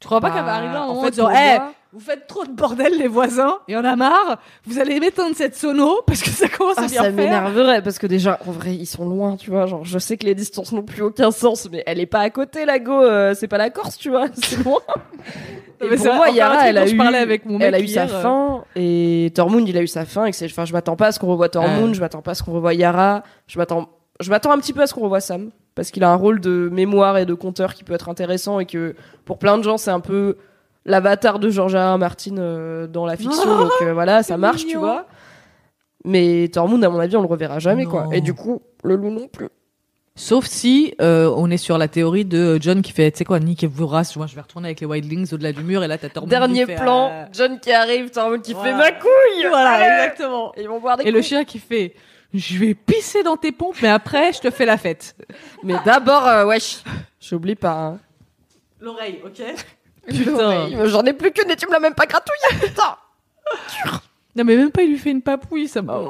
Tu crois pas Bah, qu'elle va arriver à un en moment fait, en disant pour Eh, moi- vous faites trop de bordel les voisins, il y en a marre, vous allez m'éteindre cette sono parce que ça commence Ah, à bien ça m'énerverait parce que déjà, en vrai, ils sont loin, tu vois. Genre, je sais que les distances n'ont plus aucun sens, mais elle est pas à côté, la go. euh, c'est pas la Corse, tu vois. C'est loin. Et mais pour c'est moi, Yara, elle a eu, avec mon elle a mec eu sa hier, euh. fin et Tormund, il a eu sa fin et que c'est, enfin, je m'attends pas à ce qu'on revoie Tormund, Euh. je m'attends pas à ce qu'on revoie Yara, je m'attends, je m'attends un petit peu à ce qu'on revoie Sam parce qu'il a un rôle de mémoire et de conteur qui peut être intéressant et que pour plein de gens, c'est un peu l'avatar de George R. R. Martin euh, dans la fiction. Oh, donc euh, voilà, ça marche, tu vois. Mais Tormund, à mon avis, on le reverra jamais, quoi. Et du coup, le loup non plus. Sauf si euh, on est sur la théorie de John qui fait, tu sais quoi, Nick et Vuras, moi je vais retourner avec les Wildlings au-delà du mur et là t'as Tormund Dernier qui fait, plan, euh, John qui arrive, Tormund qui Voilà. fait ma couille. Voilà, Allez exactement. Et ils vont boire des Et le chien qui fait, je vais pisser dans tes pompes, mais après je te fais la fête. Mais d'abord, euh, wesh, j'oublie pas. Hein. L'oreille, ok L'oreille. J'en ai plus qu'une et tu me l'as même pas gratouillée, putain. Non mais même pas il lui fait une papouille, ça m'a...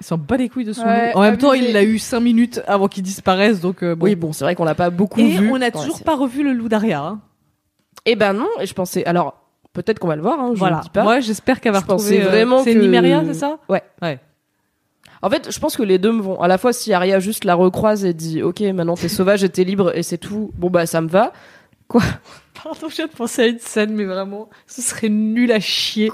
Il s'en bat les couilles de son Ouais. En même temps, abusé. il l'a eu 5 minutes avant qu'il disparaisse, donc euh, bon. Oui, bon, c'est vrai qu'on l'a pas beaucoup Et vu. on n'a toujours pas revu le loup d'Aria. Hein. Eh ben non, et je pensais. Alors, peut-être qu'on va le voir, hein, je Voilà. ne dis pas. Moi, j'espère qu'elle va Je retrouver... euh, vraiment C'est que- Nymeria, c'est ça? Ouais. Ouais. En fait, je pense que les deux me vont. À la fois, si Arya juste la recroise et dit Ok, maintenant t'es sauvage et t'es libre et c'est tout, bon bah ça me va. Pardon, je viens de penser à une scène, mais vraiment, ce serait nul à chier.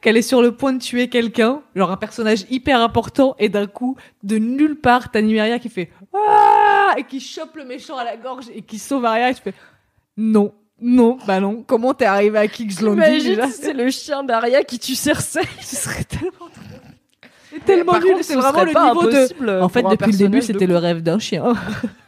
Qu'elle est sur le point de tuer quelqu'un, genre un personnage hyper important, et d'un coup, de nulle part, t'as Nymeria qui fait Ah et qui chope le méchant à la gorge et qui sauve Arya, et tu fais Non, non, bah non. Comment t'es arrivé à King's Landing Imagine c'est le chien d'Arya qui tue Cersei. Ce serait tellement. C'est tellement nul, c'est ce vraiment le niveau de. En fait, depuis le début, c'était le rêve d'un chien.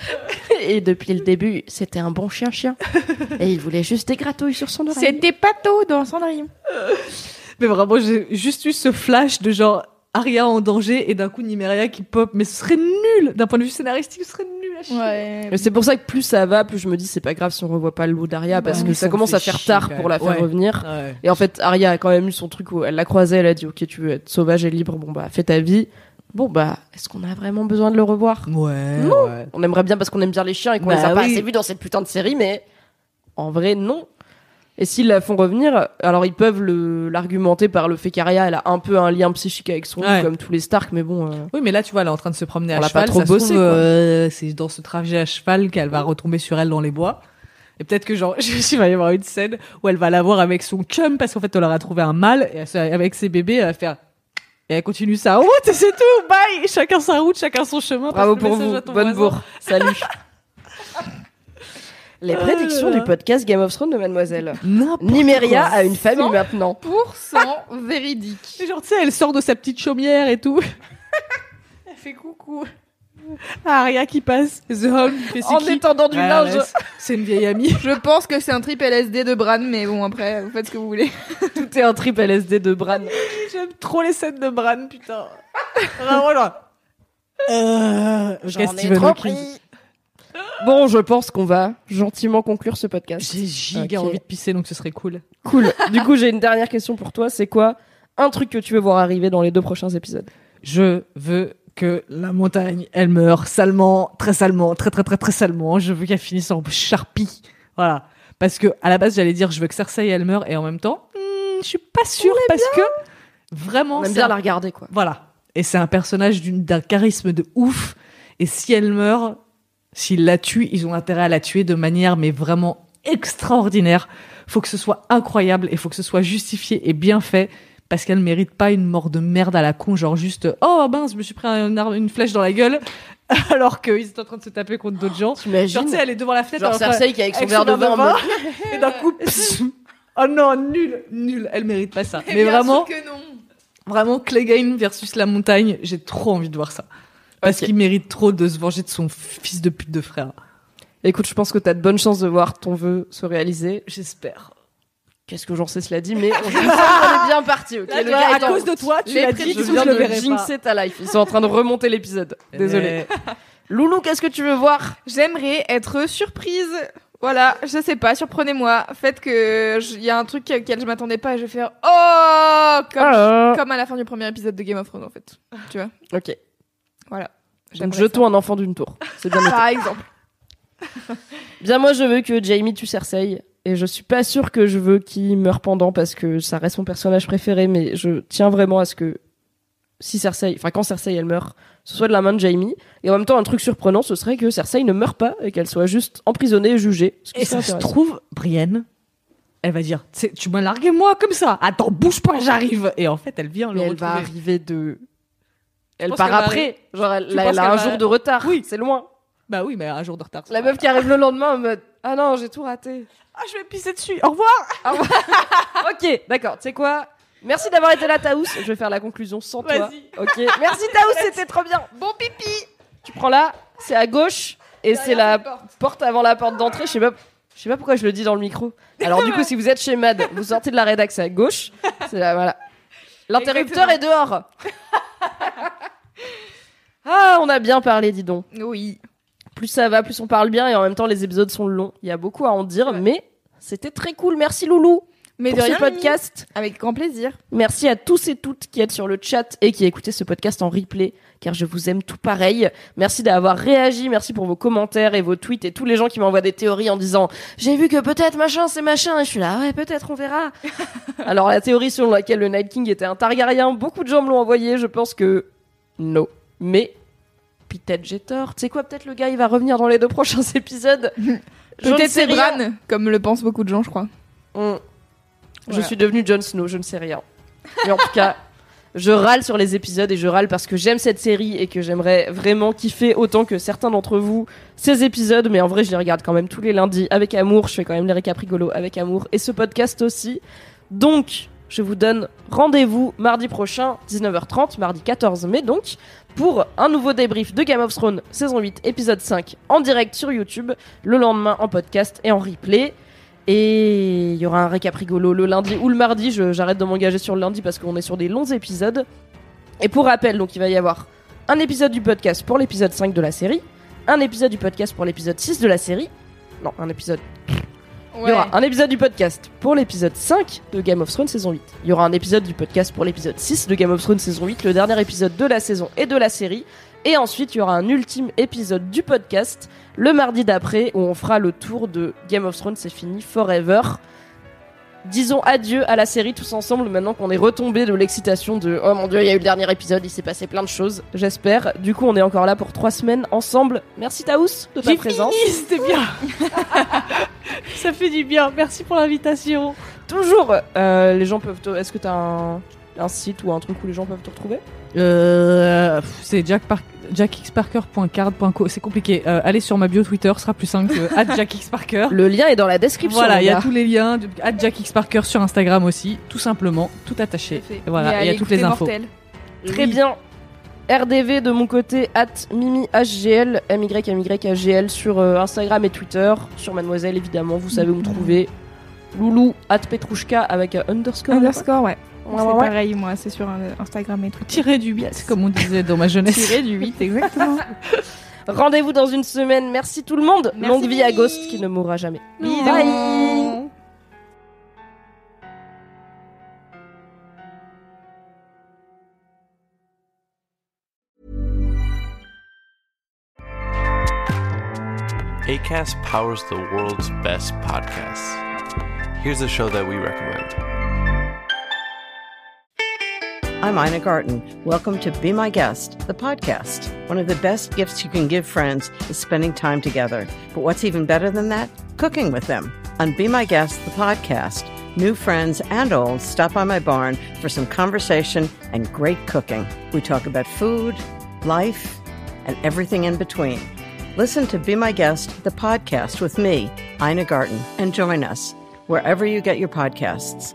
Et depuis le début, c'était un bon chien-chien. Et il voulait juste des gratouilles sur son oreille. C'était Pato dans Cendrillon. Mais vraiment, j'ai juste eu ce flash de genre Arya en danger et d'un coup Nymeria qui pop. Mais ce serait nul d'un point de vue scénaristique, ce serait nul à chier. Ouais. Mais c'est pour ça que plus ça va, plus je me dis c'est pas grave si on revoit pas le loup d'Aria parce que ça ça me commence à faire chier, tard pour la faire Ouais. revenir. Ouais. Et en fait, Arya a quand même eu son truc où elle l'a croisé, elle a dit ok tu veux être sauvage et libre, bon bah fais ta vie. Bon bah est-ce qu'on a vraiment besoin de le revoir Ouais, Non. ouais. On aimerait bien parce qu'on aime bien les chiens et qu'on Bah les a pas oui. assez vus dans cette putain de série, mais en vrai non. Et s'ils la font revenir, alors ils peuvent l'argumenter par le fait qu'Arya elle a un peu un lien psychique avec son Ouais. comme tous les Stark, mais bon. euh, Oui, mais là, tu vois, elle est en train de se promener On à l'a cheval. pas trop bossé, euh, c'est dans ce trajet à cheval qu'elle va retomber sur elle dans les bois. Et peut-être que genre, il va y avoir une scène où elle va la voir avec son chum parce qu'en fait, elle leur a trouvé un mâle et avec ses bébés, elle va faire. Et elle continue sa route et c'est tout. Bye. Chacun sa route, chacun son chemin. Bravo Passe pour vous, à ton bonne voisin. bourre. Salut. Les prédictions là. du podcast Game of Thrones de Mademoiselle. Quoi. a une famille maintenant. Pour cent véridique. Et genre, tu sais, elle sort de sa petite chaumière et tout. elle fait coucou. Ah, Aria qui passe. The Home fait c'est En qui étendant du Ouais, linge. c'est- une vieille amie. Je pense que c'est un trip LSD de Bran, mais bon, après, vous faites ce que vous voulez. Tout est un trip LSD de Bran. J'aime trop les scènes de Bran, putain. Vraiment, genre. Euh, Hawking. Bon, je pense qu'on va gentiment conclure ce podcast. J'ai giga envie de pisser, donc ce serait cool. Cool. du coup, j'ai une dernière question pour toi. C'est quoi un truc que tu veux voir arriver dans les deux prochains épisodes? Je veux que la montagne, elle meure salement, très salement, très très très très salement. Je veux qu'elle finisse en charpie. Voilà. Parce que, à la base, j'allais dire, je veux que Cersei, elle meure, et en même temps, hmm, je suis pas sûre parce que vraiment, On aime c'est bien un- la regarder, quoi. Voilà. Et c'est un personnage d'un charisme de ouf. Et si elle meurt, s'ils la tuent, ils ont intérêt à la tuer de manière, mais vraiment extraordinaire. Faut que ce soit incroyable et faut que ce soit justifié et bien fait. Parce qu'elle mérite pas une mort de merde à la con, genre juste oh mince, je me suis pris un arme- une flèche dans la gueule, alors qu'ils étaient en train de se taper contre d'autres gens. Genre, tu sais, elle est devant la fenêtre, Genre elle est en train- Cersei qui avec son verre de vin en mode... et d'un coup, pss, oh non, nul, nul, elle mérite pas ça. Eh Mais bien vraiment, sûr que non. Vraiment, Clegane versus la montagne, j'ai trop envie de voir ça. Parce qu'il mérite trop de se venger de son fils de pute de frère. Écoute, je pense que t'as de bonnes chances de voir ton vœu se réaliser. J'espère. Qu'est-ce que j'en sais cela dit, mais on, est bien parti. ok Là, le toi, gars à est en- cause de toi, tu l'as dit, je je viens le de verrai jinxer ta life. Ils sont en train de remonter l'épisode. Désolé. Mais- Loulou, qu'est-ce que tu veux voir? J'aimerais être surprise. Voilà, je sais pas, surprenez-moi. Faites que il y a un truc auquel je m'attendais pas et je vais faire oh comme, Ah. comme à la fin du premier épisode de Game of Thrones en fait. Tu vois? Ok. Voilà. Donc jetons un enfant d'une tour. C'est bien. Par exemple. Bien, moi, je veux que Jamie tue Cersei. Et je suis pas sûre que je veux qu'il meure pendant parce que ça reste mon personnage préféré, mais je tiens vraiment à ce que si Cersei, enfin quand Cersei elle meurt, ce soit de la main de Jamie. Et en même temps, un truc surprenant, ce serait que Cersei ne meure pas et qu'elle soit juste emprisonnée et jugée. Ce Et ça se trouve, Brienne, elle va dire, Tu m'as largué moi comme ça. Attends, bouge pas, j'arrive. Et en fait, elle vient le elle va arriver de. Elle part va après. Genre, elle, là, a un va- jour de retard. Oui. C'est loin. Bah oui, mais un jour de retard. La meuf qui arrive le lendemain en mode Ah non, j'ai tout raté. Ah, je vais pisser dessus. Au revoir. ok, d'accord. Tu sais quoi? Merci d'avoir été là, Taous. Je vais faire la conclusion sans toi. Ok. Merci, Taous, c'était trop bien. Bon pipi. Tu prends là, c'est à gauche et c'est la porte avant la porte d'entrée. Je sais pas. Je sais pas pourquoi je le dis dans le micro. Alors du coup, si vous êtes chez Mad, vous sortez de la rédac, c'est à gauche. C'est là, voilà. L'interrupteur est dehors. ah, on a bien parlé, dis donc. Oui. Plus ça va, plus on parle bien et en même temps les épisodes sont longs. Il y a beaucoup à en dire, mais c'était très cool. Merci Loulou Mais pour de ce rien, Mimi. podcast. Avec grand plaisir. Merci à tous et toutes qui êtes sur le chat et qui écoutez ce podcast en replay, car je vous aime tout pareil. Merci d'avoir réagi, merci pour vos commentaires et vos tweets et tous les gens qui m'envoient des théories en disant j'ai vu que peut-être machin c'est machin et je suis là ouais peut-être on verra. Alors la théorie selon laquelle le Night King était un Targaryen, beaucoup de gens me l'ont envoyé, je pense que non, mais peut-être j'ai tort. Tu sais quoi, peut-être le gars il va revenir dans les deux prochains épisodes. Je ne Peut-être c'est. Bran, comme le pensent beaucoup de gens, je crois. Mm. Je suis devenue Jon Snow, je ne sais rien. Mais en tout cas, je râle sur les épisodes et je râle parce que j'aime cette série et que j'aimerais vraiment kiffer autant que certains d'entre vous ces épisodes. Mais en vrai, je les regarde quand même tous les lundis avec amour. Je fais quand même les récaps rigolos avec amour et ce podcast aussi. Donc, je vous donne rendez-vous mardi prochain, 19h30, mardi 14 mai donc, pour un nouveau débrief de Game of Thrones saison 8, épisode 5, en direct sur YouTube, le lendemain en podcast et en replay. Et il y aura un récap rigolo le lundi ou le mardi. J'arrête de m'engager sur le lundi parce qu'on est sur des longs épisodes. Et pour rappel, donc il va y avoir un épisode du podcast pour l'épisode 5 de la série, un épisode du podcast pour l'épisode 6 de la série. Non, un épisode. Il y aura un épisode du podcast pour l'épisode 5 de Game of Thrones saison 8. Il y aura un épisode du podcast pour l'épisode 6 de Game of Thrones saison 8, le dernier épisode de la saison et de la série. Et ensuite, il y aura un ultime épisode du podcast le mardi d'après où on fera le tour de Game of Thrones, c'est fini, forever. Disons adieu à la série tous ensemble maintenant qu'on est retombé de l'excitation de oh mon dieu, il y a eu le dernier épisode, il s'est passé plein de choses, j'espère. Du coup, on est encore là pour trois semaines ensemble. Merci Taous de ta J'ai présence. fini, c'était bien. Ça fait du bien. Merci pour l'invitation. Toujours, euh, les gens peuvent. te- Est-ce que t'as un, un site ou un truc où les gens peuvent te retrouver? Euh, c'est Jack Par- jackxparker.card.co. C'est compliqué. Euh, allez sur ma bio Twitter, ce sera plus simple que at jackxparker. Le lien est dans la description. Voilà, il y a tous les liens. jackxparker sur Instagram aussi, tout simplement, tout attaché. Et voilà, il y a toutes les infos. Très bien. RDV de mon côté, at Mimi HGL, MYMYHGL sur euh, Instagram et Twitter. Sur Mademoiselle, évidemment, vous savez où me trouver. Loulou, at Petrouchka avec un underscore. Underscore, ouais. Ouais, c'est ouais, ouais. pareil, moi, c'est sur Instagram et Twitter. Tiré du 8, comme on disait dans ma jeunesse. Tiré du 8, exactement. Rendez-vous dans une semaine. Merci tout le monde. Merci, Longue vie à. Ghost qui ne mourra jamais. Bye. ACAST powers the world's best podcasts. Here's a show that we recommend. I'm Ina Garten. Welcome to Be My Guest, the podcast. One of the best gifts you can give friends is spending time together. But what's even better than that? Cooking with them. On Be My Guest, the podcast, new friends and old stop by my barn for some conversation and great cooking. We talk about food, life, and everything in between. Listen to Be My Guest, the podcast with me, Ina Garten, and join us wherever you get your podcasts.